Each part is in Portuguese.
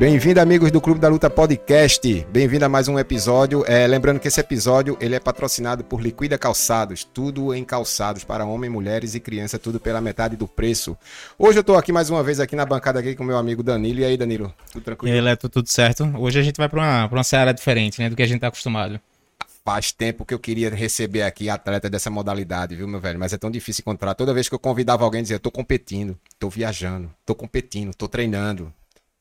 Bem-vindo, amigos do Clube da Luta Podcast. Bem-vindo a mais um episódio. É, lembrando que esse episódio ele é patrocinado por Liquida Calçados, tudo em calçados para homens, mulheres e criança, tudo pela metade do preço. Hoje eu estou aqui mais uma vez aqui na bancada aqui com meu amigo Danilo. E aí, Danilo? Tudo tranquilo? E aí, Leto, tudo certo? Hoje a gente vai para uma, uma seara diferente, né, do que a gente está acostumado. Faz tempo que eu queria receber aqui atleta dessa modalidade, viu, meu velho? Mas é tão difícil encontrar. Toda vez que eu convidava alguém, dizia: eu tô competindo, tô viajando, tô competindo, tô treinando,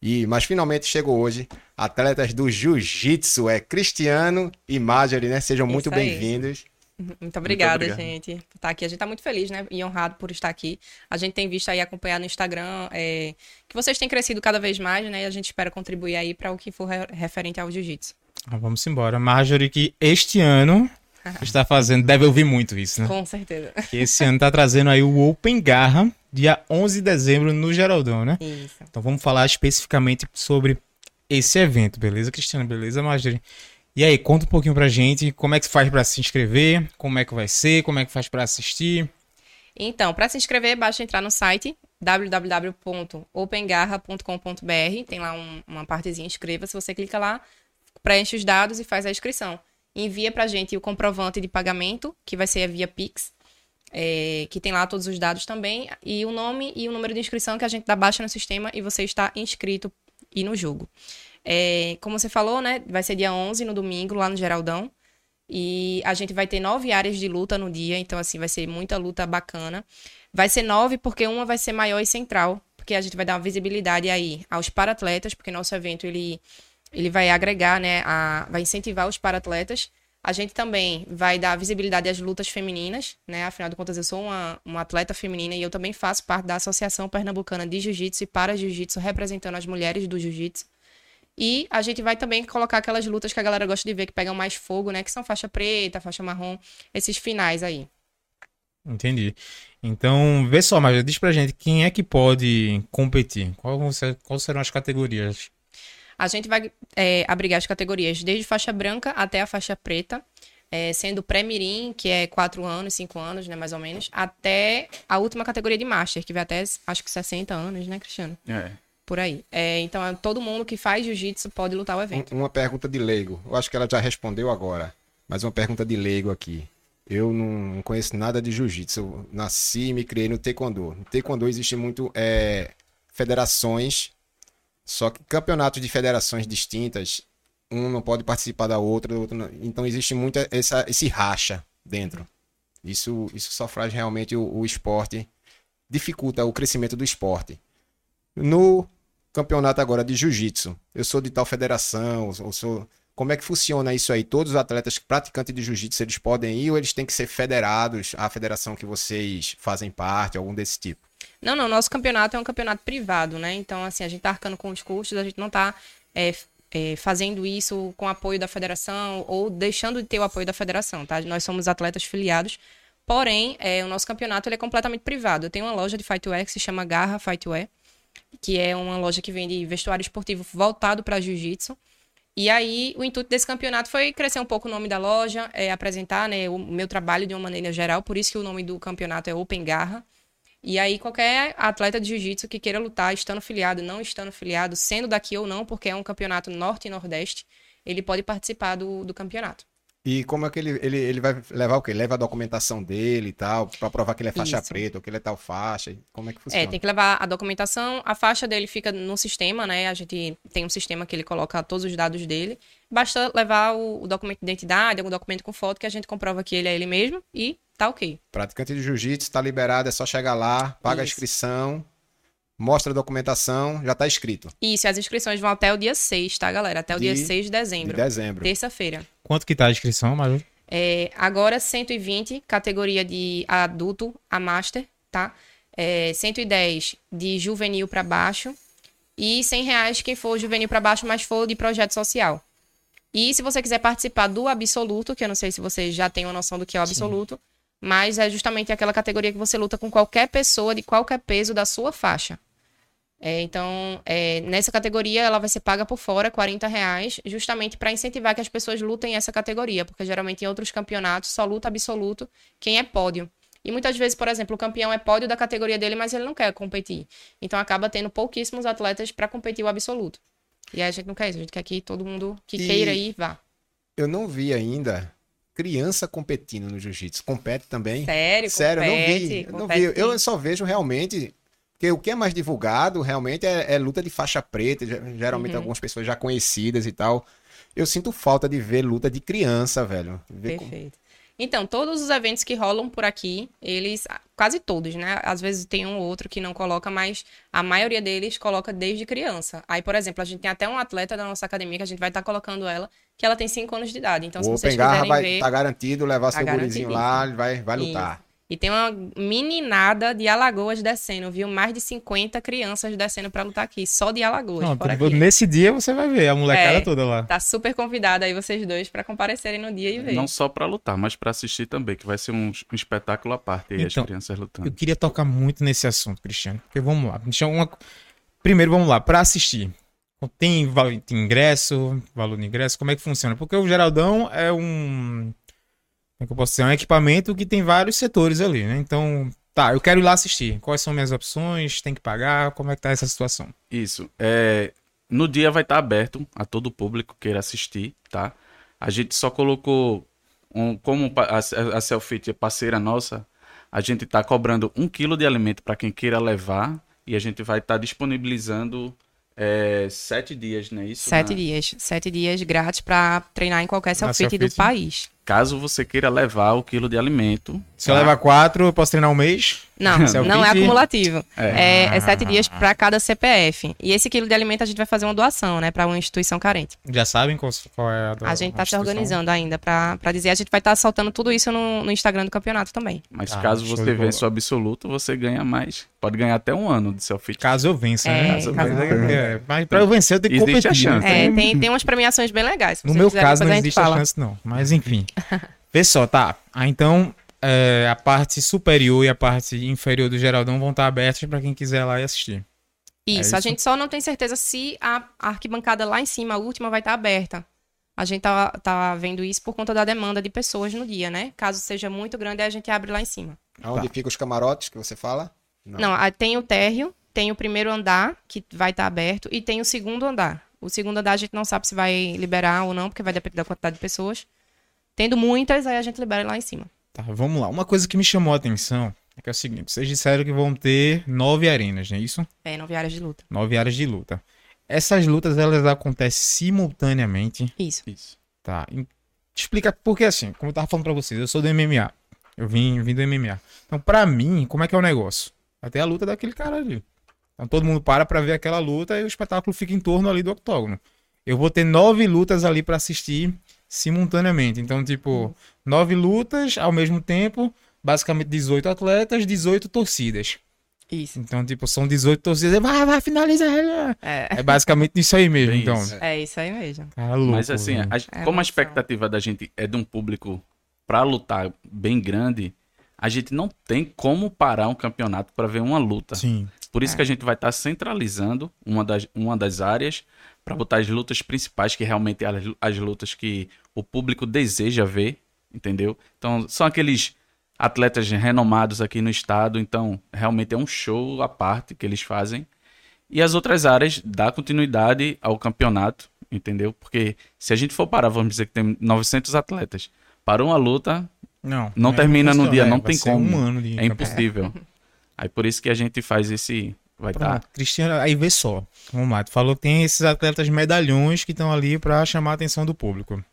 e, mas finalmente chegou hoje, atletas do Jiu-Jitsu, é Cristiano e Marjorie, né? Sejam Isso muito bem-vindos. Muito obrigada, muito gente, por estar aqui. A gente está muito feliz, né? E honrado por estar aqui. A gente tem visto aí acompanhar no Instagram é, que vocês têm crescido cada vez mais, né? E a gente espera contribuir aí para o que for referente ao jiu-jitsu. Ah, vamos embora. Marjorie, que este ano está fazendo, deve ouvir muito isso, né? Com certeza. Que esse ano está trazendo aí o Open Garra, dia 11 de dezembro no Geraldão, né? Isso. Então vamos falar especificamente sobre esse evento, beleza, Cristiano? Beleza, Marjorie? E aí, conta um pouquinho pra gente como é que faz para se inscrever, como é que vai ser, como é que faz para assistir. Então, para se inscrever, basta entrar no site www.opengarra.com.br, tem lá um, uma partezinha inscreva-se, você clica lá, preenche os dados e faz a inscrição. Envia pra gente o comprovante de pagamento, que vai ser via Pix, é, que tem lá todos os dados também, e o nome e o número de inscrição que a gente dá baixa no sistema e você está inscrito e no jogo. É, como você falou, né? Vai ser dia 11, no domingo, lá no Geraldão. E a gente vai ter nove áreas de luta no dia, então, assim, vai ser muita luta bacana. Vai ser nove porque uma vai ser maior e central, porque a gente vai dar uma visibilidade aí aos paratletas, porque nosso evento, ele, ele vai agregar, né? A, vai incentivar os paratletas a gente também vai dar visibilidade às lutas femininas, né? Afinal de contas, eu sou uma, uma atleta feminina e eu também faço parte da Associação Pernambucana de Jiu-Jitsu e para Jiu-Jitsu, representando as mulheres do Jiu-Jitsu. E a gente vai também colocar aquelas lutas que a galera gosta de ver, que pegam mais fogo, né? Que são faixa preta, faixa marrom, esses finais aí. Entendi. Então, vê só, mas diz pra gente quem é que pode competir? Quais serão as categorias? A gente vai é, abrigar as categorias desde faixa branca até a faixa preta, é, sendo pré-mirim, que é 4 anos, 5 anos, né, mais ou menos, até a última categoria de master, que vai até, acho que 60 anos, né, Cristiano? É. Por aí. É, então, é, todo mundo que faz jiu-jitsu pode lutar o evento. Uma pergunta de leigo. Eu acho que ela já respondeu agora, mas uma pergunta de leigo aqui. Eu não conheço nada de jiu-jitsu. Eu nasci e me criei no taekwondo. No taekwondo existe muito é, federações só que campeonatos de federações distintas, um não pode participar da outra, outro não. então existe muito essa, esse racha dentro. Isso, isso só faz realmente o, o esporte, dificulta o crescimento do esporte. No campeonato agora de jiu-jitsu, eu sou de tal federação, ou sou. Como é que funciona isso aí? Todos os atletas praticantes de jiu-jitsu, eles podem ir ou eles têm que ser federados à federação que vocês fazem parte, algum desse tipo? Não, não, nosso campeonato é um campeonato privado, né? Então, assim, a gente tá arcando com os custos, a gente não tá é, é, fazendo isso com apoio da federação ou deixando de ter o apoio da federação, tá? Nós somos atletas filiados, porém, é, o nosso campeonato ele é completamente privado. Eu tenho uma loja de Fightwear que se chama Garra Fightwear, que é uma loja que vende vestuário esportivo voltado para jiu-jitsu. E aí, o intuito desse campeonato foi crescer um pouco o nome da loja, é, apresentar né, o meu trabalho de uma maneira geral, por isso que o nome do campeonato é Open Garra. E aí, qualquer atleta de jiu-jitsu que queira lutar, estando filiado, não estando filiado, sendo daqui ou não, porque é um campeonato norte e nordeste, ele pode participar do, do campeonato. E como é que ele, ele, ele vai levar o quê? Leva a documentação dele e tal, para provar que ele é faixa Isso. preta ou que ele é tal faixa? Como é que funciona? É, tem que levar a documentação. A faixa dele fica no sistema, né? A gente tem um sistema que ele coloca todos os dados dele. Basta levar o, o documento de identidade, algum documento com foto que a gente comprova que ele é ele mesmo e tá ok. Praticante de jiu-jitsu, tá liberado, é só chegar lá, paga Isso. a inscrição, mostra a documentação, já tá inscrito. Isso, as inscrições vão até o dia 6, tá, galera? Até o de, dia 6 de dezembro. De dezembro. Terça-feira. Quanto que tá a inscrição, Maju? É, agora 120, categoria de adulto a master, tá? É, 110 de juvenil para baixo e 100 reais quem for juvenil para baixo, mas for de projeto social. E se você quiser participar do absoluto, que eu não sei se você já tem uma noção do que é o absoluto, Sim mas é justamente aquela categoria que você luta com qualquer pessoa de qualquer peso da sua faixa. É, então, é, nessa categoria, ela vai ser paga por fora, 40 reais, justamente para incentivar que as pessoas lutem essa categoria, porque geralmente em outros campeonatos só luta absoluto quem é pódio. E muitas vezes, por exemplo, o campeão é pódio da categoria dele, mas ele não quer competir. Então acaba tendo pouquíssimos atletas para competir o absoluto. E a gente não quer isso, a gente quer que todo mundo que e queira ir vá. Eu não vi ainda criança competindo no jiu-jitsu. Compete também? Sério? Sério, compete, eu não vi. não vi. Eu só vejo realmente. Porque o que é mais divulgado realmente é, é luta de faixa preta, geralmente uhum. algumas pessoas já conhecidas e tal. Eu sinto falta de ver luta de criança, velho. Ver Perfeito. Como... Então, todos os eventos que rolam por aqui, eles, quase todos, né? Às vezes tem um ou outro que não coloca, mas a maioria deles coloca desde criança. Aí, por exemplo, a gente tem até um atleta da nossa academia que a gente vai estar tá colocando ela, que ela tem 5 anos de idade. Então, o se vocês quiserem vai, ver... Tá garantido levar tá seu gurizinho lá, vai, vai lutar. Isso. E tem uma meninada de Alagoas descendo, viu? Mais de 50 crianças descendo para lutar aqui, só de Alagoas. Não, aqui. Nesse dia você vai ver a molecada é, toda lá. Tá super convidada aí vocês dois para comparecerem no dia e ver. Não só para lutar, mas para assistir também, que vai ser um, um espetáculo à parte aí, então, as crianças lutando. Eu queria tocar muito nesse assunto, Cristiano. Porque vamos lá. Uma... Primeiro, vamos lá, para assistir. Tem, tem ingresso, valor de ingresso, como é que funciona? Porque o Geraldão é um como é que eu posso dizer? É um equipamento que tem vários setores ali, né? Então, tá, eu quero ir lá assistir. Quais são minhas opções? Tem que pagar? Como é que tá essa situação? Isso. É, no dia vai estar aberto a todo o público que queira assistir, tá? A gente só colocou, um, como a, a Selfit é parceira nossa, a gente está cobrando um quilo de alimento para quem queira levar e a gente vai estar tá disponibilizando é, sete dias, não é isso? Sete dias. Sete dias grátis para treinar em qualquer selfie do país. Caso você queira levar o quilo de alimento. Se eu levar quatro, eu posso treinar um mês? Não, não é acumulativo. É, é, é sete dias para cada CPF. E esse quilo de alimento a gente vai fazer uma doação, né, para uma instituição carente. Já sabem qual, qual é a doação? A gente está se organizando ainda para dizer. A gente vai estar tá soltando tudo isso no, no, Instagram do campeonato também. Mas ah, caso você vença o absoluto, você ganha mais. Pode ganhar até um ano de selfie. Caso eu vença, né? Caso, caso eu vença. É, mas para eu vencer, eu tenho que competir. A chance, é, tem, tem umas premiações bem legais. No meu caso, não existe a, a chance, não. Mas enfim. Vê só, tá. Ah, então, é, a parte superior e a parte inferior do Geraldão vão estar abertas para quem quiser lá e assistir. Isso, é isso, a gente só não tem certeza se a arquibancada lá em cima, a última, vai estar aberta. A gente tá, tá vendo isso por conta da demanda de pessoas no dia, né? Caso seja muito grande, a gente abre lá em cima. Aonde tá. ficam os camarotes que você fala? Não, não tem o térreo, tem o primeiro andar, que vai estar aberto, e tem o segundo andar. O segundo andar a gente não sabe se vai liberar ou não, porque vai depender da quantidade de pessoas. Tendo muitas, aí a gente libera lá em cima. Tá, vamos lá. Uma coisa que me chamou a atenção é que é o seguinte: vocês disseram que vão ter nove arenas, não é isso? É, nove áreas de luta. Nove áreas de luta. Essas lutas, elas acontecem simultaneamente. Isso. Isso. Tá. Explica, porque assim, como eu tava falando pra vocês, eu sou do MMA. Eu vim, vim do MMA. Então, pra mim, como é que é o negócio? Vai ter a luta daquele cara ali. Então todo mundo para pra ver aquela luta e o espetáculo fica em torno ali do octógono. Eu vou ter nove lutas ali para assistir simultaneamente. Então, tipo, nove lutas ao mesmo tempo, basicamente 18 atletas, 18 torcidas. Isso. Então, tipo, são 18 torcidas, vai, vai, finaliza. É, é basicamente isso aí mesmo, Bem então. Isso. É isso aí mesmo. Tá louco, Mas assim, a, é como a expectativa da gente é de um público para lutar bem grande, a gente não tem como parar um campeonato para ver uma luta. Sim. Por isso é. que a gente vai estar tá centralizando uma das, uma das áreas para botar as lutas principais, que realmente as, as lutas que o público deseja ver, entendeu? Então, são aqueles atletas renomados aqui no estado, então realmente é um show à parte que eles fazem. E as outras áreas dá continuidade ao campeonato, entendeu? Porque se a gente for parar, vamos dizer que tem 900 atletas, para uma luta, não, não é termina no dia, é, não tem como. Um é impossível. Aí por isso que a gente faz esse Vai estar. Tá. Cristiano, aí vê só. Vamos lá, tu falou que tem esses atletas medalhões que estão ali para chamar a atenção do público.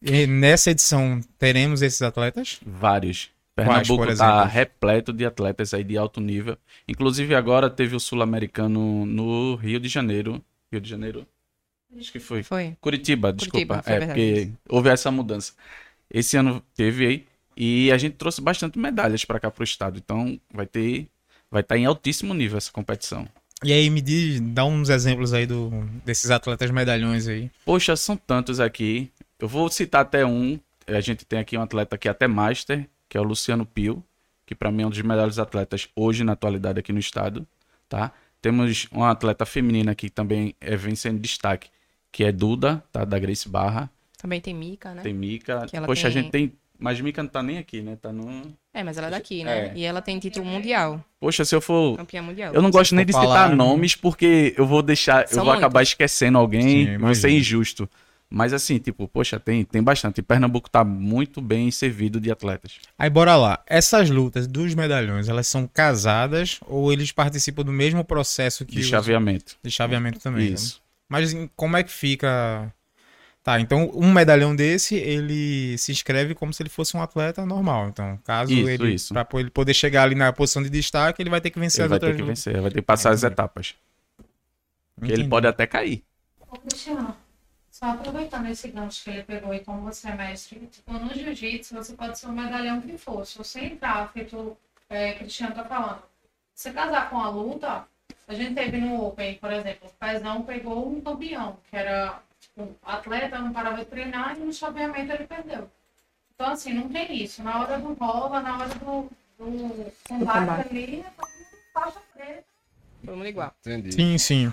E nessa edição teremos esses atletas? Vários. Pernambuco está repleto de atletas aí de alto nível. Inclusive agora teve o sul-americano no Rio de Janeiro. Rio de Janeiro? Acho que foi. Foi. Curitiba, desculpa. Curitiba, é, porque houve essa mudança. Esse ano teve aí. E a gente trouxe bastante medalhas para cá para o estado. Então vai ter vai estar tá em altíssimo nível essa competição. E aí, me diz, dá uns exemplos aí do, desses atletas medalhões aí. Poxa, são tantos aqui. Eu vou citar até um. A gente tem aqui um atleta que é até master, que é o Luciano Pio, que para mim é um dos melhores atletas hoje na atualidade aqui no estado, tá? Temos uma atleta feminina que também é, vem sendo destaque, que é Duda, tá? Da Grace Barra. Também tem Mica, né? Tem Mica. Poxa, tem... a gente tem Mas Mika não tá nem aqui, né? Tá no. É, mas ela é daqui, né? É. E ela tem título mundial. Poxa, se eu for. Campeã mundial. Eu não gosto nem de falar, citar nomes, porque eu vou deixar. São eu vou muitos. acabar esquecendo alguém, Sim, vai ser injusto. Mas assim, tipo, poxa, tem, tem bastante. E Pernambuco tá muito bem servido de atletas. Aí bora lá. Essas lutas dos medalhões, elas são casadas ou eles participam do mesmo processo que De chaveamento. De chaveamento também. Né? Isso. Né? Mas como é que fica Tá, então um medalhão desse, ele se inscreve como se ele fosse um atleta normal. Então, caso isso, ele, isso. pra ele poder chegar ali na posição de destaque, ele vai ter que vencer ele as vai ter que vencer, vai ter que passar as etapas. Porque ele pode até cair. Ô, Cristiano, só aproveitando esse gancho que ele pegou e como você é mestre, tipo, no jiu-jitsu você pode ser um medalhão que for. Se você entrar, feito é, Cristiano tá falando, você casar com a luta, a gente teve no Open, por exemplo, o Pezão pegou um campeão, que era o atleta não parava de treinar e no chaveamento ele perdeu. Então, assim, não tem isso. Na hora do rola, na hora do, do combate, combate. ali, é faixa preta. Todo mundo igual. Entendi. Sim, sim.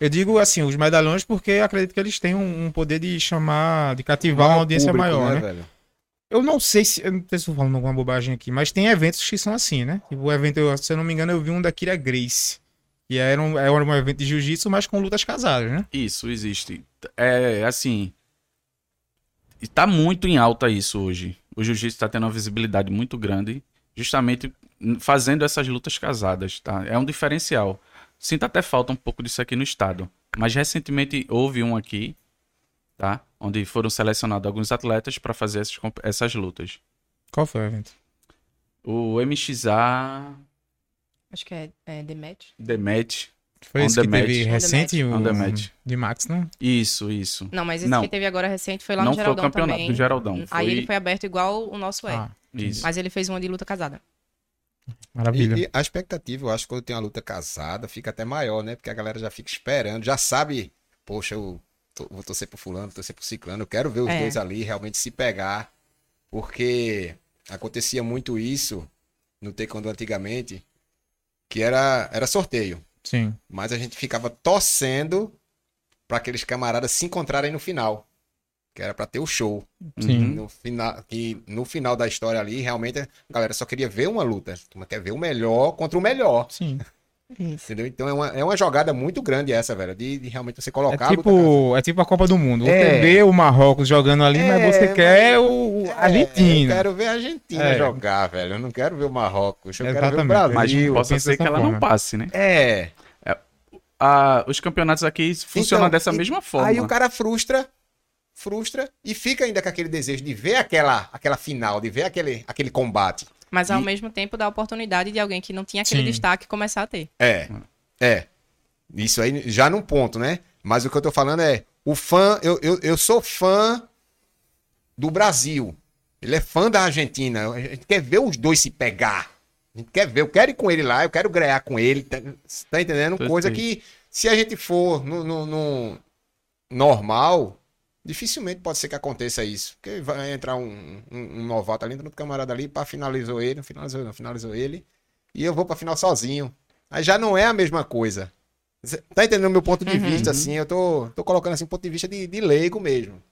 Eu digo assim, os medalhões, porque acredito que eles têm um, um poder de chamar, de cativar uma audiência público, maior, né? né? Eu não sei se. Eu não sei se estou falando alguma bobagem aqui, mas tem eventos que são assim, né? Tipo, o evento, eu, se eu não me engano, eu vi um da Kira Grace. Que era um, era um evento de jiu-jitsu, mas com lutas casadas, né? Isso, existe. É assim. Está muito em alta isso hoje. O jiu-jitsu está tendo uma visibilidade muito grande, justamente fazendo essas lutas casadas, tá? É um diferencial. Sinto até falta um pouco disso aqui no estado. Mas recentemente houve um aqui, tá? Onde foram selecionados alguns atletas para fazer essas, essas lutas. Qual foi o evento? O MXA Acho que é, é The Match. The Match. Foi esse que match. teve recente o, de Max, não? Isso, isso. Não, mas esse não. que teve agora recente foi lá não no Geraldão foi o campeonato também. do Geraldão. Aí ele foi aberto igual o nosso é. Ah, isso. Mas ele fez uma de luta casada. Maravilha. E, e, a expectativa, eu acho que quando tem uma luta casada, fica até maior, né? Porque a galera já fica esperando, já sabe, poxa, eu tô, vou torcer pro fulano, vou torcer pro ciclano, eu quero ver os é. dois ali realmente se pegar. Porque acontecia muito isso no Taekwondo antigamente, que era, era sorteio. Sim. Mas a gente ficava torcendo para aqueles camaradas se encontrarem no final. Que era para ter o show. Sim. No final, que no final da história ali, realmente, a galera só queria ver uma luta. Quer ver o melhor contra o melhor. Sim. Isso. Entendeu? Então é uma, é uma jogada muito grande essa, velho. De, de realmente você colocar. É tipo, é tipo a Copa do Mundo. Você é. vê o Marrocos jogando ali, é, mas você quer o é, Argentina. Eu quero ver a Argentina é. jogar, velho. Eu não quero ver o Marrocos. Eu Exatamente. quero ver o Brasil. Mas possa ser que ela forma. não passe, né? É. é. Ah, os campeonatos aqui funcionam então, dessa e, mesma forma. Aí o cara frustra, frustra e fica ainda com aquele desejo de ver aquela, aquela final, de ver aquele, aquele combate. Mas ao e... mesmo tempo dá a oportunidade de alguém que não tinha aquele Sim. destaque começar a ter. É. É. Isso aí já num ponto, né? Mas o que eu tô falando é, o fã, eu, eu, eu sou fã do Brasil. Ele é fã da Argentina. A gente quer ver os dois se pegar. A gente quer ver, eu quero ir com ele lá, eu quero ganhar com ele. Tá, tá entendendo? Coisa que, se a gente for no, no, no normal, dificilmente pode ser que aconteça isso. Porque vai entrar um, um, um novato ali, entra outro camarada ali, para finalizou ele, finalizou, não finalizou ele, e eu vou para final sozinho. Aí já não é a mesma coisa. Tá entendendo o meu ponto de uhum. vista, assim? Eu tô, tô colocando assim, ponto de vista de, de leigo mesmo.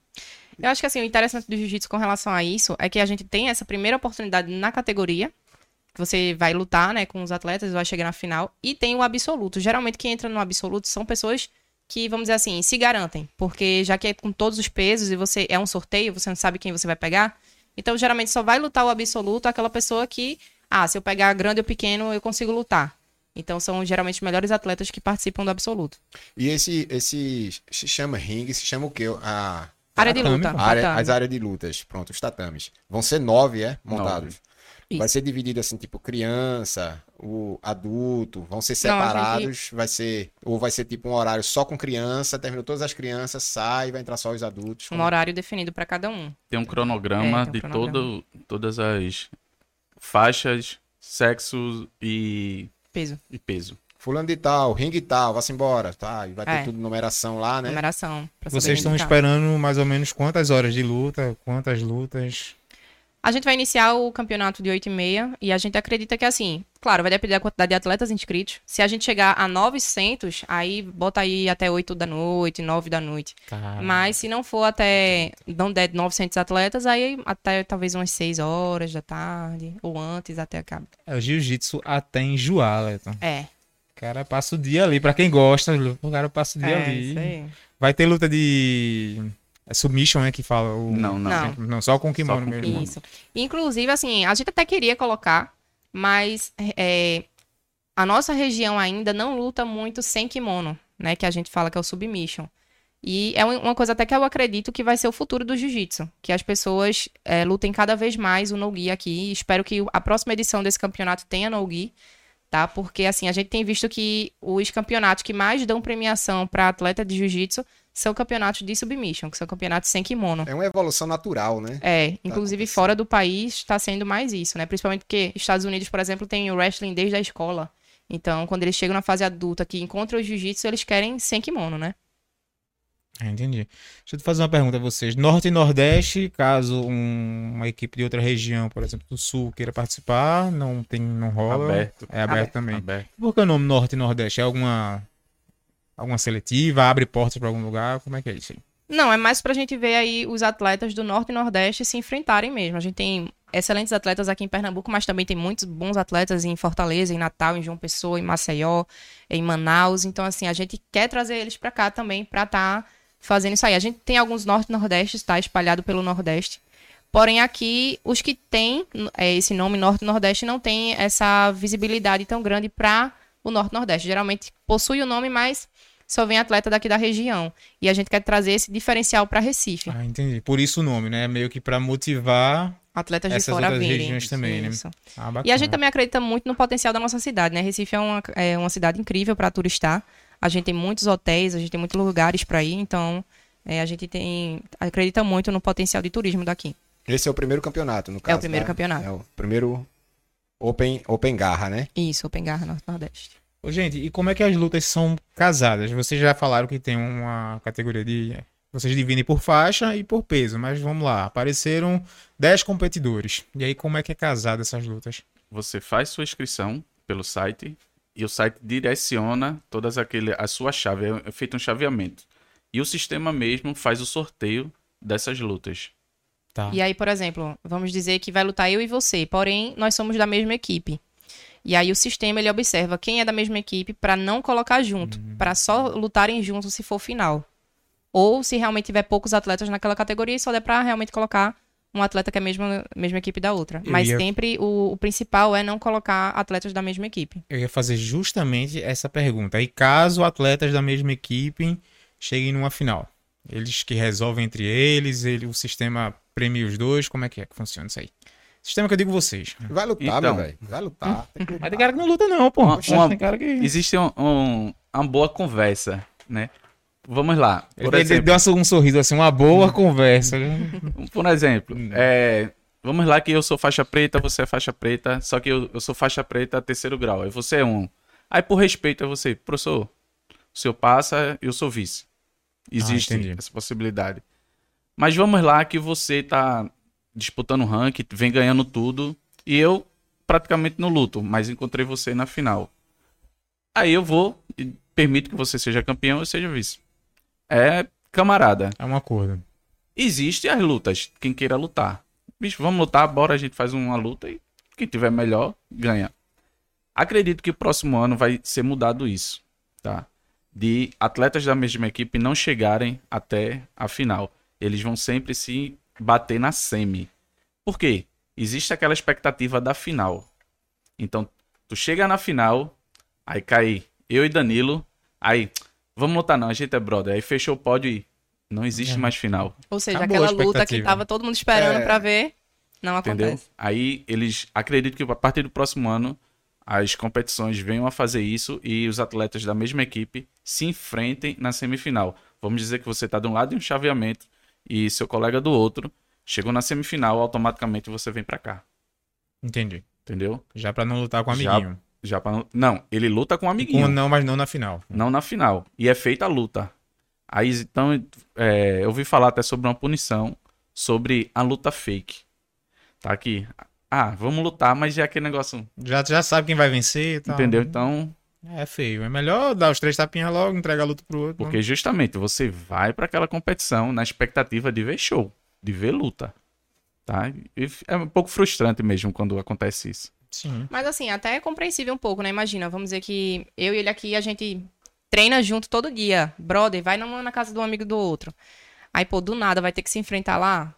Eu acho que assim, o interessante do jiu-jitsu com relação a isso é que a gente tem essa primeira oportunidade na categoria, que você vai lutar, né, com os atletas, vai chegar na final, e tem o absoluto. Geralmente quem entra no absoluto são pessoas que, vamos dizer assim, se garantem. Porque já que é com todos os pesos e você é um sorteio, você não sabe quem você vai pegar. Então, geralmente, só vai lutar o absoluto aquela pessoa que, ah, se eu pegar grande ou pequeno, eu consigo lutar. Então, são geralmente os melhores atletas que participam do absoluto. E esse, esse se chama ringue, se chama o quê? A... Área de luta. Área, as áreas de lutas, pronto, os tatames. Vão ser nove, é? Montados. Nove. Isso. Vai ser dividido assim, tipo criança, o adulto, vão ser separados, Não, gente... vai ser ou vai ser tipo um horário só com criança, terminou todas as crianças, sai, vai entrar só os adultos. Um como... horário definido para cada um. Tem um cronograma é, tem um de cronograma. Todo, todas as faixas, sexo e peso. E peso. Fulano de tal, ringue tal, vá-se embora, tá? E vai ter é. tudo numeração lá, né? Numeração. Vocês estão esperando mais ou menos quantas horas de luta, quantas lutas? A gente vai iniciar o campeonato de 8 e meia e a gente acredita que, assim, claro, vai depender da quantidade de atletas inscritos. Se a gente chegar a 900, aí bota aí até 8 da noite, 9 da noite. Caramba. Mas se não for até, não der 900 atletas, aí até talvez umas 6 horas da tarde, ou antes até acaba. É o jiu-jitsu até enjoar, Leton. É. O cara passa o dia ali. Pra quem gosta, o cara passa o dia é, ali. Vai ter luta de. É submission, né? Que fala. O... Não, não. Não. Não, só com o kimono Só com mesmo. Isso. Inclusive, assim, a gente até queria colocar, mas é, a nossa região ainda não luta muito sem kimono, né? Que a gente fala que é o submission. E é um- uma coisa até que eu acredito que vai ser o futuro do jiu-jitsu. Que as pessoas é, lutem cada vez mais o no-gi aqui. Espero que a próxima edição desse campeonato tenha no-gi, tá? Porque, assim, a gente tem visto que os campeonatos que mais dão premiação para atleta de jiu-jitsu são campeonatos de submission, que são campeonatos sem kimono. É uma evolução natural, né? É, inclusive acontecendo. fora do país está sendo mais isso, né? Principalmente porque Estados Unidos, por exemplo, tem o wrestling desde a escola. Então, quando eles chegam na fase adulta que encontram o jiu-jitsu, eles querem sem kimono, né? Ah, entendi. Deixa eu te fazer uma pergunta a vocês. Norte e Nordeste, caso um- uma equipe de outra região, por exemplo, do Sul, queira participar, não tem, não rola. Aberto. É aberto, Aberto. também. Aberto. Por que o nome Norte e Nordeste? É alguma alguma seletiva? Abre portas para algum lugar? Como é que é isso aí? Não, é mais pra gente ver aí os atletas do Norte e Nordeste se enfrentarem mesmo. A gente tem excelentes atletas aqui em Pernambuco, mas também tem muitos bons atletas em Fortaleza, em Natal, em João Pessoa, em Maceió, em Manaus. Então, assim, a gente quer trazer eles pra cá também pra estar fazendo isso aí. A gente tem alguns Norte e Nordestes, tá? Espalhado pelo Nordeste. Porém, aqui, os que têm é, esse nome Norte e Nordeste não tem essa visibilidade tão grande para o Norte e Nordeste. Geralmente possui o nome, mas só vem atleta daqui da região. E a gente quer trazer esse diferencial para Recife. Ah, entendi. Por isso o nome, né? Meio que para motivar. Atletas de Essas fora outras virem. regiões também, né? Isso. Ah, bacana. E a gente também acredita muito no potencial da nossa cidade, né? Recife é uma, é uma cidade incrível para turistar. A gente tem muitos hotéis, a gente tem muitos lugares para ir, então é, a gente tem acredita muito no potencial de turismo daqui. Esse é o primeiro campeonato, no caso. primeiro né? campeonato. É o primeiro Open, open Garra, né? Isso, Open Garra Norte Nordeste. Ô, Gente, e como é que as lutas são casadas? Vocês já falaram que tem uma categoria de. Vocês dividem por faixa e por peso, mas vamos lá. Apareceram 10 competidores. E aí, como é que é casada essas lutas? Você faz sua inscrição pelo site e o site direciona todas aquele a sua chave, é feito um chaveamento. E o sistema mesmo faz o sorteio dessas lutas. Tá. E aí, por exemplo, vamos dizer que vai lutar eu e você, porém nós somos da mesma equipe. E aí o sistema ele observa quem é da mesma equipe para não colocar junto, para só lutarem juntos se for final. Ou se realmente tiver poucos atletas naquela categoria, só der para realmente colocar um atleta que é a mesma, mesma equipe da outra. Eu Mas ia- sempre o, o principal é não colocar atletas da mesma equipe. Eu ia fazer justamente essa pergunta. E caso atletas da mesma equipe cheguem numa final? Eles que resolvem entre eles, ele, o sistema premia os dois, como é que é que funciona isso aí? Sistema que eu digo vocês. Vai lutar, Então. meu velho. Vai lutar. Tem que Mas lutar. tem cara que não luta não. Uma- tem cara que... Existe um, um- uma boa conversa, né? Vamos lá. Por Ele exemplo, deu um sorriso assim, uma boa conversa. né? por exemplo é, vamos lá que eu sou faixa preta, você é faixa preta, só que eu, eu sou faixa preta terceiro grau, aí você é um. Aí por respeito a você, professor, o senhor passa, eu sou vice. Existe entendi. essa possibilidade. Mas vamos lá que você tá disputando ranking, vem ganhando tudo, e eu praticamente não luto, mas encontrei você na final. Aí eu vou e permito que você seja campeão eu seja vice. É camarada. É um acordo. Existem as lutas, quem queira lutar. Bicho, vamos lutar, bora, a gente faz uma luta e quem tiver melhor, ganha. Acredito que o próximo ano vai ser mudado isso, tá? De atletas da mesma equipe não chegarem até a final. Eles vão sempre se bater na semi. Por quê? Existe aquela expectativa da final. Então, tu chega na final, aí cai eu e Danilo, aí, vamos lutar não, a gente é brother. Aí fechou o pódio e não existe É. mais final. Ou seja, Acabou aquela luta que tava todo mundo esperando É. pra ver, não Entendeu? acontece. Aí eles acreditam que a partir do próximo ano as competições venham a fazer isso e os atletas da mesma equipe se enfrentem na semifinal. Vamos dizer que você está de um lado em um chaveamento e seu colega do outro chegou na semifinal, automaticamente você vem para cá. Entendi. Entendeu? Já pra não lutar com o Já- amiguinho. Já pra... não- Não, ele luta com um amiguinho. Com, não, mas não na final. Não na final. E é feita a luta. Aí, então, é, eu ouvi falar até sobre uma punição sobre a luta fake. Tá aqui. Ah, vamos lutar, mas já é aquele negócio. Já, já sabe quem vai vencer e tal. Entendeu? Então. É feio. É melhor dar os três tapinhas logo, entregar a luta pro outro. Porque justamente você vai para aquela competição na expectativa de ver show, de ver luta. Tá? E é um pouco frustrante mesmo quando acontece isso. Sim. Mas assim, até é compreensível um pouco, né? Imagina, vamos dizer que eu e ele aqui, a gente treina junto todo dia. Brother, vai na casa do amigo do outro. Aí, pô, do nada vai ter que se enfrentar lá.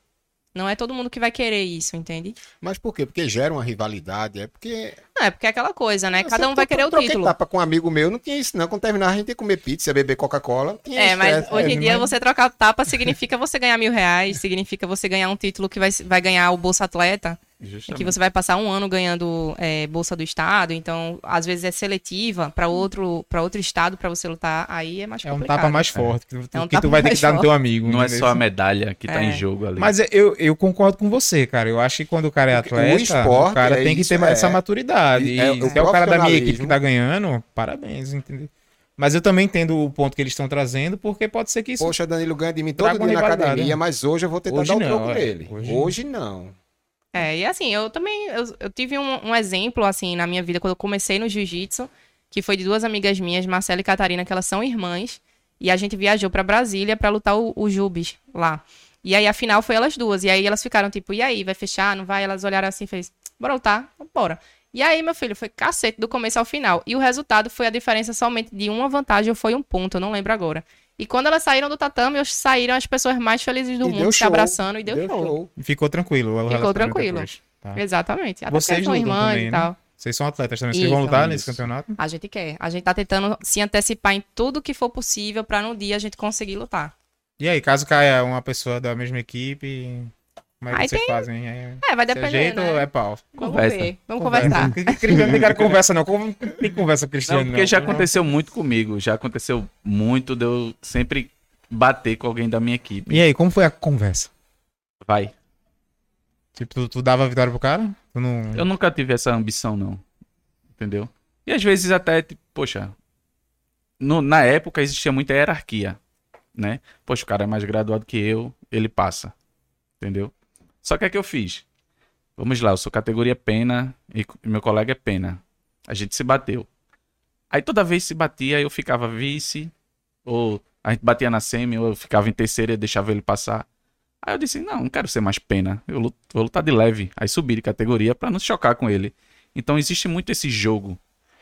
Não é todo mundo que vai querer isso, entende? Mas por quê? Porque gera uma rivalidade, é porque... Não, é porque é aquela coisa, né? Cada um vai querer o título. tapa com um amigo meu, não tinha isso não. Quando terminar a gente ia comer pizza, beber Coca-Cola. É, mas hoje em dia você trocar tapa significa você ganhar mil reais, significa você ganhar um título que vai, vai ganhar o Bolsa Atleta. Justamente. Que você vai passar um ano ganhando é, bolsa do estado, então às vezes é seletiva para outro para outro estado para você lutar, aí é mais complicado. É um tapa mais forte que, é um que tu vai ter que dar no teu amigo. Não é só a medalha que tá é. em jogo ali. Mas eu, eu concordo com você, cara. Eu acho que quando o cara é atleta, o, esporte, o cara é tem que ter essa é. maturidade. E, e se é o cara da minha equipe que tá ganhando, parabéns, entendeu? Mas eu também entendo o ponto que eles estão trazendo, porque pode ser que isso. Poxa, Danilo ganha de mim todo dia na academia, mas hoje eu vou tentar hoje dar o troco é. dele. Hoje, hoje não. É, e assim, eu também, eu, eu tive um, um, exemplo, assim, na minha vida, quando eu comecei no jiu-jitsu, que foi de duas amigas minhas, Marcela e Catarina, que elas são irmãs, e a gente viajou para Brasília para lutar o, o Jubes lá. E aí, a final foi elas duas, e aí elas ficaram tipo, e aí, vai fechar, não vai? Elas olharam assim e fez, bora lutar, bora. E aí, meu filho, foi cacete do começo ao final. E o resultado foi a diferença somente de uma vantagem ou foi um ponto, eu não lembro agora. E quando elas saíram do tatame, saíram as pessoas mais felizes do e mundo, se abraçando e deu, deu show. show. Ficou tranquilo. Ficou tranquilo. Tá. Exatamente. Até Vocês são irmãs também, e tal. Né? Vocês são atletas também. Vocês vão lutar nesse campeonato? A gente quer. A gente tá tentando se antecipar em tudo que for possível para no dia a gente conseguir lutar. E aí, caso caia uma pessoa da mesma equipe, como é que Aí vocês tem... fazem? É, é vai depender. jeito né? ou é pau? Vamos conversa. ver. Vamos conversa. conversar. Cristiano não cara conversa, não. Como tem conversa, Cristiano? Não, porque não. já aconteceu muito comigo. Já aconteceu muito de eu sempre bater com alguém da minha equipe. E aí, como foi a conversa? Vai. Tipo, tu, tu dava a vitória pro cara? Não... Eu nunca tive essa ambição, não. Entendeu? E às vezes até, tipo, poxa, no, na época existia muita hierarquia, né? Poxa, o cara é mais graduado que eu, ele passa. Entendeu? Só que é que eu fiz? Vamos lá, eu sou categoria pena e meu colega é pena. A gente se bateu. Aí toda vez se batia, eu ficava vice, ou a gente batia na semi, eu ficava em terceira e deixava ele passar. Aí eu disse, não, não quero ser mais pena. Eu luto, vou lutar de leve. Aí subi de categoria para não chocar com ele. Então existe muito esse jogo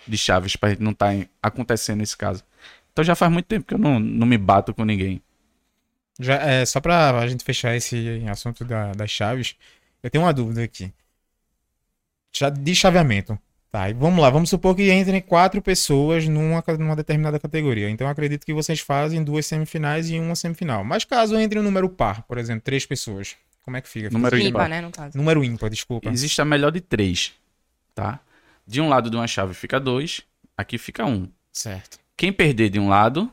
de chaves gente não estar tá acontecendo nesse caso. Então já faz muito tempo que eu não, não me bato com ninguém. Já, é, só pra a gente fechar esse assunto da, das chaves, eu tenho uma dúvida aqui. De chaveamento. Tá, e vamos lá, vamos supor que entrem quatro pessoas numa, numa determinada categoria. Então acredito que vocês fazem duas semifinais e uma semifinal. Mas caso entre um número par, por exemplo, três pessoas, como é que fica? Número fica ímpar, né, no caso. Número ímpar, desculpa. Existe a melhor de três, tá? De um lado de uma chave fica dois, aqui fica um. Certo. Quem perder de um lado,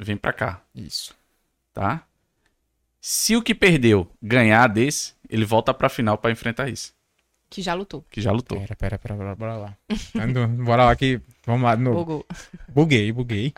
vem para cá. Isso. Tá? Se o que perdeu ganhar desse, ele volta pra final para enfrentar isso. Que já lutou. Que já lutou. Pera, pera, pera, bora, bora lá. Ando, bora lá que. Vamos lá. No... Bugou. Buguei, buguei.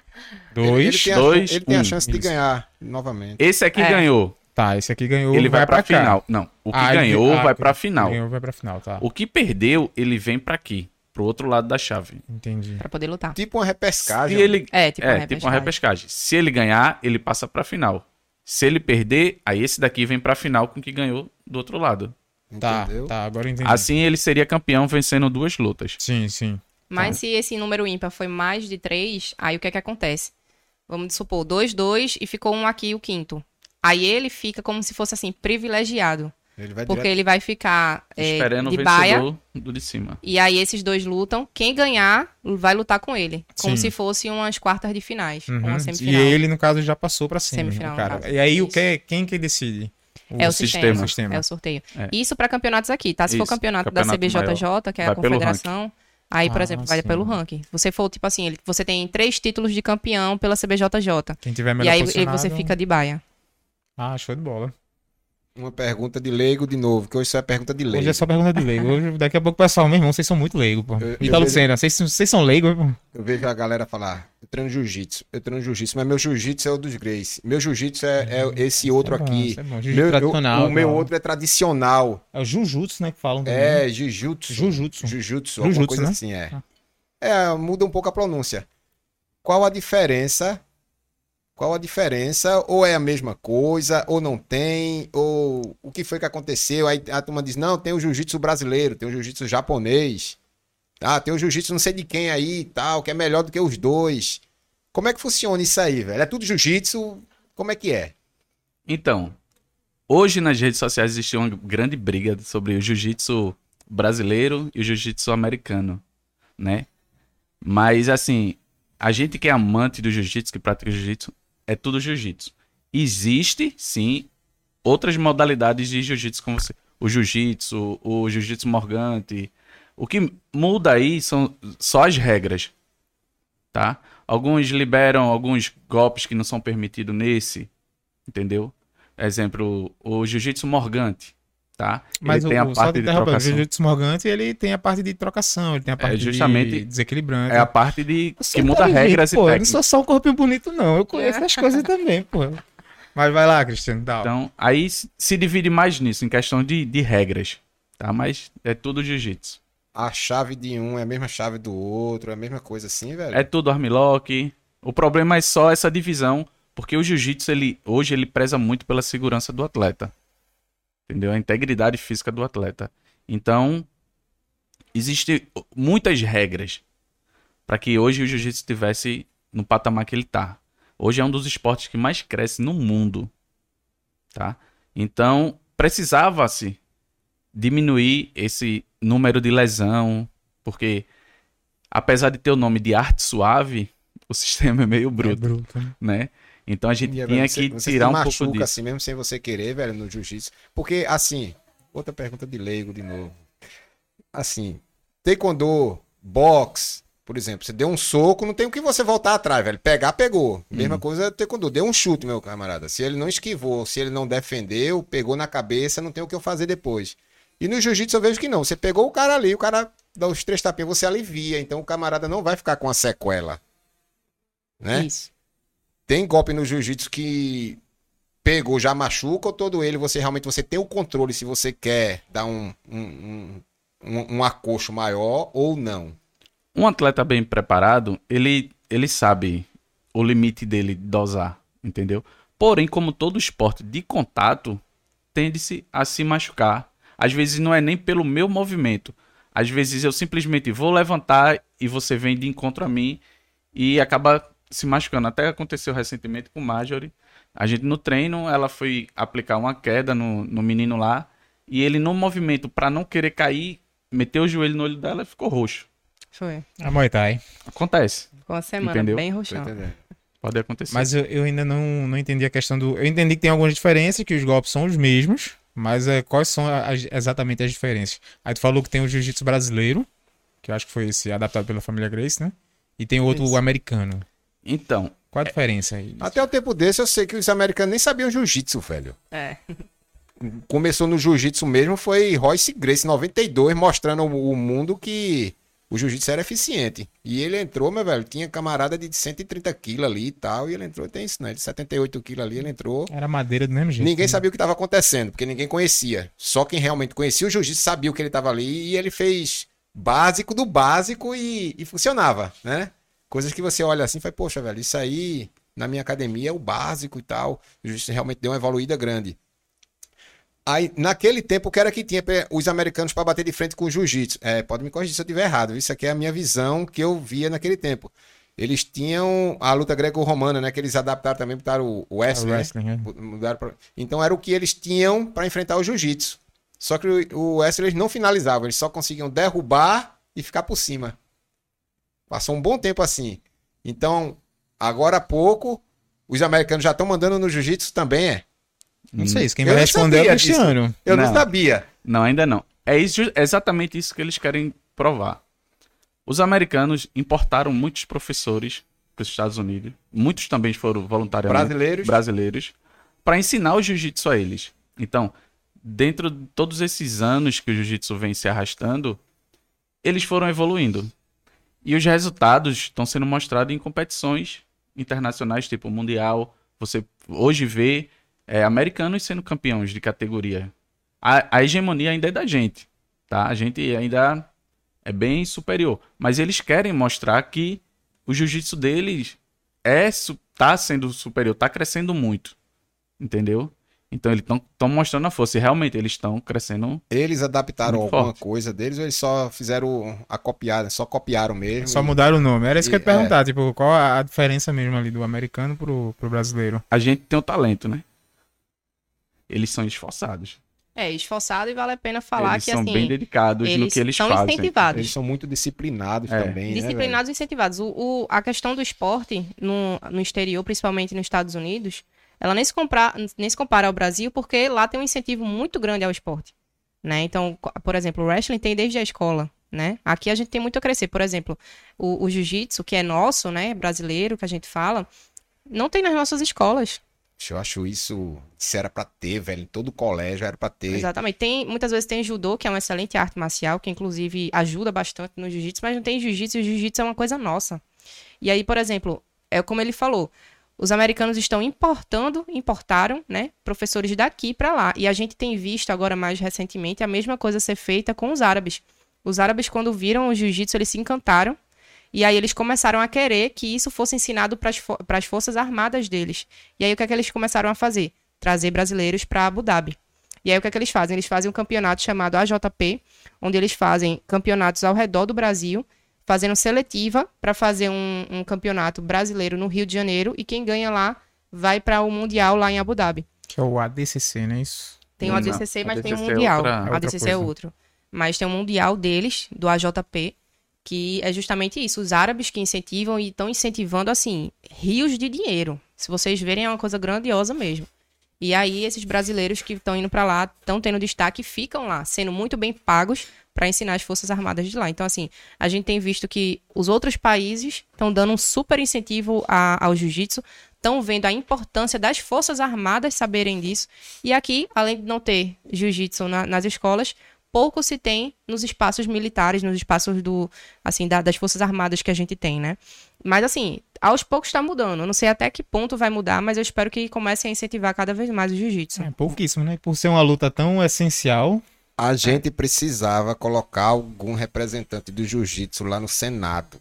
Dois, ele, ele dois. A, ele tem a chance de ganhar novamente. Esse aqui é. ganhou. Tá, esse aqui ganhou. Ele vai, vai pra, pra final. Não, o que ah, ganhou ele... ah, vai pra final. Ganhou, vai pra final, tá. O que perdeu, ele vem pra aqui. Pro outro lado da chave. Entendi. Pra poder lutar. Tipo uma repescagem. Se ele... É, tipo, é, uma, tipo uma repescagem. Se ele ganhar, ele passa pra final. Se ele perder, aí esse daqui vem pra final com o que ganhou do outro lado. Tá, Entendeu? tá, agora entendi. Assim ele seria campeão vencendo duas lutas. Sim, sim. Mas tá. se esse número ímpar foi mais de três, aí o que é que acontece? Vamos supor, dois, dois e ficou um aqui, o quinto. Aí ele fica como se fosse assim, privilegiado. Ele porque direto... ele vai ficar é, Esperando de o baia. do de cima. E aí esses dois lutam. Quem ganhar vai lutar com ele. Como Sim. se fosse umas quartas de finais. Uhum. Uma semifinal. E ele, no caso, já passou pra cima. Semifinal, cara. E aí o que, quem que decide? O é o sistema. sistema. É o sorteio. É. Isso para campeonatos aqui, tá? Se Isso, for campeonato, campeonato da CBJJ, maior, que é a confederação, aí, por ah, exemplo, vai sim. pelo ranking. Você for, tipo assim, ele, você tem três títulos de campeão pela CBJJ. Quem tiver melhor E aí você fica de baia. Ah, show de bola. Uma pergunta de leigo de novo, que hoje só é pergunta de leigo. Hoje é só pergunta de leigo. Hoje, daqui a pouco o pessoal, meu irmão, vocês são muito leigo, pô. Eu, Italo Lucena, vocês, vocês são leigos, pô. Eu vejo a galera falar, treino jiu-jitsu. Eu treino jiu-jitsu, mas meu jiu-jitsu é o dos Grace. Meu jiu-jitsu é, é esse outro é bom, aqui. é bom. Meu, eu- tradicional. o meu outro é tradicional. É o Jujutsu, né? Que falam também. É, jiu-jitsu. Jujutsu. Jiu-jitsu, alguma coisa né? assim, é. Ah. É, muda um pouco a pronúncia. Qual a diferença? Qual a diferença? Ou é a mesma coisa, ou não tem, ou o que foi que aconteceu? Aí a turma diz: não, tem o jiu-jitsu brasileiro, tem o jiu-jitsu japonês, ah, tem o jiu-jitsu não sei de quem aí e tal, que é melhor do que os dois. Como é que funciona isso aí, velho? É tudo jiu-jitsu? Como é que é? Então, hoje nas redes sociais existe uma grande briga sobre o jiu-jitsu brasileiro e o jiu-jitsu americano, né? Mas assim, a gente que é amante do jiu-jitsu, que pratica jiu-jitsu, é tudo jiu-jitsu. Existe, sim, outras modalidades de jiu-jitsu como você, o jiu-jitsu, o jiu-jitsu morgante. O que muda aí são só as regras, tá? Alguns liberam alguns golpes que não são permitidos nesse, entendeu? Exemplo, o jiu-jitsu morgante, tá? Mas ele tem o, a o- só parte de interromper, o trocação. Jiu-Jitsu Morgante, ele tem a parte de trocação, ele tem a parte justamente- de desequilibrante. É a parte de que muda inteligente, regras e pô, Eu não sou só um corpinho bonito, não. Eu conheço as coisas também, pô. Mas vai lá, Cristiano. Dá. Então, aí se se divide mais nisso, em questão de, de regras, tá? Mas é tudo jiu-jitsu. A chave de um é a mesma chave do outro, é a mesma coisa assim, velho? É tudo armlock. O problema é só essa divisão, porque o jiu-jitsu, ele, hoje, ele preza muito pela segurança do atleta. Entendeu? A integridade física do atleta. Então, existem muitas regras para que hoje o jiu-jitsu estivesse no patamar que ele tá. Hoje é um dos esportes que mais cresce no mundo. Tá? Então, precisava-se diminuir esse número de lesão, porque apesar de ter o nome de arte suave, o sistema é meio É bruto, bruto. né? né? Então a gente E, tinha velho, que você- você tirar se um machuca pouco disso. assim mesmo sem você querer, velho, no jiu-jitsu. Porque, assim, outra pergunta de leigo de novo. Assim, taekwondo, boxe, por exemplo, você deu um soco, não tem o que você voltar atrás, velho. Pegar, pegou. Mesma coisa taekwondo. Deu um chute, meu camarada. Se ele não esquivou, se ele não defendeu, pegou na cabeça, não tem o que eu fazer depois. E no jiu-jitsu eu vejo que não. Você pegou o cara ali, o cara dá os três tapinhas, você alivia. Então o camarada não vai ficar com a sequela. Né? Isso. Tem golpe no jiu-jitsu que pegou, já machuca ou todo ele você realmente você tem o controle se você quer dar um, um, um, um, acocho maior ou não. Um atleta bem preparado, ele, ele sabe o limite dele de dosar, entendeu? Porém, como todo esporte de contato, tende-se a se machucar. Às vezes não é nem pelo meu movimento. Às vezes eu simplesmente vou levantar e você vem de encontro a mim e acaba se machucando. Até aconteceu recentemente com Marjorie. A gente no treino, ela foi aplicar uma queda no, no menino lá e ele no movimento, para não querer cair, meteu o joelho no olho dela e ficou roxo. Foi. A Muay Thai. Acontece. Ficou uma semana Entendeu? bem roxão. Pode acontecer. Mas eu, eu ainda não, não entendi a questão do. Eu entendi que tem algumas diferenças, que os golpes são os mesmos, mas é, quais são as- exatamente as diferenças? Aí tu falou que tem o jiu-jitsu brasileiro, que eu acho que foi esse adaptado pela família Grace, né? E tem o outro Isso. americano. Então, Qual a diferença aí? Até o tempo desse eu sei que os americanos nem sabiam jiu-jitsu, velho. É. Começou no jiu-jitsu mesmo foi Royce Grace 92 mostrando ao o mundo que o jiu-jitsu era eficiente. E ele entrou, meu velho, tinha camarada de 130 quilos ali e tal, e ele entrou, tem isso, né? De 78 quilos ali, ele entrou. Era madeira do mesmo jeito. Ninguém né? sabia o que estava acontecendo, porque ninguém conhecia. Só quem realmente conhecia o jiu-jitsu sabia o que ele estava ali e ele fez básico do básico e, e funcionava, né? Coisas que você olha assim e fala, poxa, velho, isso aí na minha academia é o básico e tal. O jiu-jitsu realmente deu uma evoluída grande. Aí, naquele tempo, o que era que tinha os americanos para bater de frente com o jiu-jitsu? É, pode me corrigir se eu estiver errado. Isso aqui é a minha visão que eu via naquele tempo. Eles tinham a luta greco-romana, né? Que eles adaptaram também, botaram o, o É, wrestling, né? wrestling? Mudaram pra- Então era o que eles tinham para enfrentar o jiu-jitsu. Só que o, o wrestling eles não finalizavam, eles só conseguiam derrubar e ficar por cima. Passou um bom tempo assim. Então, agora há pouco, os americanos já estão mandando no jiu-jitsu também, é? Não sei, quem Eu vai responder é o disso. Cristiano. Eu não, Não. sabia. não, ainda não. É isso, é exatamente isso que eles querem provar. Os americanos importaram muitos professores para os Estados Unidos. Muitos também foram voluntariamente Brasileiros. brasileiros para ensinar o jiu-jitsu a eles. Então, dentro de todos esses anos que o jiu-jitsu vem se arrastando, eles foram evoluindo. E os resultados estão sendo mostrados em competições internacionais, tipo Mundial. Você hoje vê é, americanos sendo campeões de categoria. A, a hegemonia ainda é da gente, tá? A gente ainda é bem superior. Mas eles querem mostrar que o jiu-jitsu deles é tá sendo superior, tá crescendo muito. Entendeu? Então eles estão mostrando a força. E realmente eles estão crescendo. Eles adaptaram alguma forte. coisa deles ou eles só fizeram a copiada, só copiaram mesmo? Só e... mudaram o nome. Era isso e, que eu ia perguntar. É... Tipo, qual a diferença mesmo ali do americano pro, pro brasileiro? A gente tem o talento, né? Eles são esforçados. É, esforçado e vale a pena falar eles que são assim, bem dedicados no que eles são fazem. incentivados. Eles são muito disciplinados é. também. Né, disciplinados né, e incentivados. O, o, a questão do esporte no, no exterior, principalmente nos Estados Unidos, ela nem se, compara, nem se compara ao Brasil, porque lá tem um incentivo muito grande ao esporte. Né? Então, por exemplo, o wrestling tem desde a escola. Né? Aqui a gente tem muito a crescer. Por exemplo, o, o jiu-jitsu, que é nosso, né, brasileiro, que a gente fala, não tem nas nossas escolas. Eu acho isso, isso era para ter, velho. Em todo colégio era para ter. Exatamente. Tem, muitas vezes tem judô, que é uma excelente arte marcial, que inclusive ajuda bastante no jiu-jitsu, mas não tem jiu-jitsu, e o jiu-jitsu é uma coisa nossa. E aí, por exemplo, é como ele falou, os americanos estão importando, importaram, né, professores daqui para lá. E a gente tem visto agora mais recentemente a mesma coisa ser feita com os árabes. Os árabes quando viram o jiu-jitsu, eles se encantaram e aí eles começaram a querer que isso fosse ensinado para as forças armadas deles. E aí o que é que eles começaram a fazer? Trazer brasileiros para Abu Dhabi. E aí o que é que eles fazem? Eles fazem um campeonato chamado AJP, onde eles fazem campeonatos ao redor do Brasil, fazendo seletiva para fazer um, um, campeonato brasileiro no Rio de Janeiro e quem ganha lá vai para o Mundial lá em Abu Dhabi. Que é o ADCC, não é isso? Tem o ADCC, mas ADCC tem o Mundial. É outra... ADCC é outro. Mas tem o Mundial deles, do AJP, que é justamente isso, os árabes que incentivam e estão incentivando, assim, rios de dinheiro. Se vocês verem, é uma coisa grandiosa mesmo. E aí, esses brasileiros que estão indo para lá, estão tendo destaque, ficam lá, sendo muito bem pagos para ensinar as Forças Armadas de lá. Então, assim, a gente tem visto que os outros países estão dando um super incentivo a, ao jiu-jitsu, estão vendo a importância das Forças Armadas saberem disso. E aqui, além de não ter jiu-jitsu na, nas escolas, pouco se tem nos espaços militares, nos espaços do, assim, da, das forças armadas que a gente tem, né? Mas assim, aos poucos está mudando. Eu não sei até que ponto vai mudar, mas eu espero que comecem a incentivar cada vez mais o jiu-jitsu. É pouquíssimo, né? Por ser uma luta tão essencial. A gente precisava colocar algum representante do jiu-jitsu lá no Senado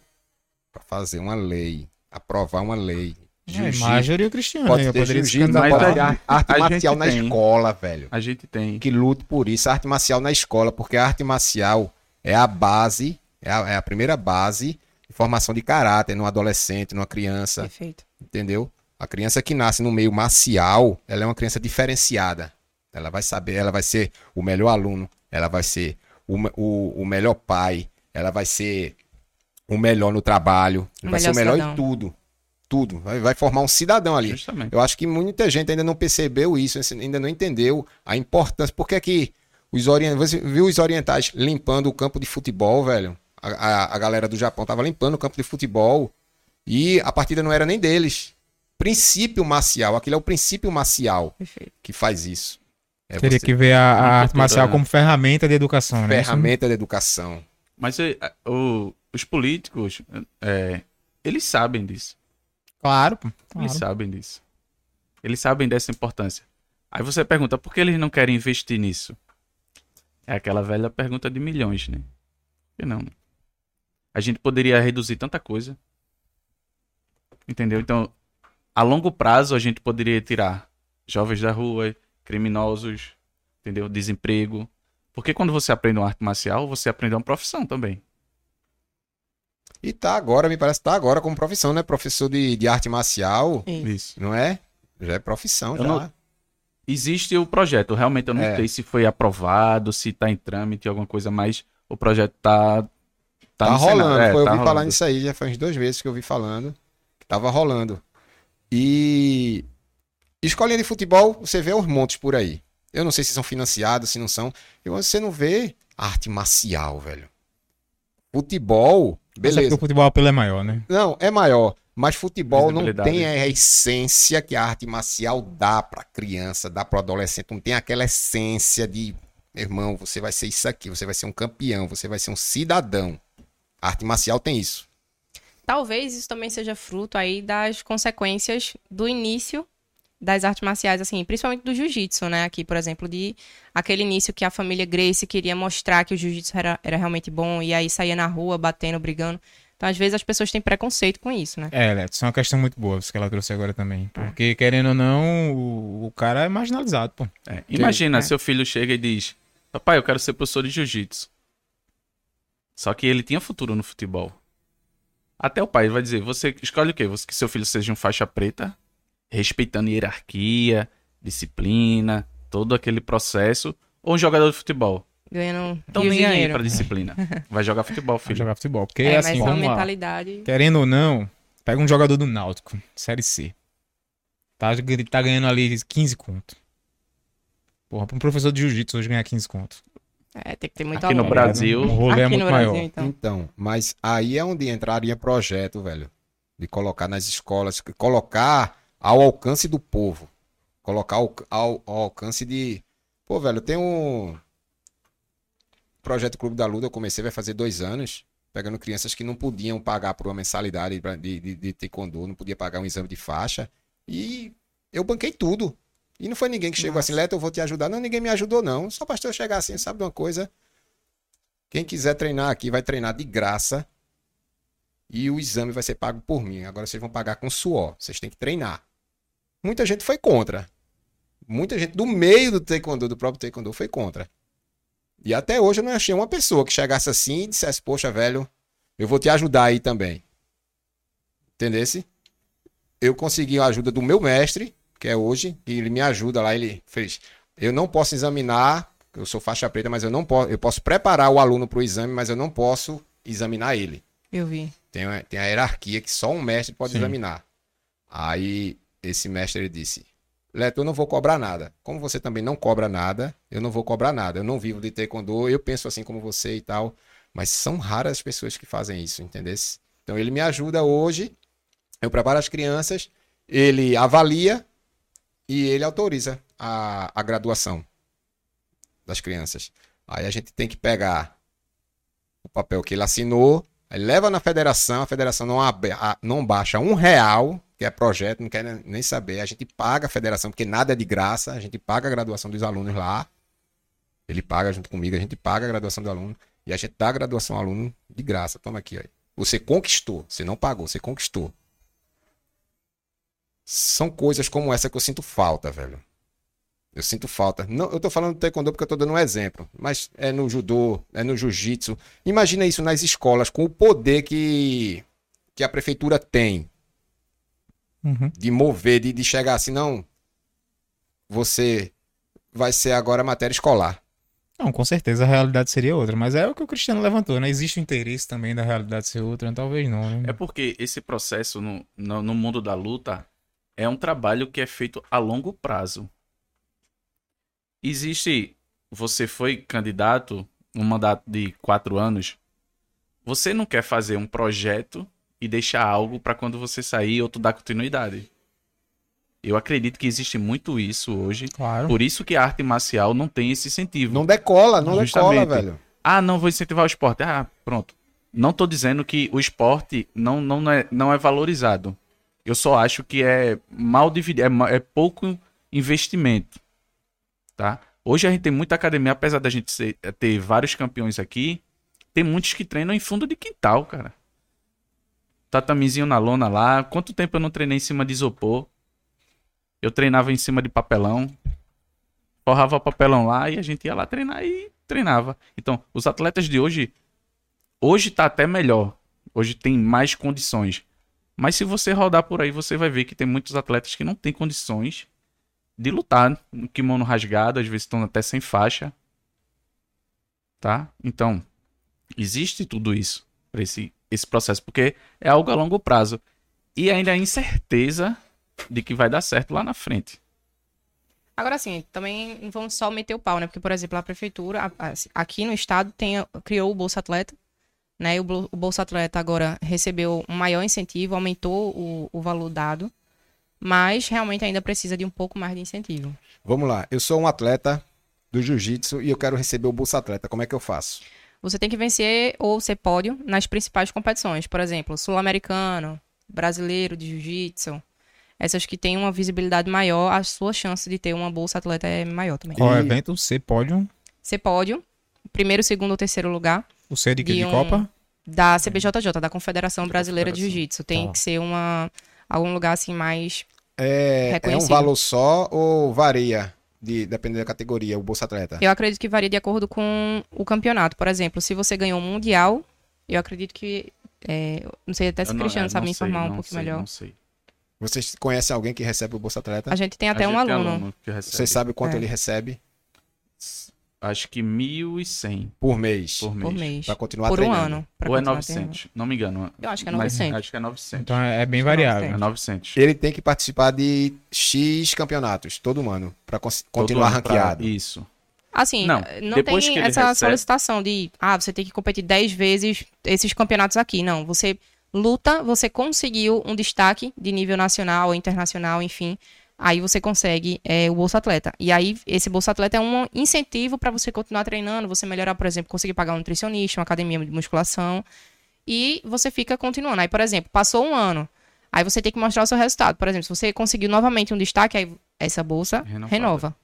para fazer uma lei, aprovar uma lei Jiu-jitsu. É, Major e o Cristiano. Pode ter jiu-jitsu, pode ter arte marcial na tem. escola, velho. A gente tem. Que lute por isso, arte marcial na escola, porque a arte marcial é a base, é a, é a primeira base de formação de caráter no adolescente, numa criança. Perfeito. Entendeu? A criança que nasce no meio marcial, ela é uma criança diferenciada. Ela vai saber, ela vai ser o melhor aluno, ela vai ser o, o, o melhor pai, ela vai ser o melhor no trabalho, vai ser o melhor cidadão. em tudo tudo. Vai, vai formar um cidadão ali. Justamente. Eu acho que muita gente ainda não percebeu isso, ainda não entendeu a importância. Por que é que os orientais. Você viu os orientais limpando o campo de futebol, velho? A, a, a, galera do Japão tava limpando o campo de futebol. E a partida não era nem deles. Princípio marcial. Aquilo é o princípio marcial Perfeito. que faz isso. É Teria você... que ver a, a arte marcial como ferramenta de educação, né? Ferramenta de educação. Mas é, o, os políticos, é, eles sabem disso. Claro, claro. Eles sabem disso. Eles sabem dessa importância. Aí você pergunta, por que eles não querem investir nisso? É aquela velha pergunta de milhões, né? Por que não? A gente poderia reduzir tanta coisa. Entendeu? Então, a longo prazo, a gente poderia tirar jovens da rua, criminosos, entendeu? Desemprego. Porque quando você aprende uma arte marcial, você aprende uma profissão também. E tá agora, me parece, tá agora como profissão, né? Professor de, de arte marcial. Isso. Não é? Já é profissão, eu já. Não... Existe o projeto, realmente eu não é. sei se foi aprovado, se tá em trâmite, alguma coisa, mas o projeto tá. Tá, tá rolando. É, Foi, eu tá ouvi rolando. falar nisso aí, já faz uns dois meses que eu vi falando. Que tava rolando. E. Escolinha de futebol, você vê os montes por aí. Eu não sei se são financiados, se não são. E você não vê arte marcial, velho. Futebol, beleza. Mas é o futebol apelo é maior, né? Não, é maior. Mas futebol não tem a essência que a arte marcial dá pra criança, dá pro adolescente. Não tem aquela essência de, meu irmão, você vai ser isso aqui, você vai ser um campeão, você vai ser um cidadão. A arte marcial tem isso. talvez isso também seja fruto aí das consequências do início das artes marciais, assim, principalmente do jiu-jitsu, né? Aqui, por exemplo, de aquele início que a família Grace queria mostrar que o jiu-jitsu era, era realmente bom e aí saía na rua batendo, brigando. Então, às vezes, as pessoas têm preconceito com isso, né? É, Leto, isso é uma questão muito boa, isso que ela trouxe agora também. Porque, querendo ou não, o, o cara é marginalizado, pô. É, imagina, É. seu filho chega e diz: Papai, eu quero ser professor de jiu-jitsu. Só que ele tinha futuro no futebol. Até o pai vai dizer: Você escolhe o quê? Você que seu filho seja um faixa preta, respeitando hierarquia, disciplina, todo aquele processo, ou um jogador de futebol? Ganhando Então nem aí pra disciplina. Vai jogar futebol, Vai filho. jogar futebol. Porque, É, assim, é vamos lá. mentalidade. Querendo ou não, pega um jogador do Náutico, Série C. Tá, tá ganhando ali 15 conto. Porra, pra um professor de jiu-jitsu hoje ganhar 15 conto. É, tem que ter muito Aqui no aluno. Brasil- O rolê é Aqui muito no maior. Brasil, então. Então, mas aí é onde entraria projeto, velho. De colocar nas escolas, colocar ao alcance do povo. Colocar ao, ao- ao alcance de. Pô, velho, tem um projeto Clube da Luta, eu comecei, vai fazer dois anos, pegando crianças que não podiam pagar por uma mensalidade de, de, de taekwondo, não podia pagar um exame de faixa. E eu banquei tudo. E não foi ninguém que chegou Nossa. assim, Leto, eu vou te ajudar. Não, ninguém me ajudou, não. Só pastor chegar assim, sabe de uma coisa? Quem quiser treinar aqui vai treinar de graça. E o exame vai ser pago por mim. Agora vocês vão pagar com suor. Vocês têm que treinar. Muita gente foi contra. Muita gente do meio do taekwondo, do próprio taekwondo, foi contra. E até hoje eu não achei uma pessoa que chegasse assim e dissesse, poxa, velho, eu vou te ajudar aí também. Entendesse? Eu consegui a ajuda do meu mestre, que é hoje, e ele me ajuda lá, ele fez. Eu não posso examinar, eu sou faixa preta, mas eu não posso, eu posso preparar o aluno para o exame, mas eu não posso examinar ele. Eu vi. Tem, a- tem a hierarquia que só um mestre pode Sim. examinar. Aí esse mestre ele disse: Leto, eu não vou cobrar nada. Como você também não cobra nada, eu não vou cobrar nada. Eu não vivo de taekwondo, eu penso assim como você e tal. Mas são raras as pessoas que fazem isso, entendesse? Então ele me ajuda hoje, eu preparo as crianças, ele avalia e ele autoriza a, a graduação das crianças. Aí a gente tem que pegar o papel que ele assinou, aí leva na federação, a federação não, abe- a- não baixa um real, que é projeto, não quer nem- saber. A gente paga a federação, porque nada é de graça, a gente paga a graduação dos alunos lá. Ele paga junto comigo, a gente paga a graduação do aluno e a gente dá a graduação ao aluno de graça. Toma aqui. Você conquistou, você não pagou, você conquistou. São coisas como essa que eu sinto falta, velho. Eu sinto falta. Não, eu tô falando do taekwondo porque eu tô dando um exemplo, mas é no judô, é no jiu-jitsu. Imagina isso nas escolas com o poder que que a prefeitura tem Uhum. de mover, de, de chegar assim, não. Você vai ser agora matéria escolar. Não, com certeza a realidade seria outra, mas é o que o Cristiano levantou, né? Existe o interesse também da realidade ser outra, talvez não, né? É porque esse processo no, no, no mundo da luta é um trabalho que é feito a longo prazo. Existe. Você foi candidato, um mandato de quatro anos. Você não quer fazer um projeto e deixar algo para quando você sair ou tu dar continuidade. Eu acredito que existe muito isso hoje. Claro. Por isso que a arte marcial não tem esse incentivo. Não decola, não Justamente. decola, velho. Ah, não vou incentivar o esporte. Ah, pronto. Não tô dizendo que o esporte não, não, é, não é valorizado. Eu só acho que é mal dividido, é, é pouco investimento. Tá? Hoje a gente tem muita academia, apesar da gente ser- ter vários campeões aqui, tem muitos que treinam em fundo de quintal, cara. Tatamizinho na lona lá. Quanto tempo eu não treinei em cima de isopor? Eu treinava em cima de papelão. Forrava papelão lá e a gente ia lá treinar e treinava. Então, os atletas de hoje. Hoje tá até melhor. Hoje tem mais condições. Mas se você rodar por aí, você vai ver que tem muitos atletas que não têm condições de lutar. No kimono rasgado, às vezes estão até sem faixa. Tá? Então, existe tudo isso para esse, esse processo, porque é algo a longo prazo. E ainda a incerteza de que vai dar certo lá na frente. Agora sim, também não vamos só meter o pau, né? Porque, por exemplo, a prefeitura, aqui no estado, tem, criou o Bolsa Atleta, né? E o Bolsa Atleta agora recebeu um maior incentivo, aumentou o, o valor dado, mas realmente ainda precisa de um pouco mais de incentivo. Vamos lá. Eu sou um atleta do jiu-jitsu e eu quero receber o Bolsa Atleta. Como é que eu faço? você tem que vencer ou ser pódio nas principais competições. Por exemplo, sul-americano, brasileiro de jiu-jitsu. Essas que têm uma visibilidade maior, a sua chance de ter uma bolsa atleta é maior também. Qual E- evento? Ser pódio? Ser pódio, primeiro, segundo ou terceiro lugar, O C de, que? De de um- Copa? da CBJJ, da Confederação Brasileira de Confederação. Jiu-Jitsu. Tem Tá. que ser uma algum lugar assim mais É, é um valor só ou varia, de, dependendo da categoria, o Bolsa Atleta? Eu acredito que varia de acordo com o campeonato. Por exemplo, se você ganhou um mundial, eu acredito que. é, não sei até se o Cristiano sabe me sei, informar um sei, melhor. Não sei. Vocês conhecem alguém que recebe o Bolsa Atleta? A gente tem até A um aluno. que recebe, Vocês sabem quanto É. ele recebe Acho que 1.100 por mês? por mês. por mês. Pra continuar Por um treinando. ano. pra Ou é continuar treinando. 900, não me engano. Eu acho que é Mas 900. Acho que é 900. Então é é bem que variável. É 900. Ele tem que participar de X campeonatos, todo ano, pra continuar ano pra- ranqueado. Isso. Assim, Não, não, depois tem essa recebe- solicitação de, ah, você tem que competir 10 vezes esses campeonatos aqui. Não, você luta, você conseguiu um destaque de nível nacional ou internacional, enfim. Aí você consegue é, o Bolsa Atleta. E aí, esse Bolsa Atleta é um incentivo para você continuar treinando, você melhorar, por exemplo, conseguir pagar um nutricionista, uma academia de musculação. E você fica continuando. Aí, por exemplo, passou um ano. Aí você tem que mostrar o seu resultado. Por exemplo, se você conseguiu novamente um destaque, aí essa bolsa Renovada. renova.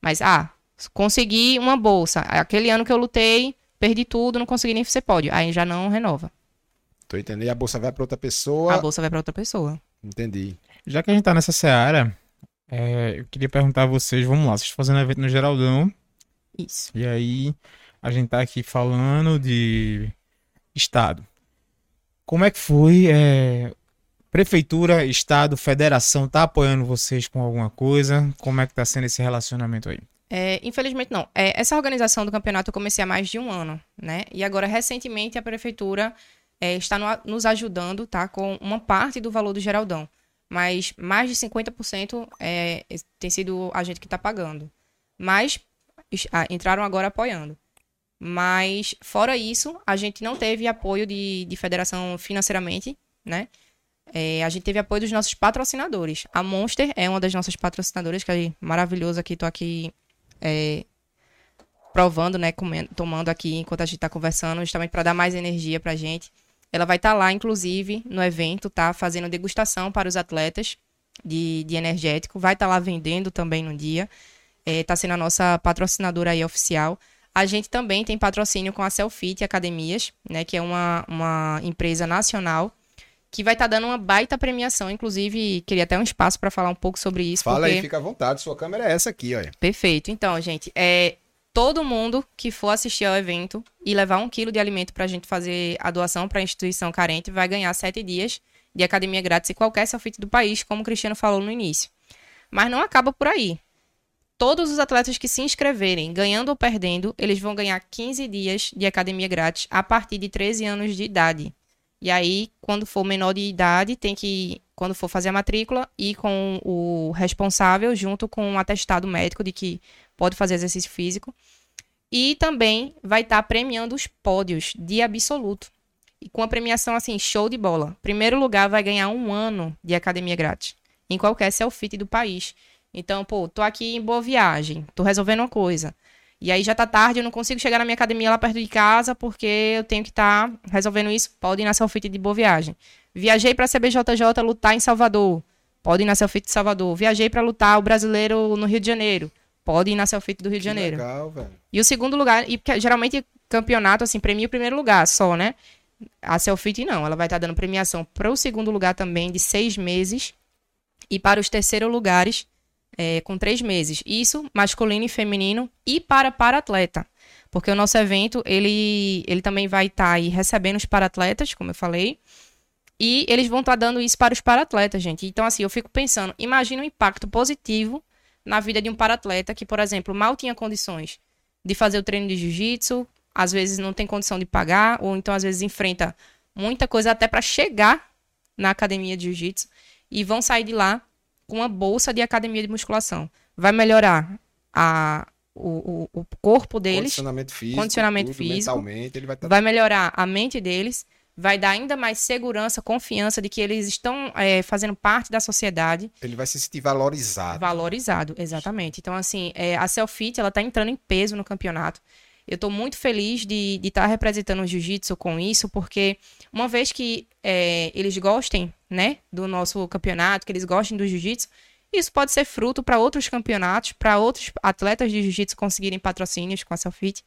Mas, ah, consegui uma bolsa. Aquele ano que eu lutei, perdi tudo, não consegui nem ser pódio. Aí já não renova. Tô entendendo. E a bolsa vai pra outra pessoa. A bolsa vai para outra pessoa. Entendi. Já que a gente tá nessa seara, é, eu queria perguntar a vocês, vamos lá, vocês estão fazendo evento no Geraldão, Isso. e aí a gente tá aqui falando de Estado. Como é que foi? é, Prefeitura, Estado, Federação, tá apoiando vocês com alguma coisa? Como é que tá sendo esse relacionamento aí? É, infelizmente não. É, essa organização do campeonato eu comecei há mais de um ano, né? E agora, recentemente, a prefeitura é, está no- nos ajudando, tá? Com uma parte do valor do Geraldão. Mas mais de 50% é, tem sido a gente que está pagando. Mas ah, entraram agora apoiando. Mas, fora isso, a gente não teve apoio de, de federação financeiramente, né? É, a gente teve apoio dos nossos patrocinadores. A Monster é uma das nossas patrocinadoras, que é maravilhoso aqui. Tô aqui é, provando, né, comendo- tomando aqui enquanto a gente tá conversando, justamente para dar mais energia pra gente. Ela vai estar lá, inclusive, no evento, tá? Fazendo degustação para os atletas de, de energético. Vai estar lá vendendo também no dia. É, tá sendo a nossa patrocinadora aí oficial. A gente também tem patrocínio com a Selfit Academias, né? Que é uma, uma empresa nacional que vai estar dando uma baita premiação. Inclusive, queria até um espaço para falar um pouco sobre isso. Fala porque... aí, fica à vontade. Sua câmera é essa aqui, olha. Perfeito. Então, gente, é todo mundo que for assistir ao evento e levar um quilo de alimento para a gente fazer a doação para a instituição carente vai ganhar sete dias de academia grátis em qualquer selfie do país, como o Cristiano falou no início. Mas não acaba por aí. Todos os atletas que se inscreverem, ganhando ou perdendo, eles vão ganhar 15 dias de academia grátis a partir de 13 anos de idade. E aí, quando for menor de idade, tem que, quando for fazer a matrícula, ir com o responsável, junto com um atestado médico de que pode fazer exercício físico. E também vai estar premiando os pódios de absoluto. E com a premiação assim, show de bola. Primeiro lugar vai ganhar um ano de academia grátis. Em qualquer selfie do país. Então, pô, tô aqui em boa viagem, tô resolvendo uma coisa. E aí já tá tarde, eu não consigo chegar na minha academia lá perto de casa porque eu tenho que estar resolvendo isso. Pode ir na selfie de boa viagem. Viajei pra CBJJ lutar em Salvador. Pode ir na selfie de Salvador. Viajei pra lutar o brasileiro no Rio de Janeiro. Pode ir na selfie do Rio de Que Janeiro. Legal, velho. E o segundo lugar, e porque geralmente campeonato, assim, premia o primeiro lugar só, né? A Selfit não, ela vai estar dando premiação para o segundo lugar também de seis meses e para os terceiros lugares é, com três meses. Isso, masculino e feminino e para para-atleta. Porque o nosso evento, ele, ele também vai estar aí recebendo os para-atletas, como eu falei, e eles vão estar dando isso para os para-atletas, gente. Então, assim, eu fico pensando, imagina o impacto positivo na vida de um para-atleta que, por exemplo, mal tinha condições de fazer o treino de jiu-jitsu, às vezes não tem condição de pagar, ou então às vezes enfrenta muita coisa até para chegar na academia de jiu-jitsu e vão sair de lá com uma bolsa de academia de musculação. Vai melhorar a, o, o, o corpo deles, Condicionamento físico. Condicionamento tudo, físico. Mentalmente, ele vai estar. vai melhorar a mente deles, vai dar ainda mais segurança, confiança de que eles estão é, fazendo parte da sociedade. Ele vai se sentir valorizado. Valorizado, exatamente. Então, assim, é, a Selfit, ela tá entrando em peso no campeonato. Eu estou muito feliz de estar tá representando o jiu-jitsu com isso, porque uma vez que é, eles gostem né, do nosso campeonato, que eles gostem do jiu-jitsu, isso pode ser fruto para outros campeonatos, para outros atletas de jiu-jitsu conseguirem patrocínios com a Selfit.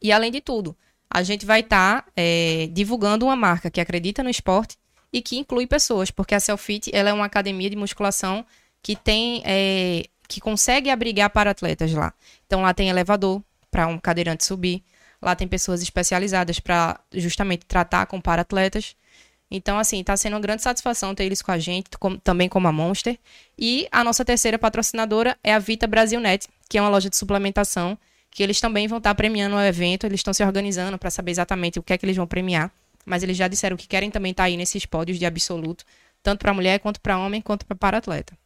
E além de tudo, a gente vai estar tá, é, divulgando uma marca que acredita no esporte e que inclui pessoas, porque a Selfit ela é uma academia de musculação que tem é, que consegue abrigar para atletas lá. Então lá tem elevador para um cadeirante subir, lá tem pessoas especializadas para justamente tratar com para atletas. Então, assim, está sendo uma grande satisfação ter eles com a gente, com, também como a Monster. E a nossa terceira patrocinadora é a Vita Brasilnet, que é uma loja de suplementação, que eles também vão estar premiando o evento, eles estão se organizando para saber exatamente o que é que eles vão premiar. Mas eles já disseram que querem também estar tá aí nesses pódios de absoluto, tanto para mulher, quanto para homem, quanto para para-atleta.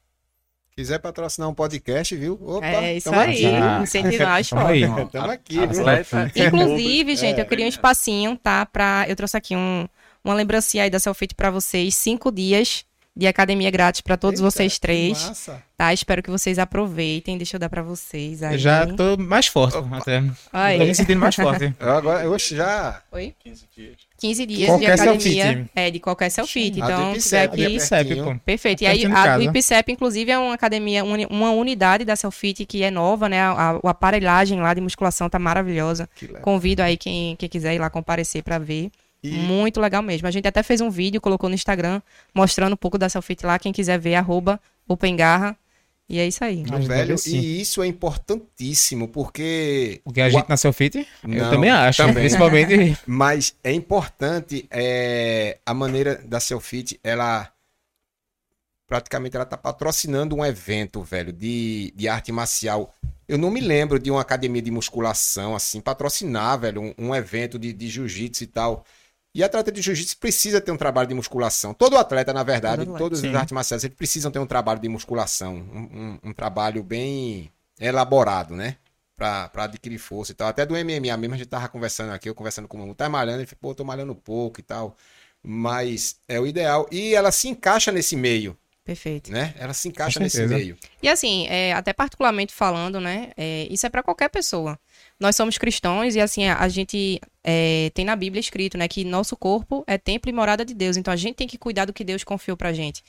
Quiser patrocinar um podcast, viu? Opa, é isso aí, incentivar as fotos. Estamos aqui, viu? Inclusive, gente, eu queria um espacinho, tá? Pra... Eu trouxe aqui um, uma lembrancinha aí da Selfit para vocês. Cinco dias de academia grátis para todos Eita, vocês três. Massa. Tá? Espero que vocês aproveitem. Deixa eu dar para vocês. Aí. Eu já tô mais forte, Opa. até. Aí. Tô me sentindo mais forte. Eu agora, eu já. Oi? 15 dias. 15 dias qualquer de academia. Selfie. É, de qualquer selfie. Então, tiver aqui. Ipcep, pô. Perfeito. E aí, a, o Ipcep, inclusive, é uma academia, uma unidade da Selfit que é nova, né? A, a, a aparelhagem lá de musculação tá maravilhosa. Convido aí quem, quem quiser ir lá comparecer para ver. E... Muito legal mesmo. A gente até fez um vídeo, colocou no Instagram, mostrando um pouco da selfie lá. Quem quiser ver, arroba Opengarra. E é isso aí. Meu velho, e isso é importantíssimo, porque. Porque a gente o... na Selfit? Eu também acho, também. principalmente. Mas é importante é, a maneira da Selfit, ela. Praticamente ela tá patrocinando um evento, velho, de, de arte marcial. Eu não me lembro de uma academia de musculação, assim, patrocinar, velho, um, um evento de, de jiu-jitsu e tal. E atleta de jiu-jitsu precisa ter um trabalho de musculação. Todo atleta, na verdade, Todo todas as artes marciais, eles precisam ter um trabalho de musculação. Um, um, um trabalho bem elaborado, né? Pra, pra adquirir força e tal. Até do MMA mesmo, a gente tava conversando aqui, eu conversando com o Mamu, tá malhando, ele falou, pô, tô malhando pouco e tal. Mas é o ideal. E ela se encaixa nesse meio. Perfeito. Né? Ela se encaixa nesse meio. E assim, é, até particularmente falando, né? É, isso é para qualquer pessoa. Nós somos cristãos e assim, a, gente é, tem na Bíblia escrito, né? Que nosso corpo é templo e morada de Deus. Então a gente tem que cuidar do que Deus confiou pra gente.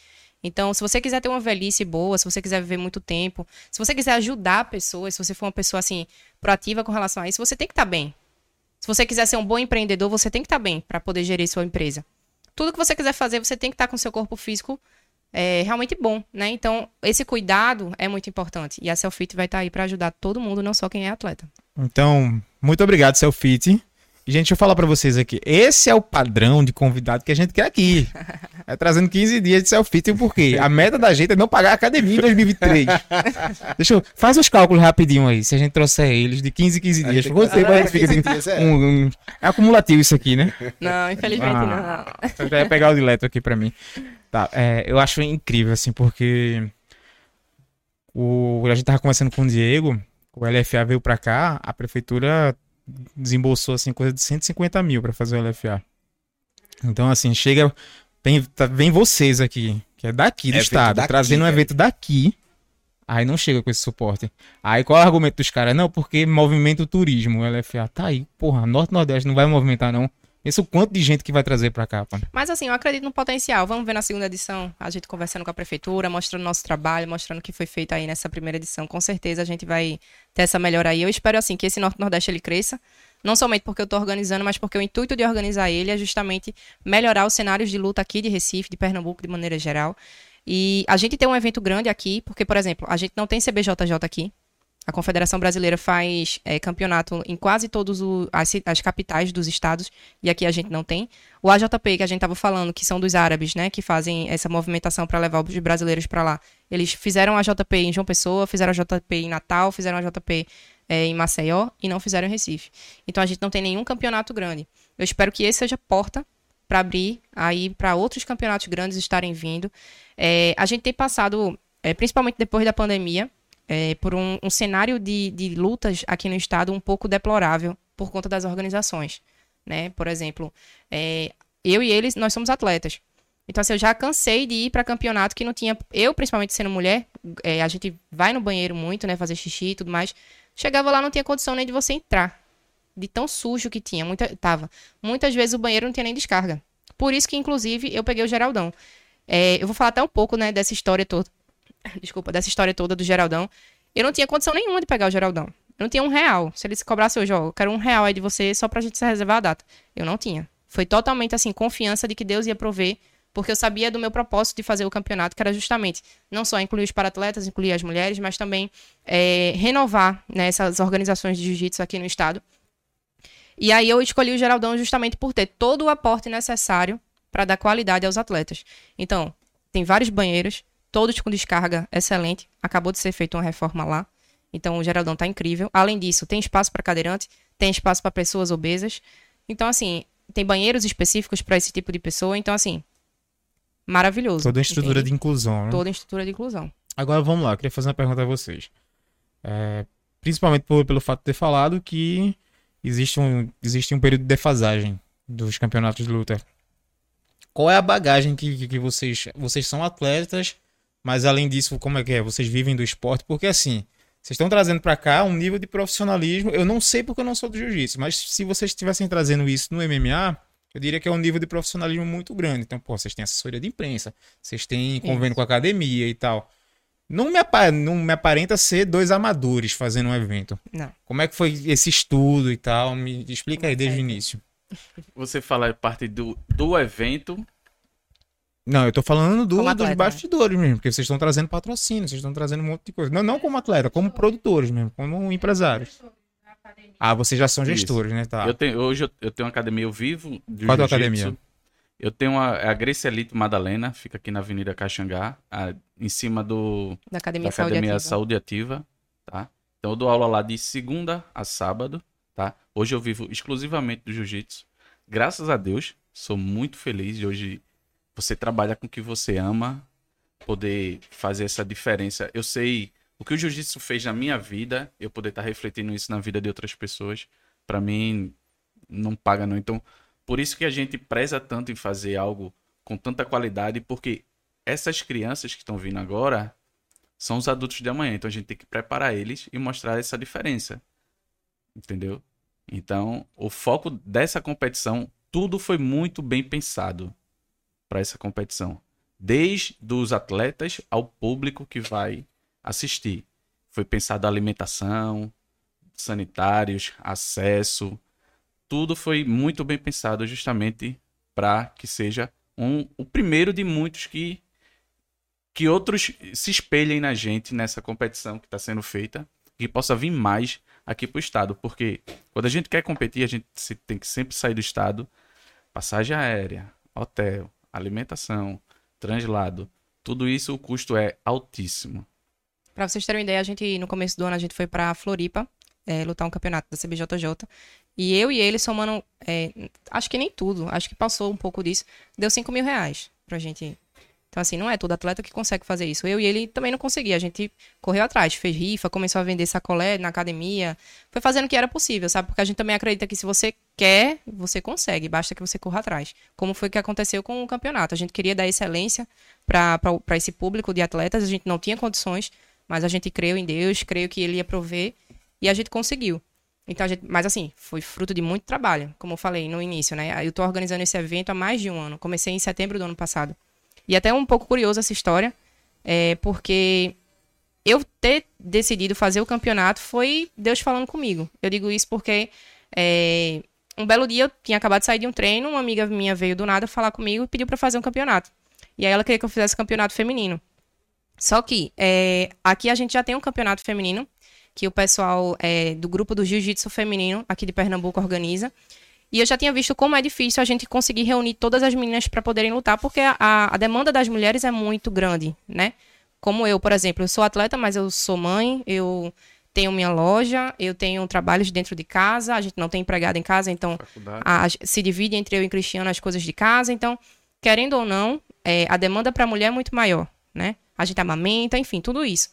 Então, se você quiser ter uma velhice boa, se você quiser viver muito tempo, se você quiser ajudar pessoas, se você for uma pessoa assim, proativa com relação a isso, você tem que estar tá bem. Se você quiser ser um bom empreendedor, você tem que estar tá bem para poder gerir sua empresa. Tudo que você quiser fazer, você tem que estar tá com seu corpo físico é realmente bom, né? Então, esse cuidado é muito importante. E a Selfit vai estar tá aí para ajudar todo mundo, não só quem é atleta. Então, muito obrigado, Selfit. E, gente, deixa eu falar para vocês aqui. Esse é o padrão de convidado que a gente quer aqui. É trazendo 15 dias de selfie, por quê? A meta da gente é não pagar a academia em 2023. Deixa eu... Faz os cálculos rapidinho aí, se a gente trouxer eles de 15 em 15 dias. Você vai ficar assim, é. Um, um... é acumulativo isso aqui, né? Não, infelizmente ah, não. Eu já ia pegar o dileto aqui para mim. Tá, é, eu acho incrível, assim, porque o, a gente tava conversando com o Diego, o LFA veio para cá, a prefeitura desembolsou, assim, coisa de 150 mil para fazer o LFA. Então, assim, chega, vem, tá, vem vocês aqui, que é daqui do é estado, daqui, trazendo um evento daqui, aí não chega com esse suporte. Aí qual é o argumento dos caras? Não, porque movimento turismo, o LFA tá aí, porra, Norte-Nordeste não vai movimentar não. Pensa o quanto de gente que vai trazer para cá. Pô. Mas assim, eu acredito no potencial. Vamos ver na segunda edição, a gente conversando com a prefeitura, mostrando nosso trabalho, mostrando o que foi feito aí nessa primeira edição. Com certeza a gente vai ter essa melhora aí. Eu espero assim que esse Norte Nordeste ele cresça. Não somente porque eu estou organizando, mas porque o intuito de organizar ele é justamente melhorar os cenários de luta aqui de Recife, de Pernambuco de maneira geral. E a gente tem um evento grande aqui, porque, por exemplo, a gente não tem CBJJ aqui, a Confederação Brasileira faz é, campeonato em quase todas as, as, capitais dos estados, e aqui a gente não tem. O AJP, que a gente estava falando, que são dos árabes, né, que fazem essa movimentação para levar os brasileiros para lá. Eles fizeram a JP em João Pessoa, fizeram a JP em Natal, fizeram a JP é, em Maceió e não fizeram em Recife. Então a gente não tem nenhum campeonato grande. Eu espero que esse seja porta para abrir aí para outros campeonatos grandes estarem vindo. É, a gente tem passado, é, principalmente depois da pandemia, é, por um, um cenário de, de, lutas aqui no estado um pouco deplorável por conta das organizações. Né? Por exemplo, é, eu e eles, nós somos atletas. Então, assim, eu já cansei de ir para campeonato que não tinha. Eu, principalmente sendo mulher, é, a gente vai no banheiro muito, né? Fazer xixi e tudo mais. Chegava lá, não tinha condição nem de você entrar. de tão sujo que tinha. Muita, tava. Muitas vezes o banheiro não tinha nem descarga. Por isso que, inclusive, eu peguei o Geraldão. É, eu vou falar até um pouco, né, dessa história toda. Desculpa, dessa história toda do Geraldão. Eu não tinha condição nenhuma de pegar o Geraldão. Eu não tinha um real. Se ele se cobrasse hoje, ó, eu quero um real aí de você só pra gente se reservar a data. Eu não tinha. Foi totalmente, assim, confiança de que Deus ia prover porque eu sabia do meu propósito de fazer o campeonato, que era justamente não só incluir os paratletas, incluir as mulheres, mas também é, renovar né, essas organizações de jiu-jitsu aqui no estado. E aí eu escolhi o Geraldão justamente por ter todo o aporte necessário para dar qualidade aos atletas. Então, tem vários banheiros, todos com descarga excelente. Acabou de ser feita uma reforma lá. Então, o Geraldão está incrível. Além disso, tem espaço para cadeirante, tem espaço para pessoas obesas. Então, assim, tem banheiros específicos para esse tipo de pessoa. Então, assim, maravilhoso. Toda a estrutura entende? de inclusão, né? Toda a estrutura de inclusão. Agora vamos lá, eu queria fazer uma pergunta a vocês. É, principalmente por, pelo fato de ter falado que existe um, existe um período de defasagem dos campeonatos de luta. Qual é a bagagem que, que vocês. Vocês são atletas, mas além disso, como é que é? Vocês vivem do esporte? Porque assim, vocês estão trazendo para cá um nível de profissionalismo. Eu não sei porque eu não sou do jiu-jitsu, mas se vocês estivessem trazendo isso no MMA, eu diria que é um nível de profissionalismo muito grande. Então, pô, vocês têm assessoria de imprensa, vocês têm convênio Isso. com a academia e tal. Não me, não me aparenta ser dois amadores fazendo um evento. Não. Como é que foi esse estudo e tal? Me explica aí desde o início. Você fala parte do, do evento. Não, eu tô falando do, atleta, dos né? bastidores né? mesmo, porque vocês estão trazendo patrocínio, vocês estão trazendo um monte de coisa. Não, não como atleta, como produtores mesmo, como empresários. Ah, vocês já são gestores, Isso. né? Tá. Eu tenho, hoje eu, eu tenho uma academia, eu vivo de Qual é a academia? Eu tenho é a Grace Elite Madalena, fica aqui na Avenida Caxangá, a, em cima do, da Academia, da academia Saúde, Ativa. Saúde Ativa, tá? Então eu dou aula lá de segunda a sábado, tá? Hoje eu vivo exclusivamente do jiu-jitsu. Graças a Deus, sou muito feliz de hoje você trabalha com o que você ama, poder fazer essa diferença. Eu sei o que o jiu-jitsu fez na minha vida, eu poder estar tá refletindo isso na vida de outras pessoas, para mim não paga não. Então, por isso que a gente preza tanto em fazer algo com tanta qualidade, porque essas crianças que estão vindo agora são os adultos de amanhã. Então a gente tem que preparar eles e mostrar essa diferença. Entendeu? Então, o foco dessa competição, tudo foi muito bem pensado para essa competição. Desde os atletas ao público que vai assistir. Foi pensado alimentação, sanitários, acesso, tudo foi muito bem pensado justamente para que seja um, o primeiro de muitos que que outros se espelhem na gente nessa competição que está sendo feita e possa vir mais aqui para o estado, porque quando a gente quer competir a gente tem que sempre sair do estado, passagem aérea, hotel, alimentação, translado, tudo isso o custo é altíssimo. Para vocês terem uma ideia, a gente, no começo do ano, a gente foi pra Floripa é, lutar um campeonato da CBJJ. E eu e ele somando, é, acho que nem tudo, acho que passou um pouco disso, deu 5 mil reais pra gente. Então, assim, não é todo atleta que consegue fazer isso. Eu e ele também não conseguia. A gente correu atrás, fez rifa, começou a vender sacolé na academia, foi fazendo o que era possível, sabe? Porque a gente também acredita que se você quer, você consegue, basta que você corra atrás. Como foi que aconteceu com o campeonato. A gente queria dar excelência para esse público de atletas, a gente não tinha condições, mas a gente creu em Deus, creio que ele ia prover e a gente conseguiu. Então, gente, mas assim, foi fruto de muito trabalho, como eu falei no início, né? Eu estou organizando esse evento há mais de um ano. Comecei em setembro do ano passado. E até um pouco curioso essa história, é, porque eu ter decidido fazer o campeonato foi Deus falando comigo. Eu digo isso porque é, um belo dia eu tinha acabado de sair de um treino, uma amiga minha veio do nada falar comigo e pediu para fazer um campeonato. E aí ela queria que eu fizesse campeonato feminino. Só que é, aqui a gente já tem um campeonato feminino, que o pessoal é, do grupo do Jiu-Jitsu Feminino aqui de Pernambuco organiza. E eu já tinha visto como é difícil a gente conseguir reunir todas as meninas para poderem lutar, porque a, a, demanda das mulheres é muito grande, né? Como eu, por exemplo, eu sou atleta, mas eu sou mãe, eu tenho minha loja, eu tenho trabalhos dentro de casa, a gente não tem empregada em casa, então a, se divide entre eu e Cristiano as coisas de casa. Então, querendo ou não, é, a demanda para a mulher é muito maior, né? A gente amamenta, enfim, tudo isso.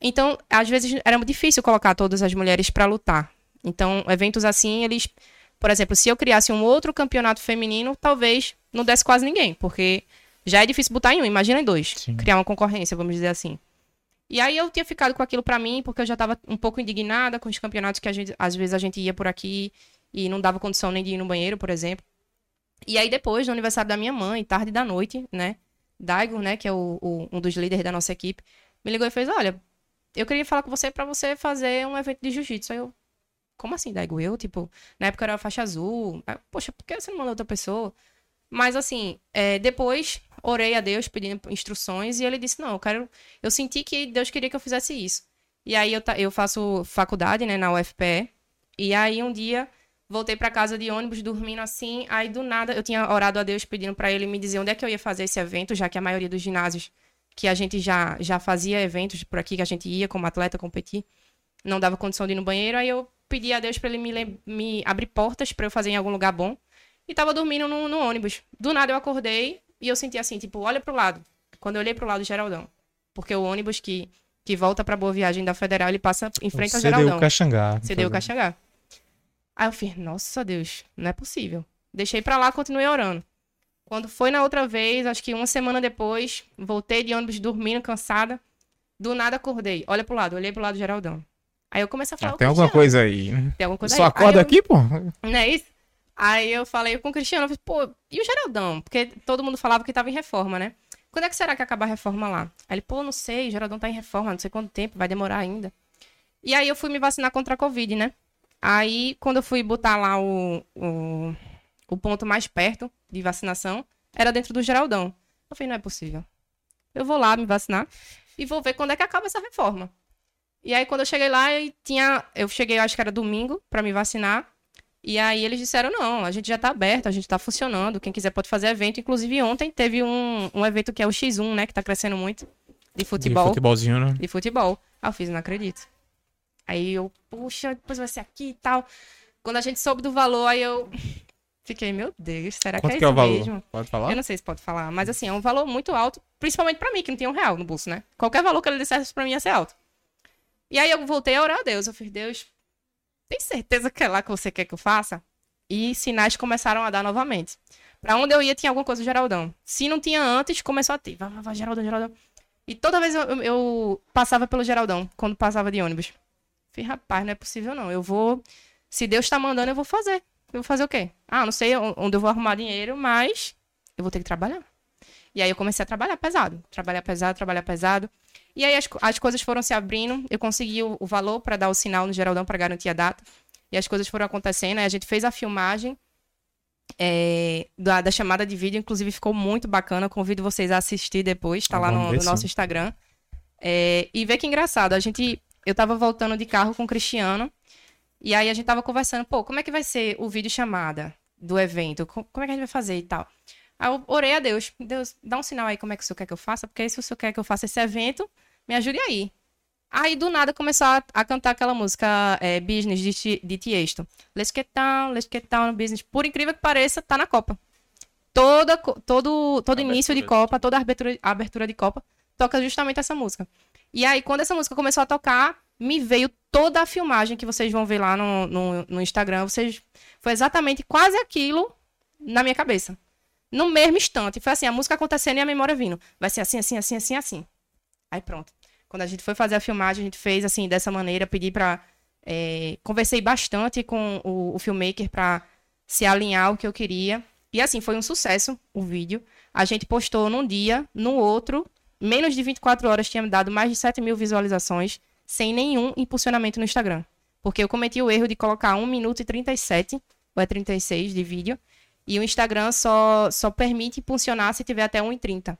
Então, às vezes era muito difícil colocar todas as mulheres para lutar. Então, eventos assim, eles, por exemplo, se eu criasse um outro campeonato feminino, talvez não desse quase ninguém, porque já é difícil botar em um, imagina em dois, Sim. criar uma concorrência, vamos dizer assim. E aí eu tinha ficado com aquilo para mim, porque eu já tava um pouco indignada com os campeonatos que a gente, às vezes a gente ia por aqui e não dava condição nem de ir no banheiro, por exemplo. E aí depois, no aniversário da minha mãe, tarde da noite, né? Daigo, né, que é o, o, um dos líderes da nossa equipe, me ligou e fez: Olha, eu queria falar com você para você fazer um evento de jiu-jitsu. Aí eu, como assim, Daigo? Eu, tipo, na época era faixa azul. Poxa, por que você não mandou outra pessoa? Mas assim, é, depois orei a Deus pedindo instruções e ele disse: Não, eu quero. Eu senti que Deus queria que eu fizesse isso. E aí eu, eu faço faculdade, né, na UFPE. E aí um dia voltei para casa de ônibus dormindo assim. Aí do nada eu tinha orado a Deus pedindo para ele me dizer onde é que eu ia fazer esse evento, já que a maioria dos ginásios que a gente já, já fazia eventos por aqui que a gente ia como atleta competir, não dava condição de ir no banheiro. Aí eu pedi a Deus para ele me, me abrir portas para eu fazer em algum lugar bom. E tava dormindo no, no, ônibus. Do nada eu acordei e eu senti assim, tipo, olha pro lado. Quando eu olhei pro lado, Geraldão. Porque o ônibus que, que volta pra Boa Viagem da Federal, ele passa em frente ao Geraldão. CDU Caxangá. CDU Caxangá. Aí eu fiz, nossa Deus, não é possível. Deixei pra lá, continuei orando. Quando foi na outra vez, acho que uma semana depois, voltei de ônibus dormindo, cansada. Do nada acordei. Olha pro lado, olhei pro lado do Geraldão. Aí eu comecei a falar. Ah, tem alguma coisa aí. Tem alguma coisa Só aí. acorda Aí eu- aqui, pô. Não é isso? Aí eu falei com o Cristiano, eu falei, pô, e o Geraldão? Porque todo mundo falava que tava em reforma, né? Quando é que será que acaba a reforma lá? Aí ele, pô, não sei, o Geraldão tá em reforma, não sei quanto tempo, vai demorar ainda. E aí eu fui me vacinar contra a Covid, né? Aí, quando eu fui botar lá o, o, o ponto mais perto de vacinação, era dentro do Geraldão. Eu falei, não é possível. Eu vou lá me vacinar e vou ver quando é que acaba essa reforma. E aí, quando eu cheguei lá, eu tinha. Eu cheguei, acho que era domingo, pra me vacinar. E aí eles disseram, não, a gente já tá aberto, a gente tá funcionando, quem quiser pode fazer evento. Inclusive, ontem teve um, um evento que é o X1, né? Que tá crescendo muito. De futebol. De futebolzinho, né? De futebol. Aí eu fiz, não acredito. Aí eu, puxa, depois vai ser aqui e tal. Quando a gente soube do valor, aí eu fiquei, meu Deus, será Quanto que é que é o isso valor? mesmo? Pode falar? Eu não sei se pode falar, mas assim, é um valor muito alto, principalmente pra mim, que não tinha um real no bolso, né? Qualquer valor que ele dissesse pra mim ia ser alto. E aí eu voltei a orar a Deus. Eu fiz, Deus, tem certeza que é lá que você quer que eu faça? E sinais começaram a dar novamente. Pra onde eu ia tinha alguma coisa do Geraldão. Se não tinha antes, começou a ter. Vai, vai, vai, Geraldão, Geraldão. E toda vez eu, eu- passava pelo Geraldão, quando passava de ônibus. Falei, rapaz, não é possível não. Eu vou. Se Deus tá mandando, eu vou fazer. Eu vou fazer o quê? Ah, não sei on- onde eu vou arrumar dinheiro, mas eu vou ter que trabalhar. E aí eu comecei a trabalhar pesado. Trabalhar pesado, trabalhar pesado. E aí as, as coisas foram se abrindo. Eu consegui o, o valor para dar o sinal no Geraldão para garantir a data. E as coisas foram acontecendo. Aí a gente fez a filmagem é, da, da chamada de vídeo. Inclusive ficou muito bacana. Convido vocês a assistir depois. Tá Ah, lá no, ver no nosso. Instagram. É, e vê que engraçado. A gente, eu tava voltando de carro com o Cristiano. E aí a gente tava conversando, pô, como é que vai ser o vídeo chamada do evento? Co- Como é que a gente vai fazer e tal? Aí eu orei a Deus. Deus, dá um sinal aí como é que o senhor quer que eu faça, porque aí se o senhor quer que eu faça esse evento, me ajude aí. Aí do nada começou a, a cantar aquela música é, Business de, de Tiesto. Let's get down, let's get down business. Por incrível que pareça, tá na Copa. Toda, todo todo início de. Copa, toda abertura, abertura de Copa, toca justamente essa música. E aí, quando essa música começou a tocar, me veio toda a filmagem que vocês vão ver lá no, no, no Instagram. Vocês, foi exatamente quase aquilo na minha cabeça. No mesmo instante. Foi assim, a música acontecendo e a memória vindo. Vai ser assim, assim, assim, assim, assim. Aí pronto. Quando a gente foi fazer a filmagem, a gente fez assim, dessa maneira, pedi pra. é, conversei bastante com o, o filmmaker pra se alinhar o que eu queria. E assim, foi um sucesso o vídeo. A gente postou num dia, no outro, menos de 24 horas tinha dado mais de 7 mil visualizações, sem nenhum impulsionamento no Instagram. Porque eu cometi o erro de colocar 1 minuto e 37, ou é 36 de vídeo, e o Instagram só, só permite impulsionar se tiver até 1,30.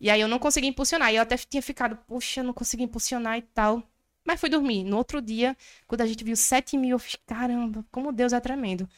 E aí eu não consegui impulsionar. E eu até tinha ficado, puxa, não consegui impulsionar e tal. Mas fui dormir. No outro dia, quando a gente viu 7 mil, eu fiz, caramba, como Deus é tremendo.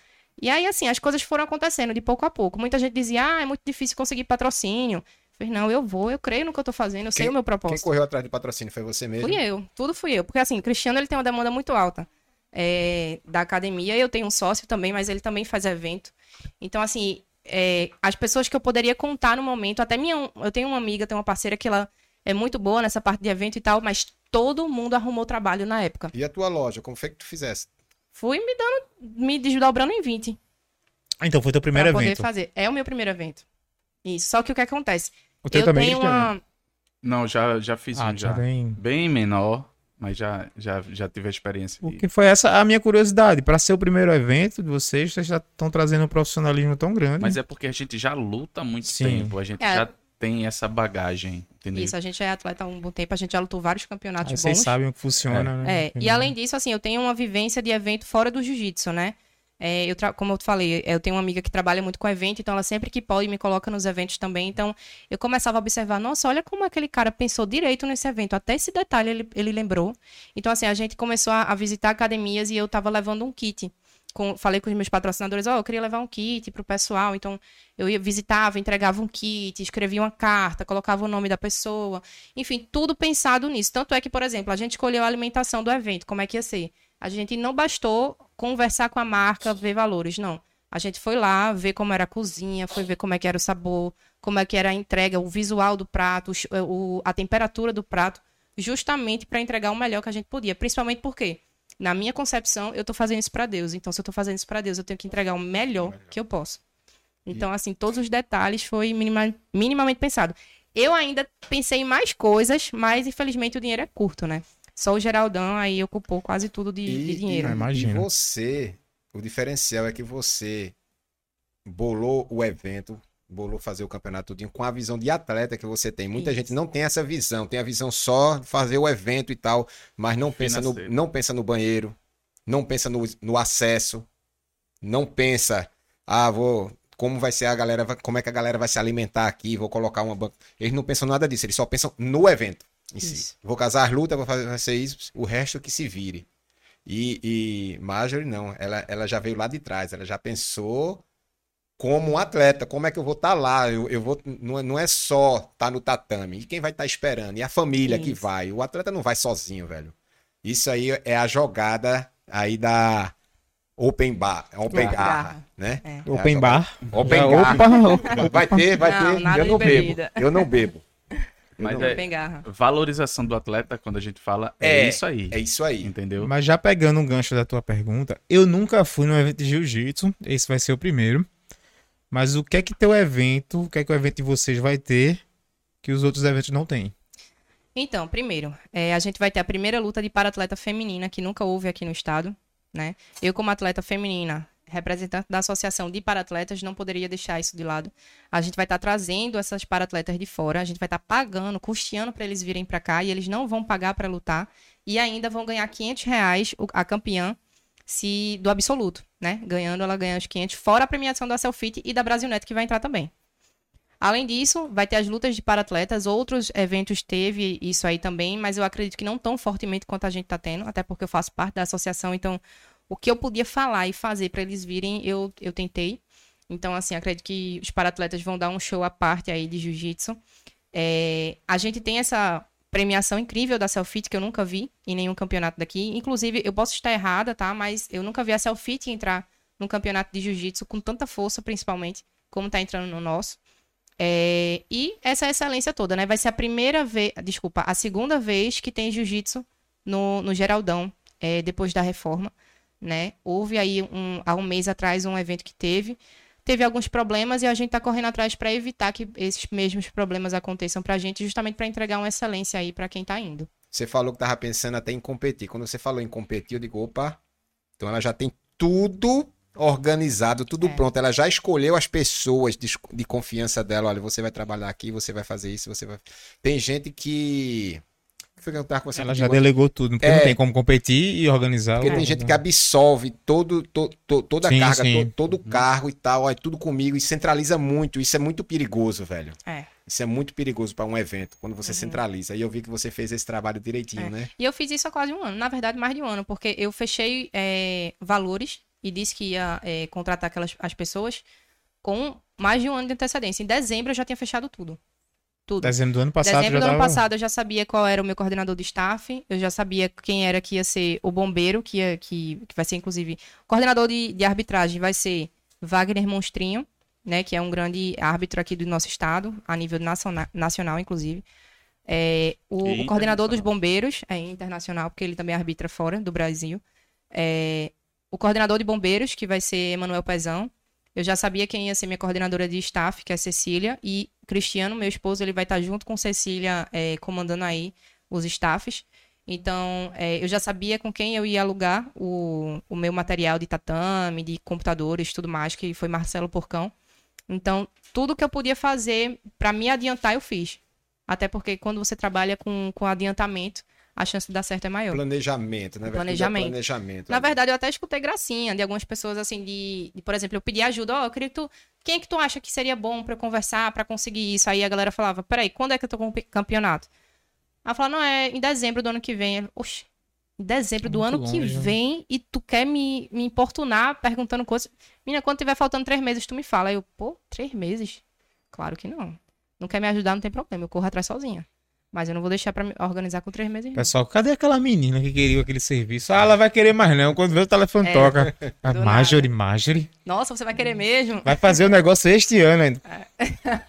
E aí, assim, as coisas foram acontecendo de pouco a pouco. Muita gente dizia, ah, é muito difícil conseguir patrocínio. Eu falei, não, eu vou, eu creio no que eu tô fazendo, eu sei Quem- o meu Quem propósito. correu atrás de patrocínio foi você mesmo? Fui eu, tudo fui eu. Porque assim, o Cristiano ele tem uma demanda muito alta é, da academia. Eu tenho um sócio também, mas ele também faz evento. Então, assim, é, as pessoas que eu poderia contar no momento, até minha. Eu tenho uma amiga, tenho uma parceira que ela é muito boa nessa parte de evento e tal, mas todo mundo arrumou trabalho na época. E a tua loja, como foi que tu fizesse? Fui me dando, me desdobrando em 20 Ah, Então foi teu primeiro pra poder evento. fazer. É o meu primeiro evento. Isso. Só que o que acontece? O teu eu também, tenho uma. Não, já, já fiz Ah, um já. bem. Bem menor, mas já, já, já tive a experiência. O de- que foi essa a minha curiosidade? Para ser o primeiro evento de vocês, vocês já estão trazendo um profissionalismo tão grande. Mas é porque a gente já luta há muito Sim. tempo, a gente É. já tem essa bagagem, entendeu? Isso, a gente é atleta há um bom tempo, a gente já lutou vários campeonatos Aí vocês bons. sabem o que funciona, né? É, e além disso, assim, eu tenho uma vivência de evento fora do jiu-jitsu, né? É, eu como eu falei, eu tenho uma amiga que trabalha muito com evento, então ela sempre que pode me coloca nos eventos também. Então eu começava a observar, nossa, olha como aquele cara pensou direito nesse evento, até esse detalhe ele, ele lembrou. Então, assim, a gente começou a, a visitar academias e eu tava levando um kit. Com- falei com os meus patrocinadores, ó, eu queria levar um kit pro pessoal. Então, eu ia, visitava, entregava um kit, escrevia uma carta, colocava o nome da pessoa. Enfim, tudo pensado nisso. Tanto é que, por exemplo, a gente escolheu a alimentação do evento, como é que ia ser. A gente não bastou conversar com a marca, ver valores, não. A gente foi lá ver como era a cozinha, foi ver como é que era o sabor, como é que era a entrega, o visual do prato, o a temperatura do prato, justamente para entregar o melhor que a gente podia. Principalmente porque, na minha concepção, eu tô fazendo isso para Deus. Então, se eu tô fazendo isso para Deus, eu tenho que entregar o melhor que eu posso. Então, assim, todos os detalhes foi minima- minimamente pensado. Eu ainda pensei em mais coisas, mas infelizmente o dinheiro é curto, né? Só o Geraldão aí ocupou quase tudo de, de dinheiro. Ah, imagina. E você, o diferencial é que você bolou o evento, bolou fazer o campeonato tudinho com a visão de atleta que você tem. Muita Isso. gente não tem essa visão, tem a visão só de fazer o evento e tal, mas não pensa no, não pensa no banheiro, não pensa no, no acesso, não pensa, ah, vou como vai ser a galera, como é que a galera vai se alimentar aqui, vou colocar uma banca. Eles não pensam nada disso, eles só pensam no evento si. Vou casar as lutas, vou fazer vai ser isso, o resto que se vire. E, e Marjorie não, ela, ela já veio lá de trás, ela já pensou como um atleta, como é que eu vou estar lá? Eu, eu vou, não, é- não é só estar no tatame, e quem vai estar esperando? E a família que Isso. vai. O atleta não vai sozinho, velho. Isso aí é a jogada aí da Open Bar, Open Garra, Garra. né? É. É Open jogada- bar. Open Garra. opa, opa. Vai ter, vai Não, ter. Eu não bebo. Eu não bebo. Mas não- é, valorização do atleta, quando a gente fala, é, É, isso aí. É isso aí. Entendeu? Mas já pegando um gancho da tua pergunta, eu nunca fui num evento de jiu-jitsu, esse vai ser o primeiro. Mas o que é que teu evento, o que é que o evento de vocês vai ter que os outros eventos não têm? Então, primeiro, é, a gente vai ter a primeira luta de para-atleta feminina, que nunca houve aqui no estado, né? Eu, como atleta feminina, representante da Associação de Para-Atletas, não poderia deixar isso de lado. A gente vai estar trazendo essas para-atletas de fora, a gente vai estar pagando, custeando para eles virem para cá, e eles não vão pagar para lutar, e ainda vão ganhar 500 reais a campeã se do absoluto, né? Ganhando, ela ganha os 500, fora a premiação da Selfit e da Brasilnet, que vai entrar também. Além disso, vai ter as lutas de para-atletas. Outros eventos teve isso aí também, mas eu acredito que não tão fortemente quanto a gente está tendo, até porque eu faço parte da associação. Então, o que eu podia falar e fazer para eles virem, eu, eu tentei. Então, assim, acredito que os para-atletas vão dar um show à parte aí de jiu-jitsu. É, a gente tem essa premiação incrível da Selfit que eu nunca vi em nenhum campeonato daqui. Inclusive, eu posso estar errada, tá? Mas eu nunca vi a Selfit entrar num campeonato de jiu-jitsu com tanta força, principalmente, como tá entrando no nosso. É, e essa excelência toda, né? Vai ser a primeira vez, desculpa, a segunda vez que tem jiu-jitsu no, no Geraldão, é, depois da reforma, né? Houve aí um, há um mês atrás um evento que teve, teve alguns problemas e a gente tá correndo atrás para evitar que esses mesmos problemas aconteçam pra gente, justamente para entregar uma excelência aí para quem tá indo. Você falou que tava pensando até em competir. Quando você falou em competir, eu digo, opa, então ela já tem tudo organizado, tudo É. pronto. Ela já escolheu as pessoas de, de confiança dela. Olha, você vai trabalhar aqui, você vai fazer isso, você vai. Tem gente que. Tava? Ela já delegou tudo, porque É. não tem como competir e organizar. Porque o- tem gente que absorve todo, to- to- toda a Sim, carga, sim. to- todo o cargo e tal, ó, é tudo comigo e centraliza muito. Isso é muito perigoso, velho. É. Isso é muito perigoso para um evento, quando você centraliza. E eu vi que você fez esse trabalho direitinho, É. né? E eu fiz isso há quase um ano, na verdade mais de um ano, porque eu fechei é, valores e disse que ia é, contratar aquelas as pessoas com mais de um ano de antecedência. Em dezembro eu já tinha fechado tudo. Tudo. Dezembro do ano passado Dezembro já do ano tava- passado eu já sabia qual era o meu coordenador de staff, eu já sabia quem era que ia ser o bombeiro, que, ia, que, que vai ser inclusive. O coordenador de, de arbitragem vai ser Wagner Monstrinho, né, que é um grande árbitro aqui do nosso estado, a nível naciona- nacional, inclusive. É, o, o coordenador dos bombeiros é internacional, porque ele também arbitra fora do Brasil. É, o coordenador de bombeiros, que vai ser Emanuel Pezão. Eu já sabia quem ia ser minha coordenadora de staff, que é Cecília, e Cristiano, meu esposo, ele vai estar junto com Cecília, é, comandando aí os staffs. Então, é, eu já sabia com quem eu ia alugar o, o meu material de tatame, de computadores, tudo mais, que foi Marcelo Porcão. Então, tudo que eu podia fazer para me adiantar, eu fiz. Até porque quando você trabalha com, com adiantamento, a chance de dar certo é maior. Planejamento, né? Planejamento. É planejamento. Na verdade, eu até escutei gracinha de algumas pessoas, assim, de, de por exemplo, eu pedi ajuda, ó, oh, eu queria que tu. Quem é que tu acha que seria bom para eu conversar, para conseguir isso? Aí a galera falava, peraí, quando é que eu tô com o campeonato? Ela falou, não, é em dezembro do ano que vem. Oxe, em dezembro do ano longe, que né? vem e tu quer me, me importunar perguntando coisas. Menina, quando tiver faltando três meses, tu me fala. Aí eu, pô, três meses? Claro que não. Não quer me ajudar, não tem problema. Eu corro atrás sozinha. Mas eu não vou deixar pra organizar com três meses. Pessoal, cadê aquela menina que queria aquele serviço? Ah, ela vai querer mais não. Quando vê o telefone é, toca. A Marjorie, Marjorie. Nossa, você vai querer mesmo? Vai fazer o negócio este ano ainda. É.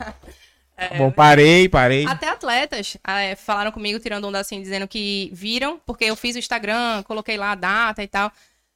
É, Bom, parei, parei. Até atletas é, falaram comigo, tirando onda assim, dizendo que viram, porque eu fiz o Instagram, coloquei lá a data e tal.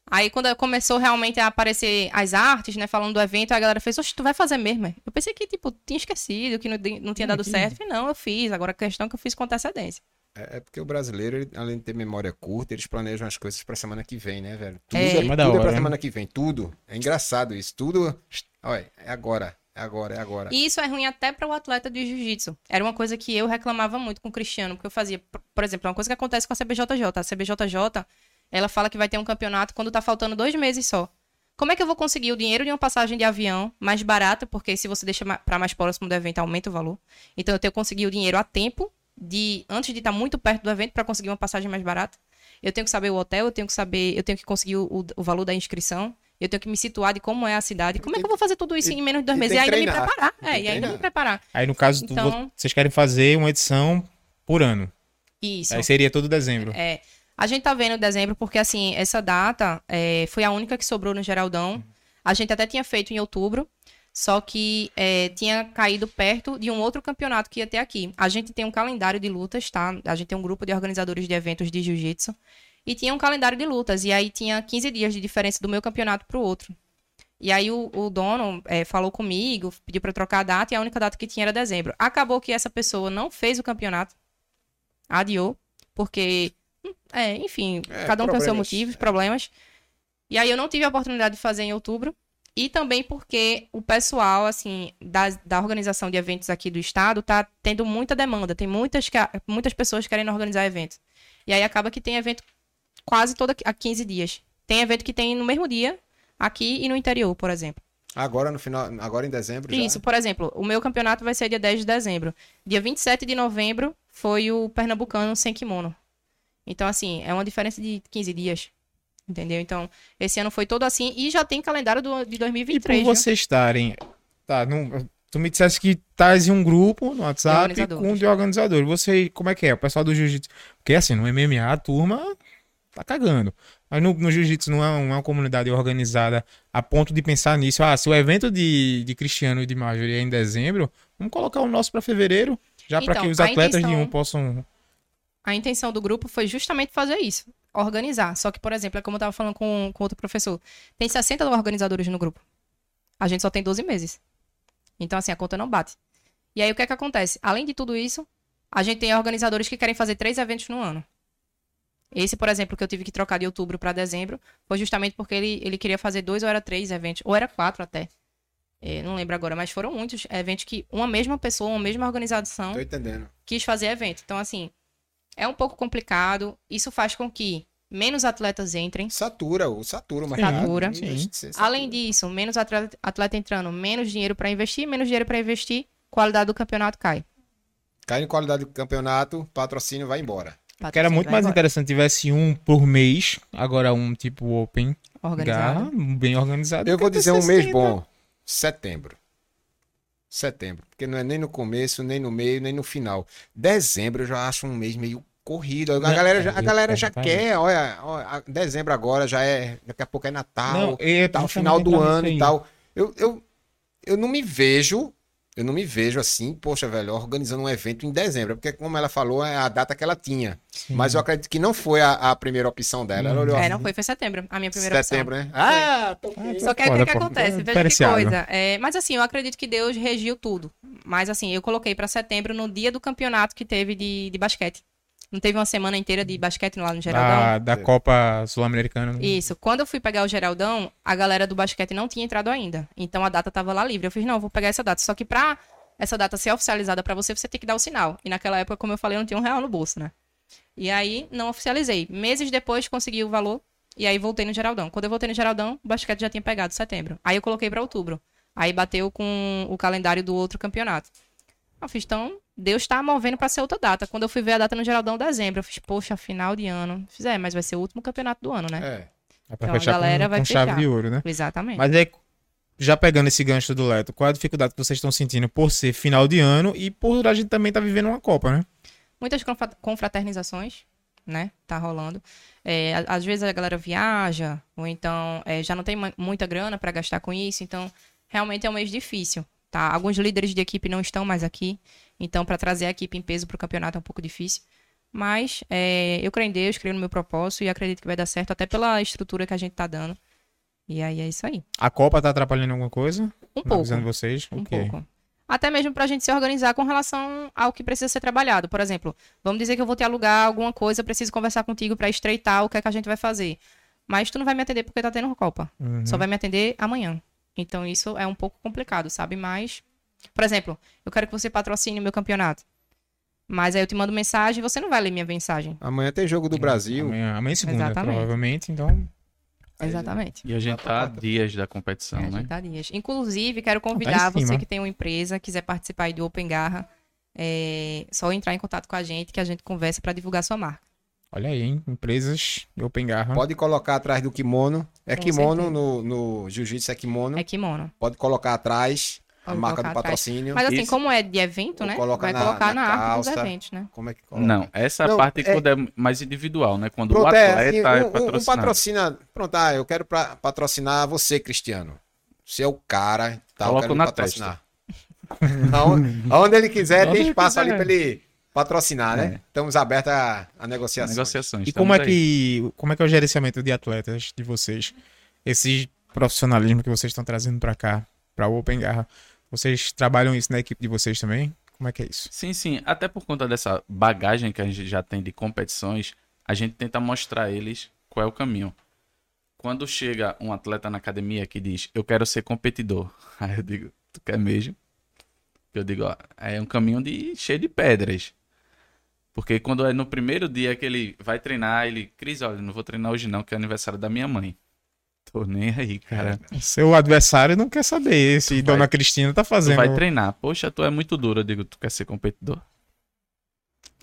Aí quando começou realmente a aparecer as artes, né, falando do evento, a galera fez, oxe, tu vai fazer mesmo? Eu pensei que, tipo, tinha esquecido, que não, não tinha dado certo. Eu falei, não, eu fiz. Agora a questão é que eu fiz com antecedência. É, é porque o brasileiro, ele, além de ter memória curta, eles planejam as coisas pra semana que vem, né, velho? Tudo é, é, tudo é pra né? semana que vem, tudo. É engraçado isso. Tudo, olha, é agora. É agora, é agora. E isso é ruim até para o atleta de jiu-jitsu. Era uma coisa que eu reclamava muito com o Cristiano, porque eu fazia, por exemplo, uma coisa que acontece com a CBJJ. A CBJJ, ela fala que vai ter um campeonato quando tá faltando dois meses só. Como é que eu vou conseguir o dinheiro de uma passagem de avião mais barata? Porque se você deixa para mais próximo do evento, aumenta o valor. Então eu tenho que conseguir o dinheiro a tempo, de antes de estar tá muito perto do evento, para conseguir uma passagem mais barata. Eu tenho que saber o hotel, eu tenho que saber, eu tenho que conseguir o, o valor da inscrição eu tenho que me situar de como é a cidade. Como é que eu vou fazer tudo isso e, em menos de dois meses? E ainda treinar. me preparar. É, e ainda me preparar. Aí, no caso, então, vocês querem fazer uma edição por ano. Isso. Aí seria todo dezembro. É. A gente tá vendo dezembro porque, assim, essa data é, foi a única que sobrou no Geraldão. A gente até tinha feito em outubro, só que é, tinha caído perto de um outro campeonato que ia ter aqui. A gente tem um calendário de lutas, tá? A gente tem um grupo de organizadores de eventos de jiu-jitsu e tinha um calendário de lutas. E aí tinha 15 dias de diferença do meu campeonato pro outro. E aí o, o dono é, falou comigo, pediu para trocar a data, e a única data que tinha era dezembro. Acabou que essa pessoa não fez o campeonato, adiou, porque, é, enfim, é, cada um tem seus motivos, problemas. E aí eu não tive a oportunidade de fazer em outubro. E também porque o pessoal, assim, da, da organização de eventos aqui do estado tá tendo muita demanda. Tem muitas, muitas pessoas querendo organizar eventos. E aí acaba que tem evento quase toda a 15 dias. Tem evento que tem no mesmo dia, aqui e no interior, por exemplo. Agora no final, agora em dezembro Isso, por exemplo, o meu campeonato vai ser dia 10 de dezembro. Dia 27 de novembro foi o Pernambucano sem kimono. Então, assim, é uma diferença de 15 dias. Entendeu? Então, esse ano foi todo assim e já tem calendário do, de 2023. E por vocês estarem. Tá, não, tu me disseste que estás em um grupo no WhatsApp com de organizador. Você, como é que é? O pessoal do Jiu-Jitsu. Porque assim, no MMA, a turma tá cagando. Mas no, no jiu-jitsu não é uma comunidade organizada a ponto de pensar nisso. Ah, se o evento de, de Cristiano e de Marjorie é em dezembro, vamos colocar o nosso para fevereiro, já então, para que os atletas intenção, de um possam. A intenção do grupo foi justamente fazer isso, organizar. Só que, por exemplo, é como eu estava falando com, com outro professor, tem 60 organizadores no grupo. A gente só tem 12 meses. Então, assim, a conta não bate. E aí, o que é que acontece? Além de tudo isso, a gente tem organizadores que querem fazer três eventos no ano. Esse, por exemplo, que eu tive que trocar de outubro para dezembro, foi justamente porque ele, ele queria fazer dois ou era três eventos, ou era quatro até. É, não lembro agora, mas foram muitos eventos que uma mesma pessoa, uma mesma organização quis fazer evento. Então, assim, é um pouco complicado. Isso faz com que menos atletas entrem. Satura, o satura, mas satura. Além disso, menos atleta, atleta entrando, menos dinheiro para investir, menos dinheiro para investir, qualidade do campeonato cai. Cai em qualidade do campeonato, patrocínio vai embora. Que era muito mais embora. interessante tivesse um por mês, agora um tipo Open. Organizado. Garra, bem organizado. Eu vou dizer um mês bom. Setembro. Setembro. Porque não é nem no começo, nem no meio, nem no final. Dezembro eu já acho um mês meio corrido. A galera já, a galera já quer, olha, olha, dezembro agora já é, daqui a pouco é Natal, não, é, tá, final do ano e tal. Eu, eu, eu não me vejo eu não me vejo assim, poxa, velho, organizando um evento em dezembro, porque como ela falou, é a data que ela tinha. Sim. Mas eu acredito que não foi a, a primeira opção dela. Hum. é, não foi, foi setembro, a minha primeira setembro, opção. Setembro, né? Ah, tô ah, Só que aí o que, que acontece? É Veja que coisa. É, mas assim, eu acredito que Deus regiu tudo. Mas assim, eu coloquei para setembro no dia do campeonato que teve de, de basquete. Não teve uma semana inteira de basquete lá no Geraldão? Da, da Copa Sul-Americana. Né? Isso. Quando eu fui pegar o Geraldão, a galera do basquete não tinha entrado ainda. Então a data tava lá livre. Eu fiz, não, vou pegar essa data. Só que pra essa data ser oficializada para você, você tem que dar o sinal. E naquela época, como eu falei, eu não tinha um real no bolso, né? E aí, não oficializei. Meses depois, consegui o valor. E aí, voltei no Geraldão. Quando eu voltei no Geraldão, o basquete já tinha pegado setembro. Aí, eu coloquei para outubro. Aí, bateu com o calendário do outro campeonato. Eu fiz, então, Deus tá movendo para ser outra data. Quando eu fui ver a data no Geraldão, dezembro, eu fiz, poxa, final de ano. Fiz, é, mas vai ser o último campeonato do ano, né? É. É pra então, fechar a galera com, vai com fechar. chave de ouro, né? Exatamente. Mas aí, já pegando esse gancho do Leto, qual a dificuldade que vocês estão sentindo por ser final de ano e por a gente também estar tá vivendo uma Copa, né? Muitas confraternizações, né? Tá rolando. É, às vezes a galera viaja, ou então é, já não tem muita grana para gastar com isso, então realmente é um mês difícil. Tá? Alguns líderes de equipe não estão mais aqui, então para trazer a equipe em peso para o campeonato é um pouco difícil. Mas é, eu creio em Deus, creio no meu propósito e acredito que vai dar certo, até pela estrutura que a gente está dando. E aí é isso aí. A Copa está atrapalhando alguma coisa? Um pouco. Avisando vocês? Um okay. pouco. Até mesmo para a gente se organizar com relação ao que precisa ser trabalhado. Por exemplo, vamos dizer que eu vou te alugar alguma coisa, preciso conversar contigo para estreitar o que é que a gente vai fazer. Mas tu não vai me atender porque tá tendo Copa. Uhum. Só vai me atender amanhã. Então isso é um pouco complicado, sabe? Mas, por exemplo, eu quero que você patrocine o meu campeonato. Mas aí eu te mando mensagem e você não vai ler minha mensagem. Amanhã tem jogo do Brasil. Amanhã, amanhã é segunda, Exatamente. provavelmente, então. Exatamente. E a gente tá dias da competição, é, né? Tá dias. Inclusive, quero convidar tá você que tem uma empresa, quiser participar do Open Garra, é só entrar em contato com a gente que a gente conversa para divulgar sua marca. Olha aí, hein? Empresas de Open Garra. Pode colocar atrás do kimono. É Com kimono no, no jiu-jitsu, é kimono. É kimono. Pode colocar atrás a marca do patrocínio. Mas assim, Isso. como é de evento, né? Vai na, colocar na, na arte dos eventos, né? Como é que coloca? Não, essa Não, parte é... quando é mais individual, né? Quando Pronto, o é, atleta é, assim, um, é um patrocina. Pronto, ah, eu quero pra, patrocinar você, Cristiano. Você é o cara, tá? Coloca eu quero na patrocinar. Aonde, aonde ele quiser, tem espaço ali pra ele patrocinar, né? É. Estamos abertos a, a negociações. negociações. E como é, que, como é que é o gerenciamento de atletas de vocês? Esse profissionalismo que vocês estão trazendo para cá, para o Open Garra. Vocês trabalham isso na equipe de vocês também? Como é que é isso? Sim, sim. Até por conta dessa bagagem que a gente já tem de competições, a gente tenta mostrar a eles qual é o caminho. Quando chega um atleta na academia que diz, eu quero ser competidor, aí eu digo, tu quer mesmo? Eu digo, ó, é um caminho de cheio de pedras. Porque quando é no primeiro dia que ele vai treinar, ele, Cris, olha, não vou treinar hoje não, que é aniversário da minha mãe. Tô nem aí, cara. Seu adversário não quer saber se tu Dona vai, Cristina tá fazendo. Tu vai treinar. Poxa, tu é muito duro. Eu digo, tu quer ser competidor?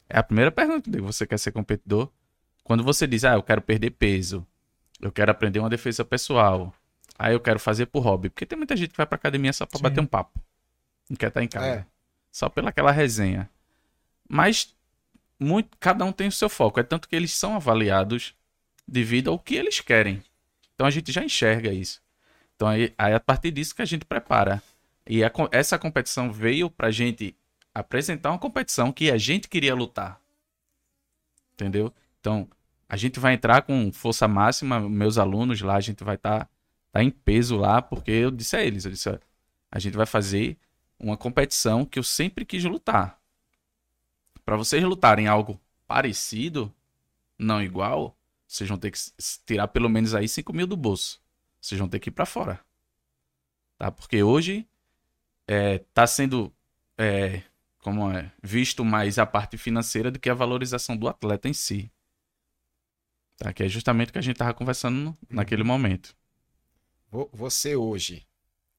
É a primeira pergunta. Eu digo, você quer ser competidor? Quando você diz, ah, eu quero perder peso, eu quero aprender uma defesa pessoal, aí eu quero fazer por hobby. Porque tem muita gente que vai pra academia só pra Sim. bater um papo. Não quer estar tá em casa. É. Só pelaquela resenha. Mas muito, cada um tem o seu foco. É tanto que eles são avaliados devido ao que eles querem. Então a gente já enxerga isso. Então aí, aí a partir disso que a gente prepara. E a, essa competição veio pra gente apresentar uma competição que a gente queria lutar. Entendeu? Então, a gente vai entrar com força máxima, meus alunos lá, a gente vai estar tá, tá em peso lá, porque eu disse a eles, eu disse, a gente vai fazer uma competição que eu sempre quis lutar para vocês lutarem algo parecido, não igual, vocês vão ter que tirar pelo menos aí 5 mil do bolso. Vocês vão ter que ir para fora. Tá? Porque hoje é, tá sendo é, como é, visto mais a parte financeira do que a valorização do atleta em si. Tá? Que é justamente o que a gente tava conversando naquele momento. Você hoje,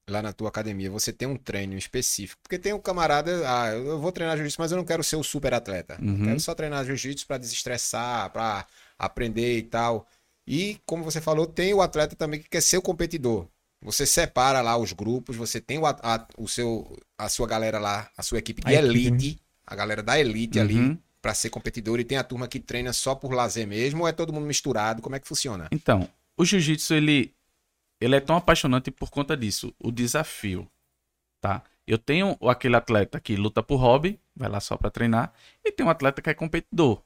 lá na tua academia, você tem um treino específico. Porque tem um camarada, ah, eu vou treinar jiu-jitsu, mas eu não quero ser o super atleta. Uhum. Eu quero só treinar jiu-jitsu para desestressar, para aprender e tal. E, como você falou, tem o atleta também que quer ser o competidor. Você separa lá os grupos, você tem o, a, o seu, a sua galera lá, a sua equipe de a elite, equipe. a galera da elite uhum. ali, para ser competidor, e tem a turma que treina só por lazer mesmo, ou é todo mundo misturado? Como é que funciona? Então, o jiu-jitsu, ele, ele é tão apaixonante por conta disso, o desafio, tá? Eu tenho aquele atleta que luta por hobby, vai lá só para treinar, e tem um atleta que é competidor.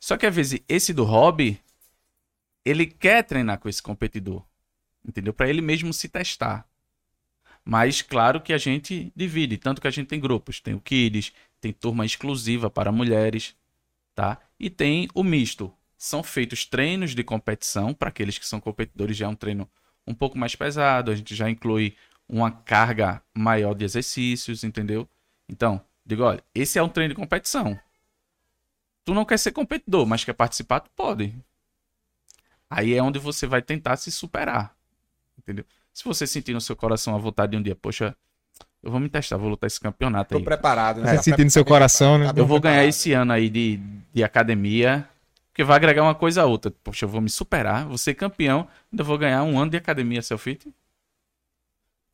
Só que às vezes esse do hobby, ele quer treinar com esse competidor, entendeu? Para ele mesmo se testar. Mas claro que a gente divide, tanto que a gente tem grupos, tem o Kids, tem turma exclusiva para mulheres, tá? E tem o misto. São feitos treinos de competição para aqueles que são competidores, já é um treino um pouco mais pesado, a gente já inclui uma carga maior de exercícios, entendeu? Então, digo, olha, esse é um treino de competição. Tu não quer ser competidor, mas quer participar, tu pode. Aí é onde você vai tentar se superar. Entendeu? Se você sentir no seu coração a vontade de um dia, poxa, eu vou me testar, vou lutar esse campeonato Tô aí. preparado, né? É, Tá sentir no seu coração, preparado, né? tá Eu vou ganhar esse ano aí de, de academia, porque vai agregar uma coisa a outra. Poxa, eu vou me superar, vou ser campeão, ainda vou ganhar um ano de academia selfie.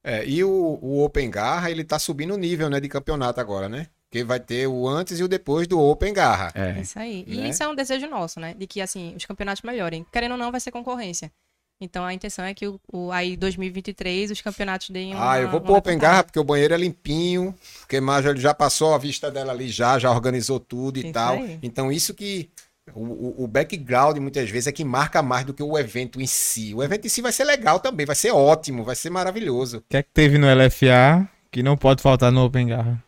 É, e o, o Open Garra, ele tá subindo o nível, né, de campeonato agora, né? Porque vai ter o antes e o depois do Open Garra. É. Isso aí. E Né? isso é um desejo nosso, né? De que, assim, os campeonatos melhorem. Querendo ou não, vai ser concorrência. Então, a intenção é que o, o- aí 2023 os campeonatos deem uma Ah, eu vou pro Open. Garra porque o banheiro é limpinho, porque ele já passou a vista dela ali já, já organizou tudo e Isso tal. aí. Então isso que o, o- background muitas vezes é que marca mais do que o evento em si. O evento em si vai ser legal também, vai ser ótimo, vai ser maravilhoso. O que é que teve no LFA que não pode faltar no Open Garra?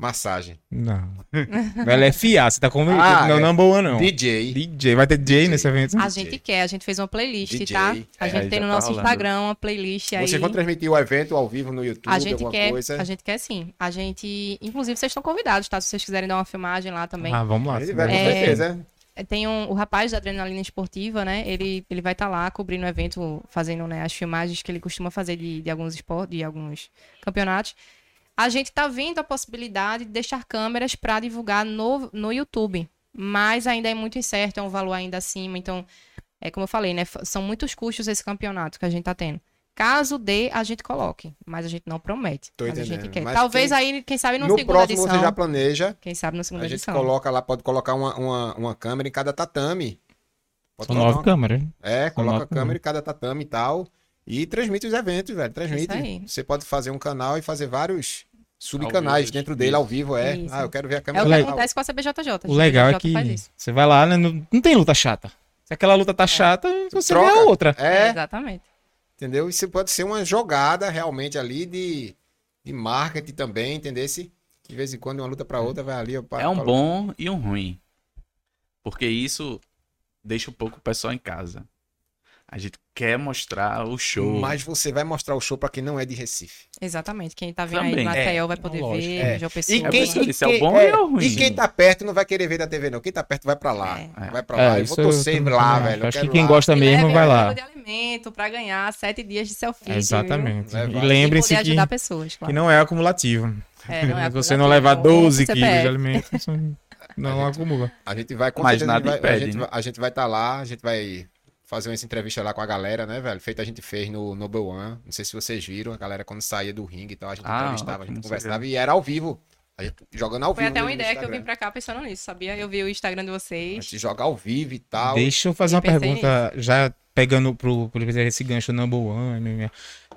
Massagem. Não. No LFA, você tá com Ah, não, é. não boa não. DJ. DJ, vai ter DJ, nesse evento? A DJ. gente quer, a gente fez uma playlist, DJ, tá? A é, gente tem no tá nosso rolando. Instagram uma playlist aí. Vocês vão transmitir o evento ao vivo no YouTube, A gente alguma quer, coisa? a gente quer sim. A gente, inclusive, vocês estão convidados, tá? Se vocês quiserem dar uma filmagem lá também. Ah, vamos lá. Vai, com É. certeza. Tem um, o rapaz da Adrenalina Esportiva, né? Ele, ele vai estar lá cobrindo o evento, fazendo né, as filmagens que ele costuma fazer de, de alguns esportes, de alguns campeonatos. A gente tá vendo a possibilidade de deixar câmeras para divulgar no, no YouTube. Mas ainda é muito incerto, é um valor ainda acima. Então, é como eu falei, né? São muitos custos esse campeonato que a gente tá tendo. Caso dê, a gente coloque. Mas a gente não promete. Tô mas a gente entendendo. quer. Mas Talvez quem- aí, quem sabe, numa No segunda próximo edição. você já planeja. Quem sabe na segunda A gente edição. coloca lá, pode colocar uma, uma, uma câmera em cada tatame. Pode São colocar nove uma- câmeras. É, São coloca a câmera em cada tatame e tal. E transmite os eventos, velho. Transmite. Isso aí. Você pode fazer um canal e fazer vários subcanais vivo, dentro dele, ao vivo, é. Isso. Ah, eu quero ver a É câmera. o que legal. acontece com a CBJJ. O legal é que faz isso. você vai lá, né? Não, não tem luta chata. Se aquela luta tá chata, você Troca. vê a outra. É, É, exatamente. entendeu? Isso pode ser uma jogada realmente ali de, de marketing também, entendeu? Se de vez em quando uma luta pra outra vai ali. opa, É um bom e um ruim. Porque isso deixa um pouco o pessoal em casa. A gente quer mostrar o show. Mas você vai mostrar o show pra quem não é de Recife. Exatamente. Quem tá vendo aí Também. de Maceió É, vai poder lógico. ver, É. João Pessoa. E É quem, disse, é quem- bom e é ruim. E quem tá perto não vai querer ver da TV, não. Quem tá perto vai pra lá. É. Vai pra lá. É, eu isso vou torcer também lá, acho. velho. eu Acho que quem lá. gosta E mesmo vai lá. de alimento pra ganhar sete dias de selfie. Exatamente. E E lembre-se poder que, pessoas, que claro. não é acumulativo. É, não é você não levar é um 12 CPF. quilos de alimento, não acumula. A gente vai com Mas nada impede, né? a gente vai estar lá, a gente vai fazer uma entrevista lá com a galera, né, velho? Feito a gente fez no Noble One. Não sei se vocês viram, a galera quando saía do ringue e tal, a gente Ah, entrevistava, a gente ótimo, conversava e era ao vivo. A gente jogando ao Foi vivo. até uma ideia que eu vim pra cá pensando nisso, sabia? Eu vi o Instagram de A vocês. gente joga ao vivo e tal. Deixa eu fazer Eu uma pergunta, já pegando pro, pro esse gancho number one.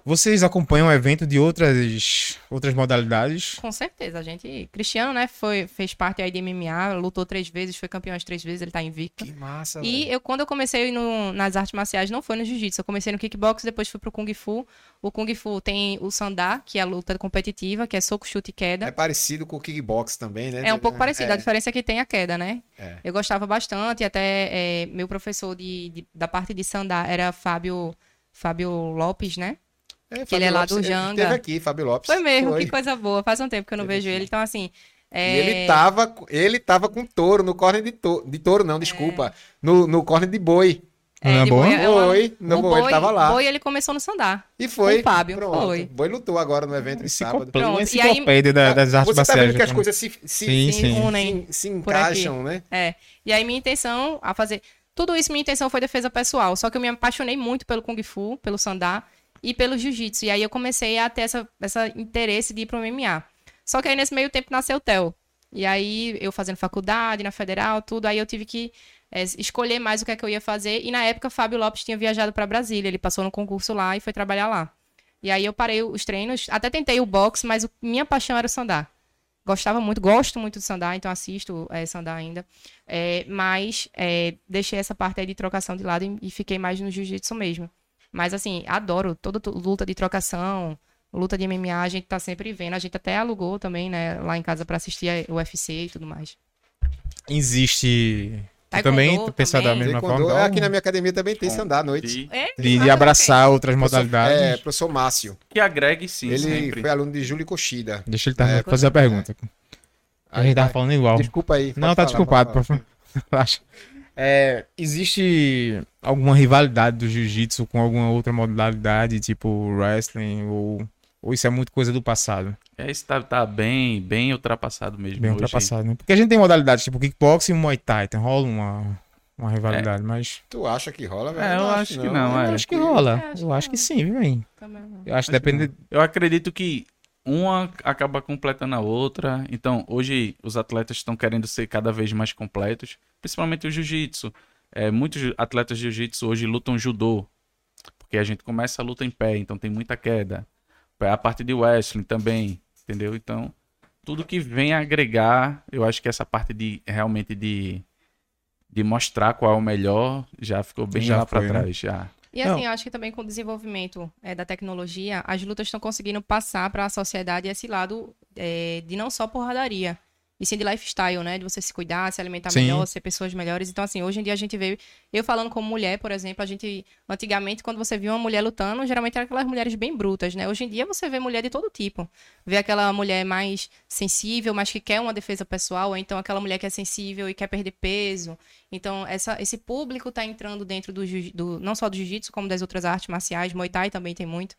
Vocês acompanham o evento de outras, outras modalidades? Com certeza, a gente. Cristiano, né, foi, fez parte aí de MMA, lutou três vezes, foi campeão as três vezes, ele tá invicto. Que massa, E velho. eu, quando eu comecei no- nas artes marciais, não foi no jiu-jitsu. Eu comecei no kickbox, depois fui pro Kung Fu. O Kung Fu tem o Sandá, que é a luta competitiva, que é soco, chute e queda. É parecido com o kickbox também, né? É um pouco parecido. A diferença é que tem a queda, né? É. Eu gostava bastante, até é, meu professor de, de- da parte de Sandá era Fábio, Fábio Lopes, né? É, que ele é lá do ele Janga. Esteve aqui, Fábio Lopes. Foi mesmo, Foi. que coisa boa. Faz um tempo que eu não Teve vejo aqui. ele. Então, assim. E é, ele tava, ele tava com touro, no corner de touro, de touro não, desculpa, no, no corner de boi. Não é de bom? boi, é uma- no boi, ele tava lá. boi, ele começou no Sandá. E foi. Com o Fábio, Pronto. foi. O boi lutou agora no evento de sábado. Enciclopédia, Pronto, e aí- enciclopédia da- das artes Você tá marciais. vendo que as né? coisas se, se, Sim, se, sim. Unem se, se encaixam, né? É. E aí minha intenção a fazer. Tudo isso, minha intenção foi defesa pessoal. Só que eu me apaixonei muito pelo Kung Fu, pelo Sandá e pelo Jiu-Jitsu. E aí eu comecei a ter essa, essa interesse de ir pro MMA. Só que aí nesse meio tempo nasceu o Theo. E aí eu fazendo faculdade, na federal, tudo, aí eu tive que é, escolher mais o que é que eu ia fazer. E na época, Fábio Lopes tinha viajado para Brasília. Ele passou no concurso lá e foi trabalhar lá. E aí eu parei os treinos, até tentei o boxe, mas o, minha paixão era o sandá. Gostava muito, gosto muito de sandá, então assisto é, sandá ainda. É, mas é, deixei essa parte aí de trocação de lado e, e fiquei mais no jiu-jitsu mesmo. Mas assim, adoro toda luta de trocação, luta de MMA, a gente tá sempre vendo. A gente até alugou também, né, lá em casa para assistir o UFC e tudo mais. Existe também pensar da mesma Taekwondo, forma. Aqui na minha academia também tem andar à noite. É? De, de, abraçar outras modalidades. É, professor Márcio. Que agregue sim. Ele sempre. foi aluno de Júlio Cochida. Deixa ele é, fazer a pergunta. É. A gente tava falando igual. Desculpa aí. Não, tá desculpado, professor. Relaxa. É, existe alguma rivalidade do jiu-jitsu com alguma outra modalidade, tipo wrestling, ou, ou isso é muito coisa do passado? É, isso tá, tá bem, bem ultrapassado mesmo. Bem hoje. ultrapassado, né? Porque a gente tem modalidades tipo kickboxing e Muay Thai, então rola uma, uma rivalidade, é. mas... Tu acha que rola, velho? É, eu, eu acho, que não, é. Eu acho que rola. Eu acho que sim, viu, hein? Eu acho que depende... Eu acredito que uma acaba completando a outra. Então, hoje os atletas estão querendo ser cada vez mais completos, principalmente o jiu-jitsu. É, muitos atletas de jiu-jitsu hoje lutam judô, porque a gente começa a luta em pé, então tem muita queda. A parte de wrestling também, entendeu? Então, tudo que vem a agregar, eu acho que essa parte de realmente de, de mostrar qual é o melhor já ficou bem já lá para né? trás, né? já. E assim, eu acho que também com o desenvolvimento é, da tecnologia, as lutas estão conseguindo passar para a sociedade esse lado é, de não só porradaria, e sim de lifestyle, né? De você se cuidar, se alimentar sim. melhor, ser pessoas melhores. Então, assim, hoje em dia a gente vê. Eu falando como mulher, por exemplo, a gente. Antigamente, quando você via uma mulher lutando, geralmente eram aquelas mulheres bem brutas, né? Hoje em dia você vê mulher de todo tipo. Vê aquela mulher mais sensível, mas que quer uma defesa pessoal, ou então aquela mulher que é sensível e quer perder peso. Então, essa, esse público está entrando dentro do, do. não só do jiu-jitsu, como das outras artes marciais. Muay Thai também tem muito.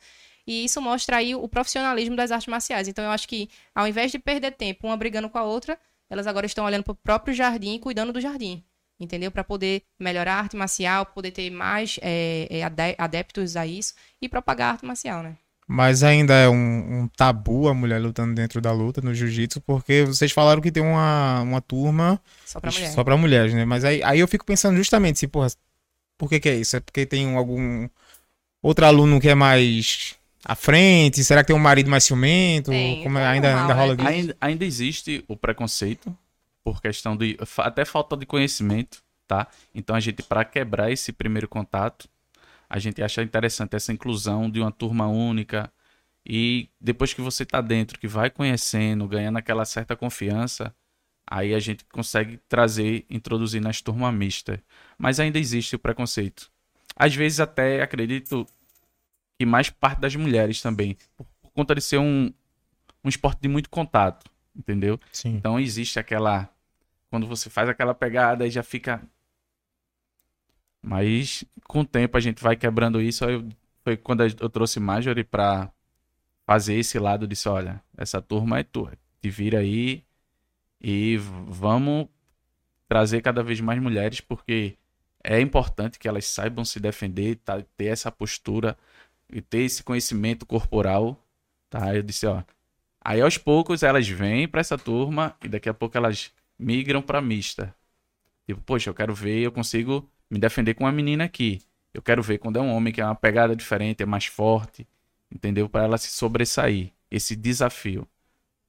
E isso mostra aí o profissionalismo das artes marciais. Então eu acho que, ao invés de perder tempo uma brigando com a outra, elas agora estão olhando para o próprio jardim e cuidando do jardim. Entendeu? Para poder melhorar a arte marcial, poder ter mais é, adeptos a isso e propagar a arte marcial, né? Mas ainda é um, um, tabu a mulher lutando dentro da luta no jiu-jitsu, porque vocês falaram que tem uma, uma turma só pra, mulher. só pra mulheres, né? Mas aí, aí eu fico pensando justamente se, porra, por que, que é isso? É porque tem algum outro aluno que é mais à frente? Será que tem um marido mais ciumento? Tem, Como é, ainda, ainda rola disso? Ainda, ainda existe o preconceito por questão de até falta de conhecimento, tá? Então a gente para quebrar esse primeiro contato, a gente acha interessante essa inclusão de uma turma única e depois que você tá dentro, que vai conhecendo, ganhando aquela certa confiança, aí a gente consegue trazer, introduzir nas turmas mistas. Mas ainda existe o preconceito. Às vezes até acredito e mais parte das mulheres também, por, por conta de ser um, um esporte de muito contato, entendeu? Sim. Então existe aquela. Quando você faz aquela pegada e já fica. Mas com o tempo a gente vai quebrando isso. Eu, foi quando eu trouxe Marjorie pra fazer esse lado disse: olha, essa turma é tua, te vira aí e vamos trazer cada vez mais mulheres, porque é importante que elas saibam se defender, tá, ter essa postura e ter esse conhecimento corporal, tá? Eu disse, ó. Aí aos poucos elas vêm para essa turma e daqui a pouco elas migram para mista. Tipo, poxa, eu quero ver, eu consigo me defender com uma menina aqui. Eu quero ver quando é um homem que é uma pegada diferente, é mais forte, entendeu? Para ela se sobressair, esse desafio.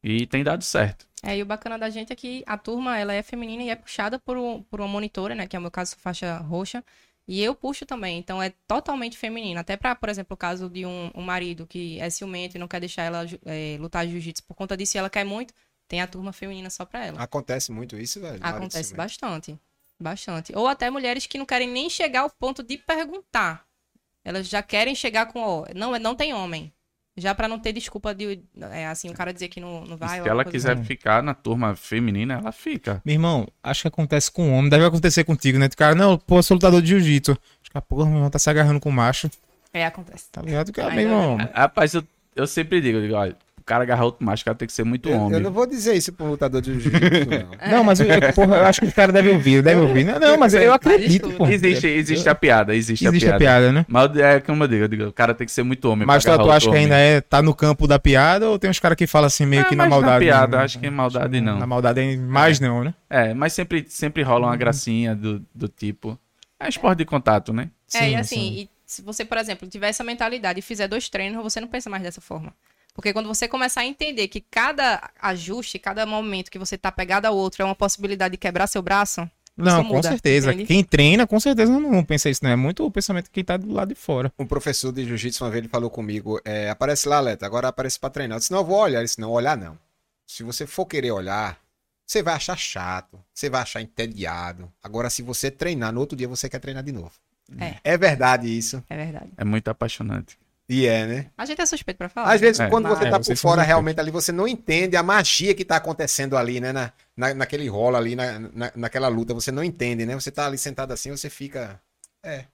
E tem dado certo. É, e o bacana da gente é que a turma, ela é feminina e é puxada por, um, por uma monitora, né? Que é o meu caso, faixa roxa. E eu puxo também, então é totalmente feminino. Até para, por exemplo, o caso de um, um, marido que é ciumento e não quer deixar ela é, lutar jiu-jitsu por conta disso, e ela quer muito, tem a turma feminina só pra ela. Acontece muito isso, velho? Acontece bastante. Bastante. Ou até mulheres que não querem nem chegar ao ponto de perguntar. Elas já querem chegar com, ó, não, não tem homem. Já para não ter desculpa de, é, assim, o cara dizer que não, não vai. Se ela quiser assim. ficar na turma feminina, ela fica. Meu irmão, acho que acontece com homem, deve acontecer contigo, né? O cara, não, pô, sou lutador de jiu-jitsu. Acho que a porra, meu irmão, tá se agarrando com macho. É, acontece. Tá ligado? Cara, meu irmão. Rapaz, eu, eu sempre digo, eu digo, olha, cara agarrar outro macho, o cara tem que ser muito eu, homem. Eu não vou dizer isso pro lutador de jiu-jitsu, não. não, mas eu, porra, eu acho que o cara deve ouvir, deve ouvir. Não, não mas eu acredito, pô. Existe, existe a piada, existe, existe a piada. a piada, né? Mas é como eu digo, eu digo, o cara tem que ser muito homem Mas tu, tu acha que ainda é, tá no campo da piada ou tem uns caras que falam assim meio é, que na maldade? na piada, acho que maldade não. Na maldade é mais não, né? É, mas sempre, sempre rola uma gracinha do, do tipo... É esporte de contato, né? É, sim, e assim, sim. Se você, por exemplo, tiver essa mentalidade e fizer dois treinos, você não pensa mais dessa forma. Porque quando você começar a entender que cada ajuste, cada momento que você tá pegado ao outro é uma possibilidade de quebrar seu braço, Não, isso com muda, certeza. entende? Quem treina, com certeza não, não pensa isso, não. É muito o pensamento de quem tá do lado de fora. Um professor de jiu-jitsu uma vez ele falou comigo: é, aparece lá, Leta, agora aparece pra treinar. Eu disse: não, eu vou olhar. Ele disse: não, olhar não. Se você for querer olhar, você vai achar chato, você vai achar entediado. Agora, se você treinar, no outro dia você quer treinar de novo. É. É verdade isso. É verdade. É muito apaixonante. E é, né? A gente é suspeito pra falar. Às vezes, É. quando você Ah, tá é, por fora, realmente ali, você não entende a magia que tá acontecendo ali, né? Na, na, naquele rolo ali, na, na, naquela luta. Você não entende, né? Você tá ali sentado assim, você fica. É.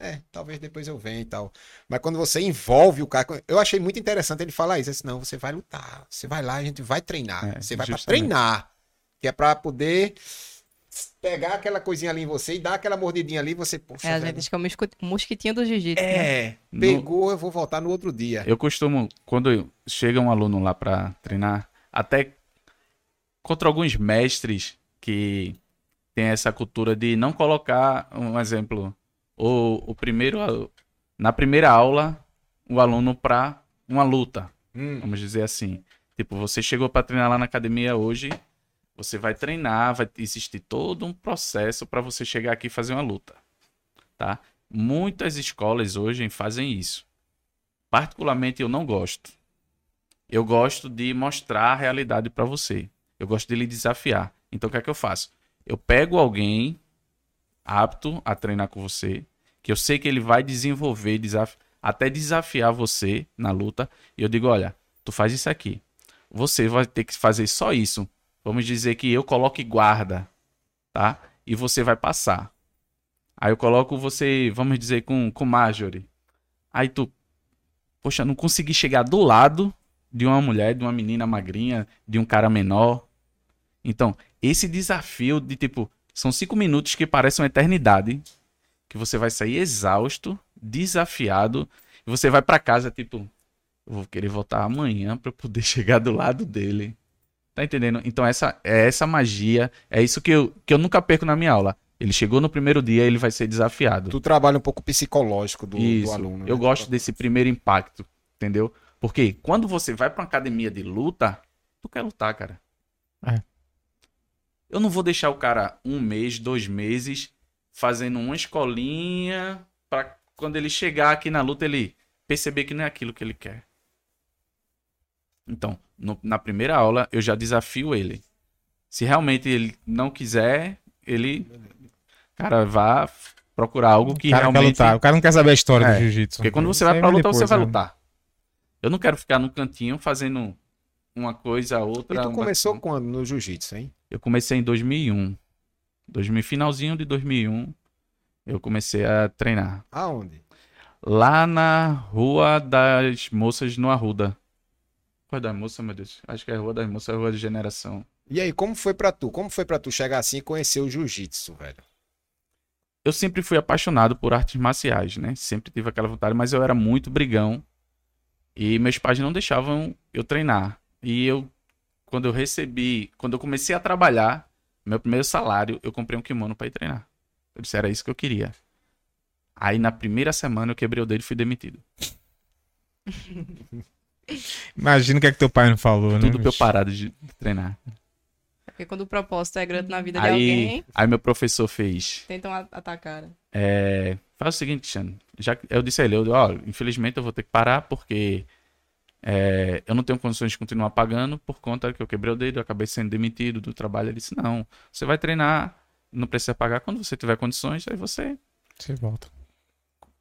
É, talvez depois eu venha e tal. Mas quando você envolve o cara. Eu achei muito interessante ele falar isso. Disse, não, você vai lutar. Você vai lá, a gente vai treinar. É, você vai pra justamente. treinar. Que é pra poder pegar aquela coisinha ali em você e dar aquela mordidinha ali, você. Poxa, É, a gente diz que é o mosco- mosquitinho do jiu-jitsu. né? É, No- pegou, eu vou voltar no outro dia. Eu costumo, quando chega um aluno lá pra treinar, até contra alguns mestres que tem essa cultura de não colocar, um exemplo, o, o primeiro, na primeira aula, o aluno pra uma luta, Hum. vamos dizer assim. Tipo, você chegou pra treinar lá na academia hoje, você vai treinar, vai existir todo um processo pra você chegar aqui e fazer uma luta, tá? Muitas escolas hoje fazem isso. Particularmente eu não gosto. Eu gosto de mostrar a realidade pra você. Eu gosto de lhe desafiar. Então o que é que eu faço? Eu pego alguém apto a treinar com você, que eu sei que ele vai desenvolver, desaf- até desafiar você na luta, e eu digo, olha, tu faz isso aqui. Você vai ter que fazer só isso. Vamos dizer que eu coloque guarda, tá? E você vai passar. Aí eu coloco você, vamos dizer, com, com Marjorie. Aí tu, poxa, não consegui chegar do lado de uma mulher, de uma menina magrinha, de um cara menor. Então, esse desafio de tipo, são cinco minutos que parecem uma eternidade, que você vai sair exausto, desafiado, e você vai pra casa tipo, eu vou querer voltar amanhã eu poder chegar do lado dele. Tá entendendo? Então essa é essa magia, é isso que eu, que eu nunca perco na minha aula. Ele chegou no primeiro dia, ele vai ser desafiado. Tu trabalha um pouco psicológico do, do Isso. aluno. Eu né? gosto desse primeiro impacto, entendeu? Porque quando você vai pra uma academia de luta, tu quer lutar, cara. É. Eu não vou deixar o cara um mês, dois meses fazendo uma escolinha pra quando ele chegar aqui na luta ele perceber que não é aquilo que ele quer. Então, no- na primeira aula eu já desafio ele. Se realmente ele não quiser, ele cara vá procurar algo que o cara quer realmente lutar. O cara não quer saber a história É, do jiu-jitsu. porque quando você vai pra luta, depois, você vai né? lutar. Eu não quero ficar no cantinho fazendo uma coisa, E outra. tu uma- começou quando no jiu-jitsu, hein? Eu comecei em 2001. 2000, finalzinho de 2001, eu comecei a treinar. Aonde? Lá na Rua das Moças, no Arruda. Rua das Moças, meu Deus. Acho que é Rua das Moças, Rua de Generação. E aí, como foi pra tu? Como foi pra tu chegar assim e conhecer o jiu-jitsu, velho? eu sempre fui apaixonado por artes marciais, né? Sempre tive aquela vontade, mas eu era muito brigão. E meus pais não deixavam eu treinar. E eu, quando eu recebi, quando eu comecei a trabalhar, meu primeiro salário, eu comprei um kimono pra ir treinar. Eu disse, era isso que eu queria. Aí na primeira semana eu quebrei o dedo e fui demitido. Imagina o que é que teu pai não falou, né? Tudo pra eu parar de de treinar. Porque quando o propósito é grande na vida de Aí, alguém, aí meu professor fez. tentam atacar. É, faz o seguinte, Cristiano. Já, eu disse a ele, eu, ó, infelizmente eu vou ter que parar porque é, eu não tenho condições de continuar pagando por conta que eu quebrei o dedo, eu acabei sendo demitido do trabalho. Ele disse, não, você vai treinar, não precisa pagar. Quando você tiver condições, aí você Você volta.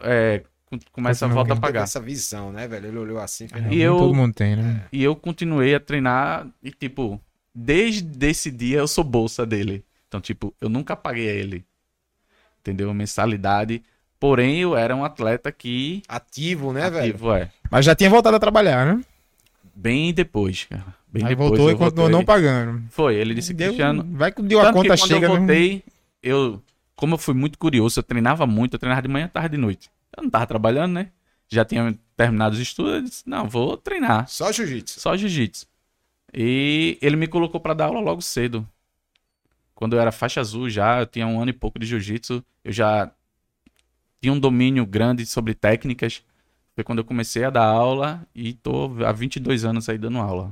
é, começa a volta a pagar. Essa visão, né, velho? Ele olhou assim, É. E eu- Todo mundo tem, né? E eu continuei a treinar e, tipo, desde esse dia eu sou bolsa dele. Então, tipo, eu nunca paguei a ele. Entendeu? Mensalidade. Porém, eu era um atleta que. ativo, né, velho? ativo, é. Mas já tinha voltado a trabalhar, né? Bem depois, cara. Bem Aí depois. voltou e continuou não pagando. Foi, ele disse, Deu- Cristiano. Vai que deu a conta que quando chega, eu né? voltei, eu. Como eu fui muito curioso, eu treinava muito, eu treinava de manhã, tarde e de noite. Eu não tava trabalhando, né? Já tinha terminado os estudos, eu disse, não, vou treinar. Só jiu-jitsu. Só jiu-jitsu. E ele me colocou pra dar aula logo cedo. Quando eu era faixa azul já, eu tinha um ano e pouco de jiu-jitsu, eu já tinha um domínio grande sobre técnicas. Foi quando eu comecei a dar aula e tô há 22 anos aí dando aula.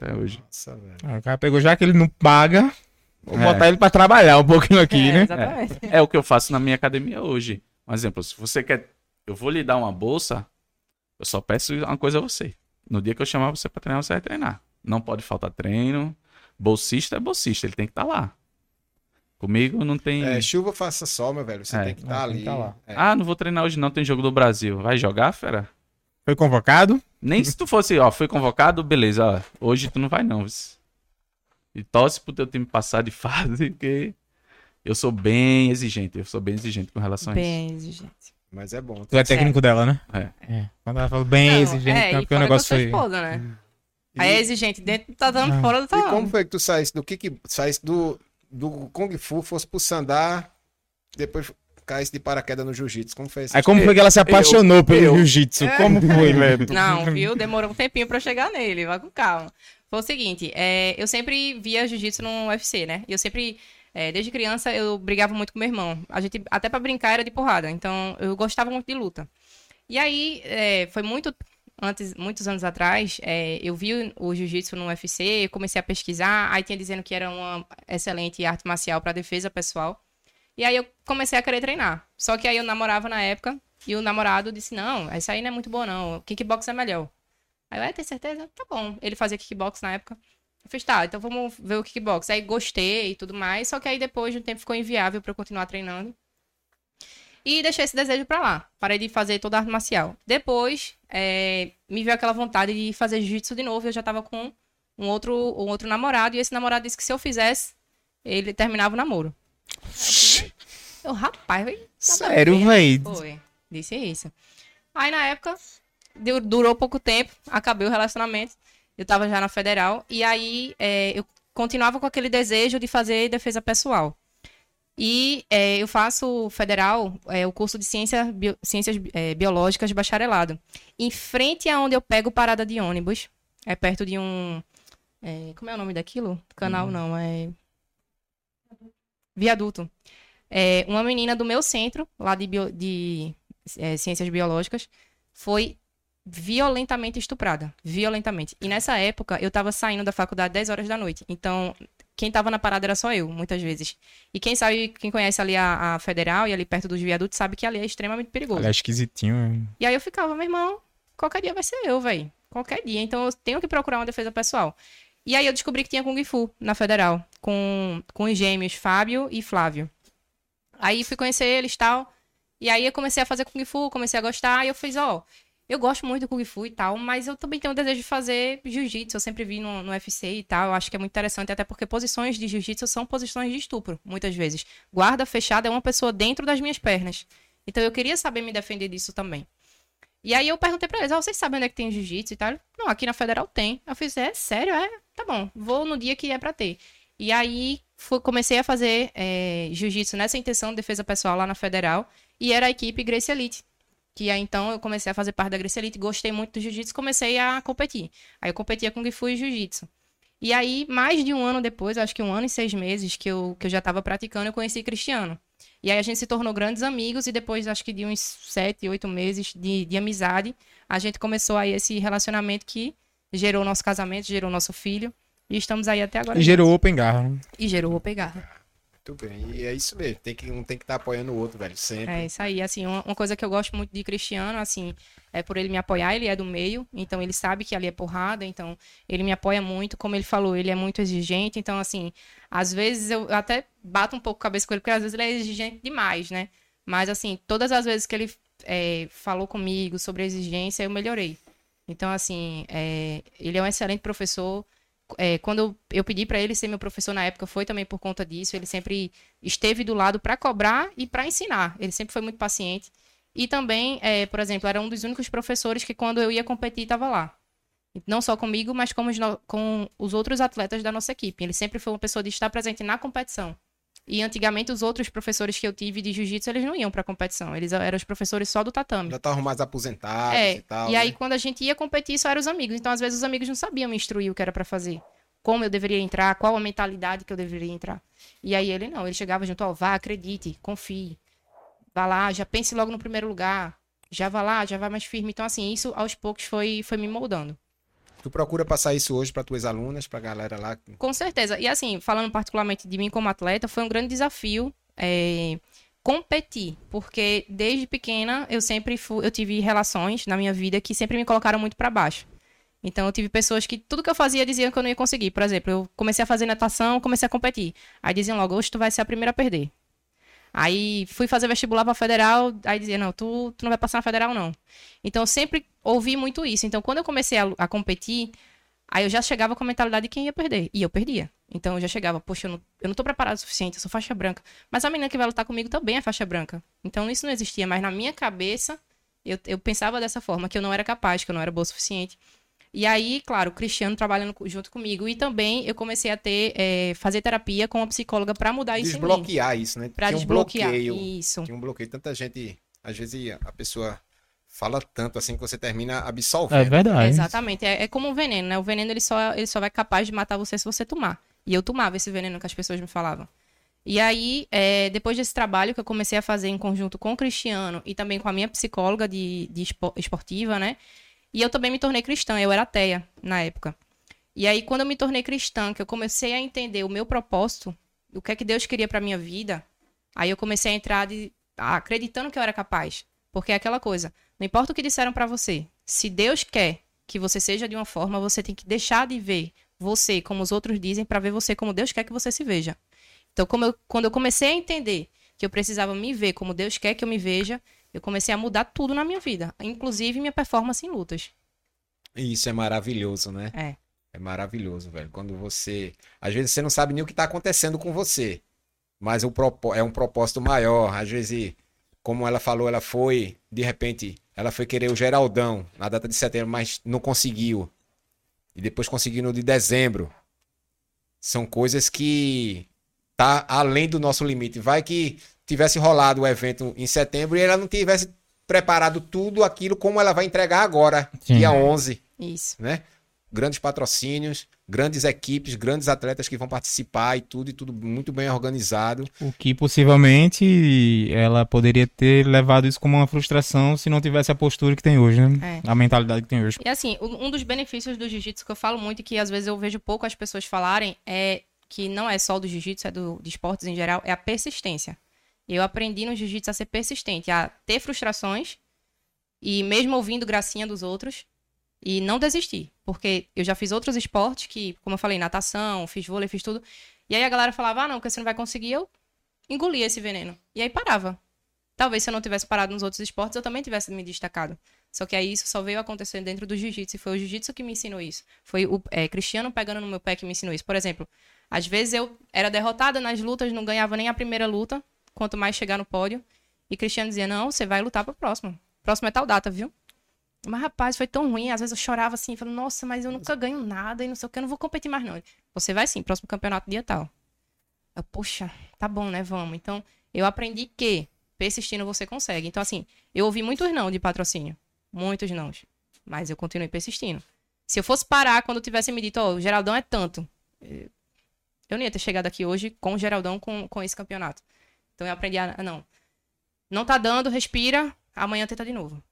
Até hoje. Nossa, velho. Ah, o cara pegou já que ele não paga, vou é. botar ele para trabalhar um pouquinho aqui, é, né? Exatamente. É. é o que eu faço na minha academia hoje. Um exemplo, se você quer. Eu vou lhe dar uma bolsa, eu só peço uma coisa a você. No dia que eu chamar você para treinar, você vai treinar. Não pode faltar treino. Bolsista é bolsista, ele tem que estar tá lá. Comigo não tem. É, chuva faça sol, meu velho. Você é, tem que estar tá ali. Tá é. Ah, não vou treinar hoje, não. Tem jogo do Brasil. Vai jogar, fera? Foi convocado? Nem se tu fosse, ó, foi convocado, beleza, ó. Hoje tu não vai, não. E torce pro teu time passar de fase, porque eu sou bem exigente. Eu sou bem exigente com relação bem a isso. Bem exigente. Mas é bom. Tu é técnico dela, né? É. é. Quando ela fala bem não, exigente, é, porque o negócio foi. Esposa, né? E... Aí é exigente dentro, tá dando ah. fora do E como foi que tu saísse do que saísse do, do Kung Fu, fosse pro Sandar, depois caísse de paraquedas no Jiu-Jitsu? Como foi isso? Aí como foi que ela se apaixonou eu, pelo Jiu-Jitsu? É. Como foi, Leto? Não, viu? Demorou um tempinho pra chegar nele, vai com calma. Foi o seguinte, é, eu sempre via Jiu-Jitsu no UFC, né? E eu sempre é, desde criança eu brigava muito com meu irmão. A gente, até para brincar, era de porrada. Então eu gostava muito de luta. E aí, é, foi muito. Antes, muitos anos atrás, é, eu vi o jiu-jitsu no UFC, comecei a pesquisar, aí tinha dizendo que era uma excelente arte marcial para defesa pessoal. E aí eu comecei a querer treinar. Só que aí eu namorava na época, e o namorado disse: Não, essa aí não é muito boa, não. Kickbox é melhor. Aí eu, é, tem certeza? Tá bom. Ele fazia kickbox na época. Eu fiz, tá, então vamos ver o kickbox. Aí gostei e tudo mais, só que aí depois de um tempo ficou inviável para eu continuar treinando. E deixei esse desejo pra lá. Parei de fazer toda a arte marcial. Depois, é, me veio aquela vontade de fazer jiu-jitsu de novo. Eu já tava com um outro, um outro namorado. E esse namorado disse que se eu fizesse, ele terminava o namoro. Eu, rapaz, velho. Sério, velho? Foi. Disse isso. Aí na época, durou pouco tempo, acabei o relacionamento. Eu tava já na federal. E aí é, eu continuava com aquele desejo de fazer defesa pessoal. E é, eu faço federal, é, o curso de ciência, bio, ciências é, biológicas de bacharelado. Em frente a onde eu pego parada de ônibus, é perto de um. É, como é o nome daquilo? Canal uhum. não, é. Viaduto. É, uma menina do meu centro, lá de, bio, de é, ciências biológicas, foi violentamente estuprada. Violentamente. E nessa época, eu tava saindo da faculdade 10 horas da noite. Então, quem tava na parada era só eu, muitas vezes. E quem sabe, quem conhece ali a, a Federal e ali perto dos viadutos, sabe que ali é extremamente perigoso. Ali é esquisitinho. E aí eu ficava, meu irmão, qualquer dia vai ser eu, velho. Qualquer dia. Então eu tenho que procurar uma defesa pessoal. E aí eu descobri que tinha Kung Fu na Federal, com, com os gêmeos Fábio e Flávio. Aí fui conhecer eles e tal. E aí eu comecei a fazer Kung Fu, comecei a gostar, e eu fiz, ó, oh, eu gosto muito do Kung Fu e tal, mas eu também tenho o desejo de fazer Jiu-Jitsu. Eu sempre vi no, no UFC e tal. Eu acho que é muito interessante, até porque posições de Jiu-Jitsu são posições de estupro, muitas vezes. Guarda fechada é uma pessoa dentro das minhas pernas. Então eu queria saber me defender disso também. E aí eu perguntei pra eles, ah, vocês sabem onde é que tem Jiu-Jitsu e tal? Não, aqui na Federal tem. Eu fiz, é, sério? É? Tá bom, vou no dia que é pra ter. E aí comecei a fazer é, Jiu-Jitsu nessa intenção de defesa pessoal lá na Federal. E era a equipe Grace Elite. Que aí então eu comecei a fazer parte da Gracie Elite, gostei muito do jiu-jitsu, comecei a competir. Aí eu competia com Kung Fu e jiu-jitsu. E aí, mais de um ano depois, acho que um ano e seis meses que eu, que eu já estava praticando, eu conheci Cristiano. E aí a gente se tornou grandes amigos e depois, acho que de uns sete, oito meses de, de amizade, a gente começou aí esse relacionamento que gerou nosso casamento, gerou nosso filho. E estamos aí até agora. E gerou Open Garra. E gerou Open Garra. Muito bem. E é isso mesmo. Tem que, um tem que estar tá apoiando o outro, velho. Sempre. É isso aí. Assim, uma, uma, coisa que eu gosto muito de Cristiano, assim, é por ele me apoiar. Ele é do meio, então ele sabe que ali é porrada. Então ele me apoia muito. Como ele falou, ele é muito exigente. Então, assim, às vezes eu até bato um pouco a cabeça com ele, porque às vezes ele é exigente demais, né? Mas, assim, todas as vezes que ele é, falou comigo sobre exigência, eu melhorei. Então, assim, é, ele é um excelente professor é, quando eu pedi para ele ser meu professor na época, foi também por conta disso. Ele sempre esteve do lado para cobrar e para ensinar. Ele sempre foi muito paciente. E também, é, por exemplo, era um dos únicos professores que quando eu ia competir estava lá. Não só comigo, mas com os, com os outros atletas da nossa equipe. Ele sempre foi uma pessoa de estar presente na competição. E antigamente os outros professores que eu tive de jiu-jitsu, eles não iam pra competição. Eles eram os professores só do tatame. Já estavam mais aposentados é, e tal. E né? aí quando a gente ia competir, só eram os amigos. Então às vezes os amigos não sabiam me instruir o que era para fazer. Como eu deveria entrar, qual a mentalidade que eu deveria entrar. E aí ele não, ele chegava junto, ó, vá, acredite, confie. vá lá, já pense logo no primeiro lugar, já vá lá, já vai mais firme. Então, assim, isso aos poucos foi, foi me moldando. Tu procura passar isso hoje para tuas alunas, para a galera lá? Com certeza. E assim, falando particularmente de mim como atleta, foi um grande desafio é, competir, porque desde pequena eu sempre fui, eu tive relações na minha vida que sempre me colocaram muito para baixo. Então eu tive pessoas que tudo que eu fazia diziam que eu não ia conseguir. Por exemplo, eu comecei a fazer natação, comecei a competir. Aí diziam logo, hoje tu vai ser a primeira a perder. Aí fui fazer vestibular para federal, aí dizia, não, tu, tu não vai passar na federal não. Então eu sempre ouvi muito isso. Então quando eu comecei a, a competir, aí eu já chegava com a mentalidade de quem ia perder. E eu perdia. Então eu já chegava, poxa, eu não, eu não tô preparado o suficiente, eu sou faixa branca. Mas a menina que vai lutar comigo também é faixa branca. Então isso não existia, mas na minha cabeça eu, eu pensava dessa forma, que eu não era capaz, que eu não era boa o suficiente. E aí, claro, o Cristiano trabalhando junto comigo. E também eu comecei a ter, é, fazer terapia com uma psicóloga para mudar isso Desbloquear isso, né? Pra desbloquear, um bloqueio, isso. Tinha um bloqueio. Tanta gente, às vezes a pessoa fala tanto assim que você termina absolvendo. É verdade. Exatamente. É, é como um veneno, né? O veneno ele só, ele só vai capaz de matar você se você tomar. E eu tomava esse veneno que as pessoas me falavam. E aí, é, depois desse trabalho que eu comecei a fazer em conjunto com o Cristiano e também com a minha psicóloga de, de esportiva, né? E eu também me tornei cristã, eu era ateia na época. E aí, quando eu me tornei cristã, que eu comecei a entender o meu propósito, o que é que Deus queria para minha vida, aí eu comecei a entrar de, acreditando que eu era capaz. Porque é aquela coisa, não importa o que disseram para você, se Deus quer que você seja de uma forma, você tem que deixar de ver você como os outros dizem para ver você como Deus quer que você se veja. Então, eu, quando eu comecei a entender que eu precisava me ver como Deus quer que eu me veja, eu comecei a mudar tudo na minha vida, inclusive minha performance em lutas. Isso é maravilhoso, né? É. É maravilhoso, velho. Quando você. Às vezes você não sabe nem o que tá acontecendo com você. Mas o é um propósito maior. Às vezes, como ela falou, ela foi, de repente, ela foi querer o Geraldão na data de setembro, mas não conseguiu. E depois conseguiu no de dezembro. São coisas que tá além do nosso limite. Vai que tivesse rolado o evento em setembro e ela não tivesse preparado tudo aquilo como ela vai entregar agora, Sim. dia 11. Isso. Né? Grandes patrocínios, grandes equipes, grandes atletas que vão participar e tudo, e tudo muito bem organizado. O que possivelmente ela poderia ter levado isso como uma frustração se não tivesse a postura que tem hoje, né? É. A mentalidade que tem hoje. E assim, um dos benefícios do jiu-jitsu que eu falo muito e que às vezes eu vejo pouco as pessoas falarem é que não é só do jiu-jitsu, é do, de esportes em geral, é a persistência. Eu aprendi no jiu-jitsu a ser persistente, a ter frustrações e mesmo ouvindo gracinha dos outros e não desistir, porque eu já fiz outros esportes que, como eu falei, natação, fiz vôlei, fiz tudo. E aí a galera falava: "Ah, não, porque você não vai conseguir". Eu engolia esse veneno. E aí parava. Talvez se eu não tivesse parado nos outros esportes, eu também tivesse me destacado. Só que aí isso só veio acontecer dentro do jiu-jitsu. E foi o jiu-jitsu que me ensinou isso. Foi o é, Cristiano pegando no meu pé que me ensinou isso. Por exemplo, às vezes eu era derrotada nas lutas, não ganhava nem a primeira luta quanto mais chegar no pódio. E Cristiano dizia: Não, você vai lutar pro próximo. Próximo é tal data, viu? Mas, rapaz, foi tão ruim. Às vezes eu chorava assim, falando, nossa, mas eu nunca ganho nada e não sei o que, eu não vou competir mais, não. Você vai sim, próximo campeonato dia tal. Eu, Poxa, tá bom, né? Vamos. Então, eu aprendi que persistindo você consegue. Então, assim, eu ouvi muitos não de patrocínio. Muitos não. Mas eu continuei persistindo. Se eu fosse parar quando tivesse me dito, ó, oh, o Geraldão é tanto. Eu não ia ter chegado aqui hoje com o Geraldão com, com esse campeonato. Então eu aprendi a. Não. Não tá dando, respira, amanhã tenta de novo.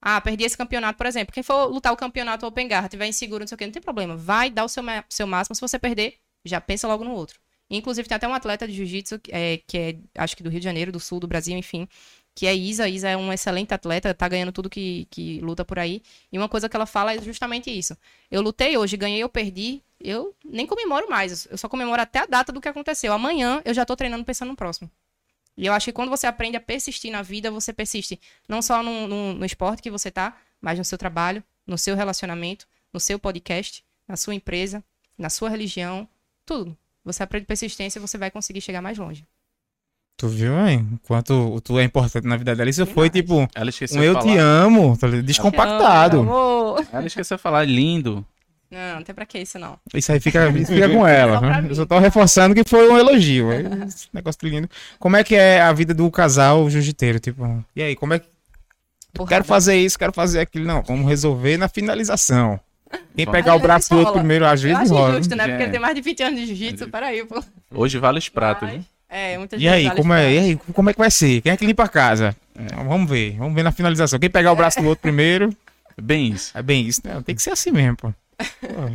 Ah, perdi esse campeonato, por exemplo. Quem for lutar o campeonato Open Garra, tiver inseguro, não sei o quê, não tem problema. Vai dar o seu, seu máximo. Se você perder, já pensa logo no outro. Inclusive, tem até um atleta de jiu-jitsu, é, que é, acho que do Rio de Janeiro, do sul do Brasil, enfim, que é Isa. Isa é uma excelente atleta, tá ganhando tudo que, que luta por aí. E uma coisa que ela fala é justamente isso. Eu lutei hoje, ganhei ou perdi, eu nem comemoro mais. Eu só comemoro até a data do que aconteceu. Amanhã eu já tô treinando pensando no próximo. E eu acho que quando você aprende a persistir na vida, você persiste não só no, no, no esporte que você tá, mas no seu trabalho, no seu relacionamento, no seu podcast, na sua empresa, na sua religião, tudo. Você aprende persistência, você vai conseguir chegar mais longe. Tu viu, hein? Quanto tu é importante na vida dela. Isso foi tipo. Ela esqueceu um eu te amo, tá descompactado. Ela esqueceu de falar lindo. Não, não tem pra que isso, não. Isso aí fica, fica com ela. Né? Eu só tô reforçando que foi um elogio. Esse negócio lindo. Como é que é a vida do casal jiu-jiteiro? Tipo, e aí, como é que. Porra, quero fazer isso, quero fazer aquilo. Não, vamos resolver na finalização. Quem pegar o braço do outro primeiro, às vezes rola. justo, né? Porque ele tem mais de 20 anos de jiu-jitsu, peraí, pô. Hoje vale os pratos, É, muita E gente aí, como é, e aí, como é que vai ser? Quem é que limpa a casa? É, vamos ver, vamos ver na finalização. Quem pegar o braço do outro primeiro, Bem isso. é bem isso, né? Tem que ser assim mesmo, pô.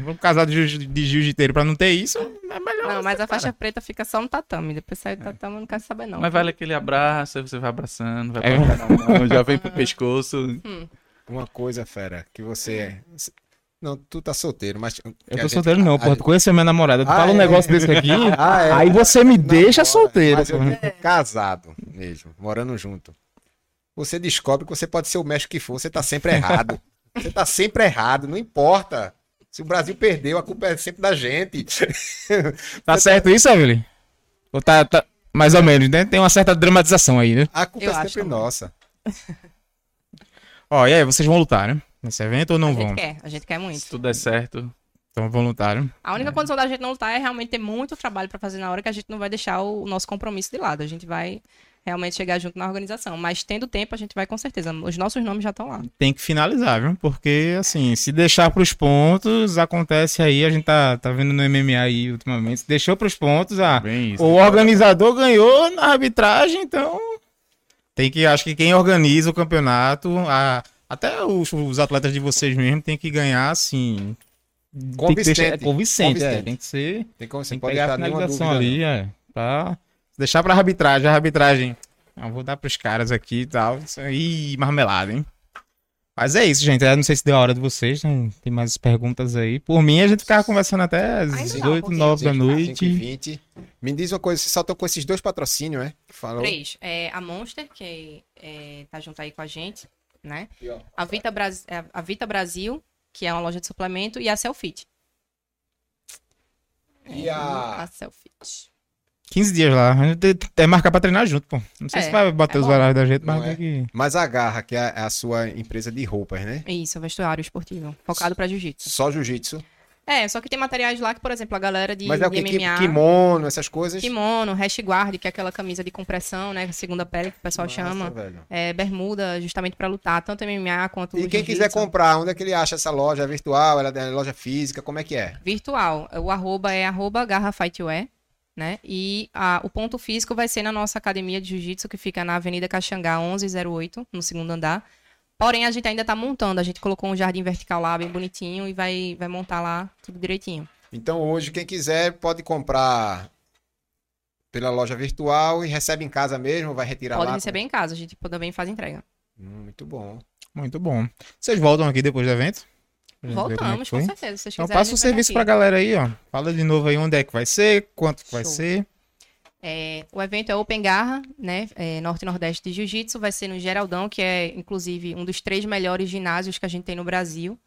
Vamos casar de, jiu- de jiu-jiteiro pra não ter isso, é melhor. Não, mas a faixa preta fica só no tatame. Depois sai do tatame, eu não quero saber, não. Mas vale aquele abraço, aí você vai abraçando, vai É. passando a mão, já vem pro pescoço. Uma coisa, fera, que você. Não, tu tá solteiro, mas. Eu tô solteiro não, pô. Tu conheceu minha namorada. Tu Ah, fala um é? negócio desse aqui, Ah, é. aí você me deixa solteiro. Mas eu pô. digo casado mesmo, morando junto. Você descobre que você pode ser o mestre que for, você tá sempre errado. Você tá sempre errado, não importa. Se o Brasil perdeu, a culpa é sempre da gente. Tá certo isso, Evelyn? Ou tá, tá- mais ou menos, né? Tem uma certa dramatização aí, né? A culpa Eu é sempre nossa. Ó, e aí, vocês vão lutar, né? Nesse evento ou A não gente vão? quer, a gente quer muito. Se tudo der certo. Então vão lutar, né? A única condição da gente não lutar é realmente ter muito trabalho pra fazer na hora que a gente não vai deixar o nosso compromisso de lado. A gente vai realmente chegar junto na organização. Mas tendo tempo, a gente vai com certeza. Os nossos nomes já estão lá. Tem que finalizar, viu? Porque, assim, se deixar pros pontos, acontece aí, a gente tá, tá vendo no MMA aí ultimamente. Se deixou pros pontos, ah, Bem isso. o organizador ganhou na arbitragem, então tem que, acho que quem organiza o campeonato, a- até os, os atletas de vocês mesmo tem que ganhar, assim... Tem que deixar, é, Convincente. convincente, é, Convincente. tem que ser... Tem você Tem que pode pegar a estar nenhuma finalização dúvida. ali, é. Pra deixar pra arbitragem. A arbitragem. Eu vou dar pros caras aqui e tal. Isso aí, marmelada, hein? Mas é isso, gente. Eu não sei se deu a hora de vocês, né? Tem mais perguntas aí. Por mim, a gente ficava conversando até às Ainda dá um 8, pouquinho. 9 da noite. vinte. Me diz uma coisa, você só com esses dois patrocínios, é? Que falou. Três. É, a Monster, que é, tá junto aí com a gente, né? A Vita, Bras- é, a Vita Brasil, que é uma loja de suplemento, e a Selfit. E a. A Selfit. 15 dias lá. A gente tem- é marcar pra treinar junto, pô. Não sei É, se vai bater é os bom. horários da gente, mas Não tem é? que. Mas a Garra, que é a sua empresa de roupas, né? Isso, vestuário esportivo. Focado pra jiu-jitsu. Só jiu-jitsu. É, só que tem materiais lá que, por exemplo, a galera de, Mas é o de que? MMA... Kimono, essas coisas? Kimono, hash guard, que é aquela camisa de compressão, né? Segunda pele, que o pessoal Massa, chama. velho. É, bermuda, justamente pra lutar, tanto MMA quanto E quem quiser comprar, onde é que ele acha essa loja? É virtual? Ela é loja física? Como é que é? Virtual. O arroba é arroba garra fightwear, né? E a- o ponto físico vai ser na nossa academia de jiu-jitsu, que fica na Avenida Caxangá, 1108, no segundo andar. Porém, a gente ainda tá montando. A gente colocou um jardim vertical lá, bem bonitinho, e vai, vai montar lá tudo direitinho. Então hoje, quem quiser pode comprar pela loja virtual e recebe em casa mesmo, vai retirar Pode lá. receber em casa, a gente também faz entrega. Hum, muito bom. Muito bom. Vocês voltam aqui depois do evento? Voltamos, com certeza. Se Então quiserem, passa a o serviço aqui. pra galera aí, ó. Fala de novo aí onde é que vai ser, quanto que vai ser. É, o evento é Open Garra, né? É, Norte e Nordeste de Jiu-Jitsu. Vai ser no Geraldão, que é, inclusive, um dos três melhores ginásios que a gente tem no Brasil.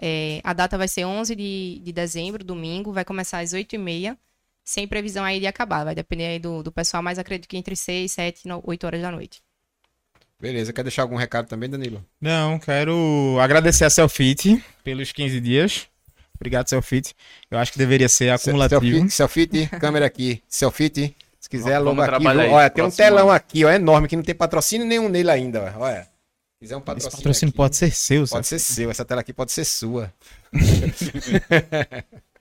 É, a data vai ser 11 de, de dezembro, domingo. Vai começar às 8h30, sem previsão aí de acabar. Vai depender aí do, do pessoal, mas acredito que entre 6, 7 e 8 horas da noite. Beleza, quer deixar algum recado também, Danilo? Não, quero agradecer a Selfit pelos 15 dias. Obrigado, Selfit. Eu acho que deveria ser acumulativo. Selfie, câmera aqui. Selfie, se quiser, Vamos logo aqui. trabalhar aí, Olha, tem um telão ano. aqui, ó, enorme, que não tem patrocínio nenhum nele ainda, ó, olha. Se quiser um Esse patrocínio, patrocínio aqui, pode ser seu, pode Selfit. ser seu, essa tela aqui pode ser sua.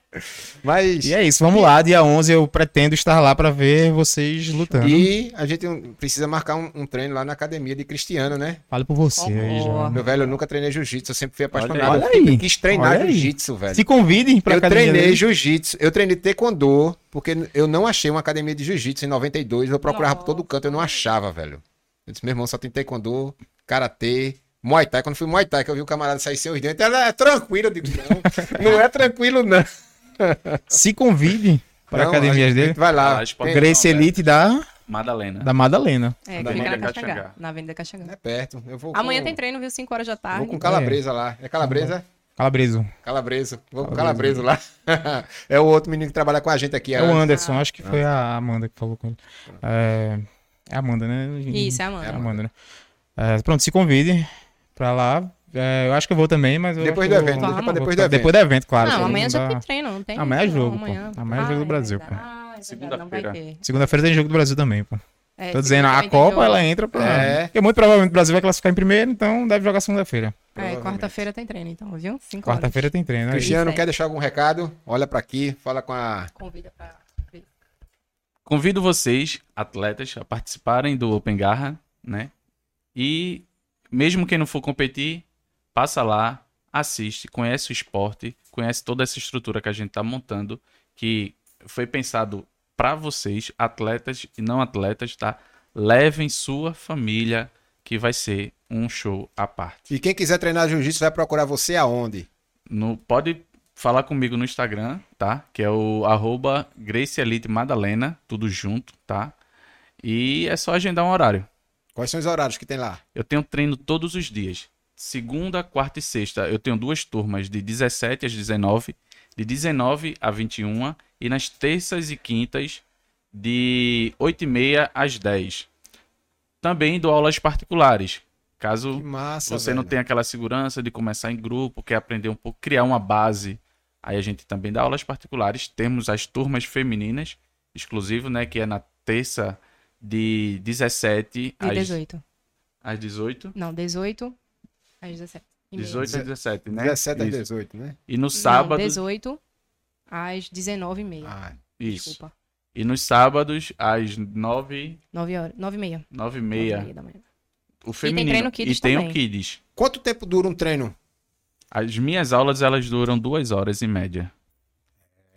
Mas E é isso, vamos lá. Dia 11 eu pretendo estar lá pra ver vocês lutando. E a gente precisa marcar um, um treino lá na academia de Cristiano, né? Fale por você aí, já. Concordo. Meu velho, eu nunca treinei jiu-jitsu, eu sempre fui apaixonado. Olha eu aí. sempre quis treinar jiu-jitsu, velho. Se convidem pra Eu academia treinei jiu-jitsu, eu treinei taekwondo, porque eu não achei uma academia de jiu-jitsu em 92, eu procurava por todo canto, eu não achava, velho. Eu disse, meu irmão, só tem taekwondo, karatê, muay thai. Quando fui muay thai, que eu vi o camarada sair sem os dentes, ela é tranquilo, eu digo, não, não é tranquilo não. Se convidem para Não, academias dele. Vai lá. Ah, Tem- Grace Não. Elite da, Madalena. da Madalena. É, Da que fica Avenida na Caxangá. Na Avenida Caxangá. É perto. Eu vou Amanhã com, tem treino, viu? 5 horas da tarde. Vou com calabresa lá. É calabresa? Calabreso. Calabreso. Vou com Calabreso. calabreso lá. é o outro menino que trabalha com a gente aqui. É o Ana. Anderson, acho que foi a Amanda que falou com ele. É, é a Amanda, né? Isso, é a Amanda. É a Amanda, né? É, pronto, se convide pra lá. É, eu acho que eu vou também, mas eu Depois do evento, vou- deixa pra depois do evento. Depois do evento, claro. Não, amanhã já tem treino, não tem? Amanhã é Não, jogo, pô. Amanhã, Amanhã é jogo do Brasil, pô. pô. Ah, é verdade, não vai Segunda-feira. ter. Segunda-feira tem jogo do Brasil também, pô. É, Tô dizendo, a Copa jogo. ela entra pra. É. Porque muito provavelmente o Brasil vai classificar em primeiro, então deve jogar segunda-feira. É, quarta-feira tem treino, então, viu? Quarta-feira tem treino. aí. Cristiano, quer deixar algum recado? Olha pra aqui, fala com a. Convida pra... convido vocês, atletas, a participarem do Open Garra, né? E mesmo quem não for competir, passa lá, assiste, conhece o esporte, conhece toda essa estrutura que a gente está montando, que foi pensado para vocês, atletas e não atletas, tá? Levem sua família, que vai ser um show à parte. E quem quiser treinar jiu-jitsu vai procurar você aonde? No, pode falar comigo no Instagram, tá? Que é o arroba Madalena, tudo junto, tá? E é só agendar um horário. Quais são os horários que tem lá? Eu tenho treino todos os dias. Segunda, quarta e sexta. Eu tenho duas turmas de 17 às 19, de 19 a 21 e nas terças e quintas de 8 e meia às 10. Também dou aulas particulares. Caso massa, você velho. não tenha aquela segurança de começar em grupo, quer aprender um pouco, criar uma base, aí a gente também dá aulas particulares. Temos as turmas femininas, exclusivo, né, que é na terça de 17 às 18. Às 18? Não, 18 às 17. 18 às 17, né? 17 às 18, né? E no sábado. Não, 18 às 19h30. Ah, isso. Desculpa. E nos sábados, às 9... 9 horas. 9 e meia. 9 e meia. 9 e meia da manhã. O feminino. E tem treino Kids E tem também. o Kids. Quanto tempo dura um treino? As minhas aulas, elas duram duas horas em média.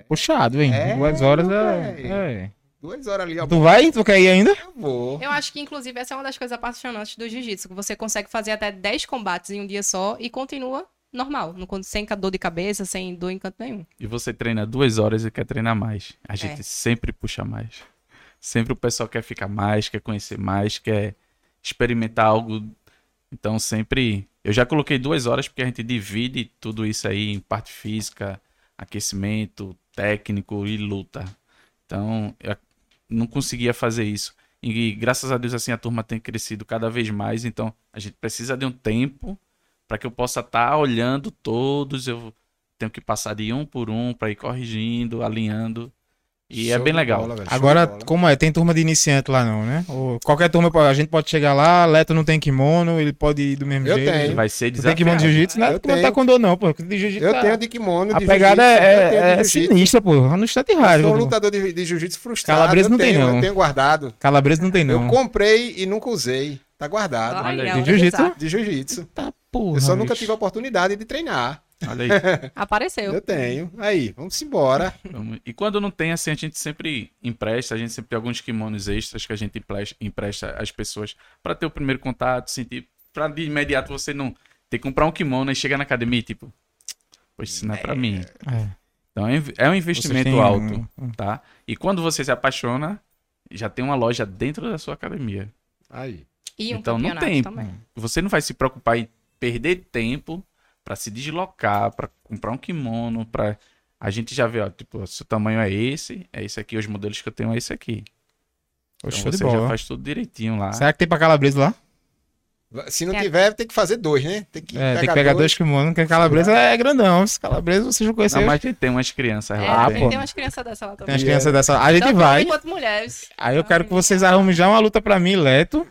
Puxado, hein? É, duas horas é... é. Duas horas ali, ó. Tu vai? Tu quer ir ainda? Eu vou. Eu acho que, inclusive, essa é uma das coisas apaixonantes do jiu-jitsu, que você consegue fazer até 10 combates em um dia só e continua normal, não- sem dor de cabeça, sem dor em canto nenhum. E você treina duas horas e quer treinar mais. A gente É. sempre puxa mais. Sempre o pessoal quer ficar mais, quer conhecer mais, quer experimentar algo. Então sempre. Eu já coloquei duas horas porque a gente divide tudo isso aí em parte física, aquecimento, técnico e luta. Então eu não conseguia fazer isso. E graças a Deus assim a turma tem crescido cada vez mais. Então a gente precisa de um tempo para que eu possa estar olhando todos. Eu tenho que passar de um por um para ir corrigindo, alinhando. E é Show bem de legal. bola, Agora, como é? Tem turma de iniciante lá não, né? Ou qualquer turma, a gente pode chegar lá, Leto não tem kimono, ele pode ir do mesmo Eu jeito. tenho. Vai ser Tu tem kimono de desafiado. jiu-jitsu? Não é Eu kimono tenho. taekwondo não, pô. De jiu-jitsu Eu tá- tenho de kimono, A de pegada jiu-jitsu, eu é, tenho é, é sinistra, pô. No instante Eu raro. sou um lutador de, de jiu-jitsu frustrado. Calabresa não eu tem, tenho, não. Eu tenho guardado. Calabresa não tem, não. Eu comprei e nunca usei. Tá guardado. Olha, é De jiu-jitsu? De jiu-jitsu. Tá, porra. Eu só nunca tive a oportunidade de treinar. Olha aí. Apareceu. Eu tenho. Aí, vamos embora. E quando não tem, assim, a gente sempre empresta, a gente sempre tem alguns kimonos extras que a gente empresta- às pessoas para ter o primeiro contato, sentir. Pra de imediato você não ter que comprar um kimono e chegar na academia e tipo. Poxa, isso não é pra mim. É. Então é inv- é um investimento um- alto, tá? E quando você se apaixona, já tem uma loja dentro da sua academia. Aí. E um Então não tem. também. Você não vai se preocupar em perder tempo pra se deslocar, pra comprar um kimono, para a gente já vê, ó, tipo, seu tamanho é esse, é esse aqui, os modelos que eu tenho é esse aqui. Então show de você já bola. faz tudo direitinho lá. Será que tem pra Calabresa lá? Se não Tem a- tiver, tem que fazer dois, né? Tem que, É, tem que pegar dois kimonos, porque Calabresa é grandão. Esse Calabresa você já conheceu. Não, mas tem umas crianças É, lá. Ah, tem, pô. tem umas crianças dessa lá Tem também. as crianças dessa. A gente Tanto vai. homem quanto mulheres. Aí eu quero que vocês arrumem já uma luta pra mim, Leto.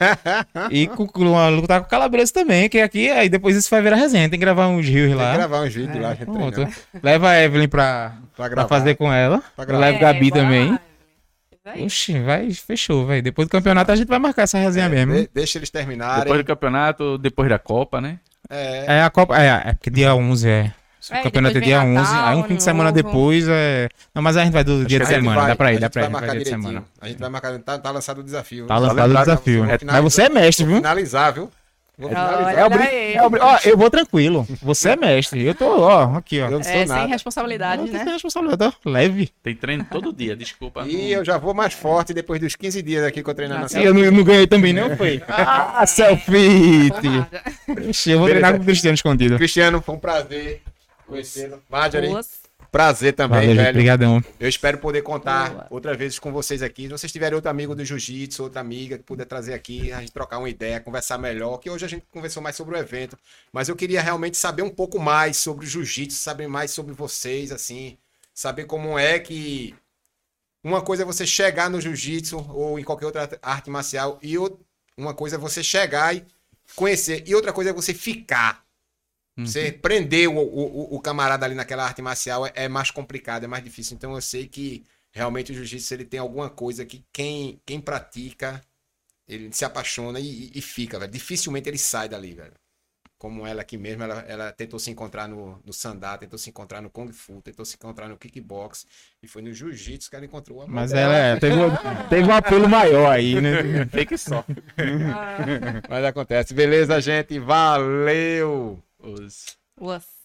e com, com uma luta com o Calabresa também, que aqui, aí depois isso vai virar resenha. Tem que gravar uns rios Tem lá. que gravar uns vídeos lá, a gente Pronto. treinando. Leva a Evelyn pra, Pra pra fazer com ela. Pra gravar. levo Gabi É, também. lá. Vai. Oxi, vai, fechou, velho. Depois do campeonato a gente vai marcar essa resenha mesmo. De- deixa eles terminarem. Depois do campeonato, depois da Copa, né? É, É a Copa. É, é porque dia 11 é. O É, campeonato é dia vem 11. Natal, Aí um fim de semana Novo. depois é. Não, mas a gente vai do dia de semana. vai- dá pra ir, dá pra ir. vai a gente marcar vai dia de semana. A gente vai marcar. Tá, tá lançado o desafio. Tá lançado o desafio. vou Mas você é mestre, viu? Finalizar, viu? Vou finalizar. Olha É obri... aí. é Ó, eu vou tranquilo. Você é mestre. Eu tô, ó, aqui, ó. Eu não sou É, sem nada. responsabilidades, Não né? tem responsabilidade, ó. Leve. Tem treino todo dia, desculpa. E eu já vou mais forte depois dos 15 dias aqui que eu treinando na E eu não, eu não ganhei também, não foi? Ah, selfie! Porrada. Ixi, eu vou Beleza. treinar com o Cristiano escondido. Cristiano, foi um prazer conhecê-lo. Marjorie, Boas. Prazer também, Valeu, velho. Obrigadão. Eu espero poder contar Boa. outras vezes com vocês aqui. Se vocês tiverem outro amigo do jiu-jitsu, outra amiga que puder trazer aqui, a gente trocar uma ideia, conversar melhor, que hoje a gente conversou mais sobre o evento, mas eu queria realmente saber um pouco mais sobre o jiu-jitsu, saber mais sobre vocês, assim, saber como é que uma coisa é você chegar no jiu-jitsu ou em qualquer outra arte marcial e ou- uma coisa é você chegar e conhecer e outra coisa é você ficar. Você prender o, o, o- camarada ali naquela arte marcial é, é mais complicado, é mais difícil. Então eu sei que realmente o jiu-jitsu ele tem alguma coisa que quem, quem pratica, ele se apaixona e, e fica, velho. Dificilmente ele sai dali, velho. Como ela aqui mesmo, ela, ela tentou se encontrar no, no sandá, tentou se encontrar no kung fu, tentou se encontrar no kickbox e foi no jiu-jitsu que ela encontrou a Mas ela é, teve, um, teve um apelo maior aí, né? Fique só. Mas acontece. Beleza, gente? Valeu! Os... Uas.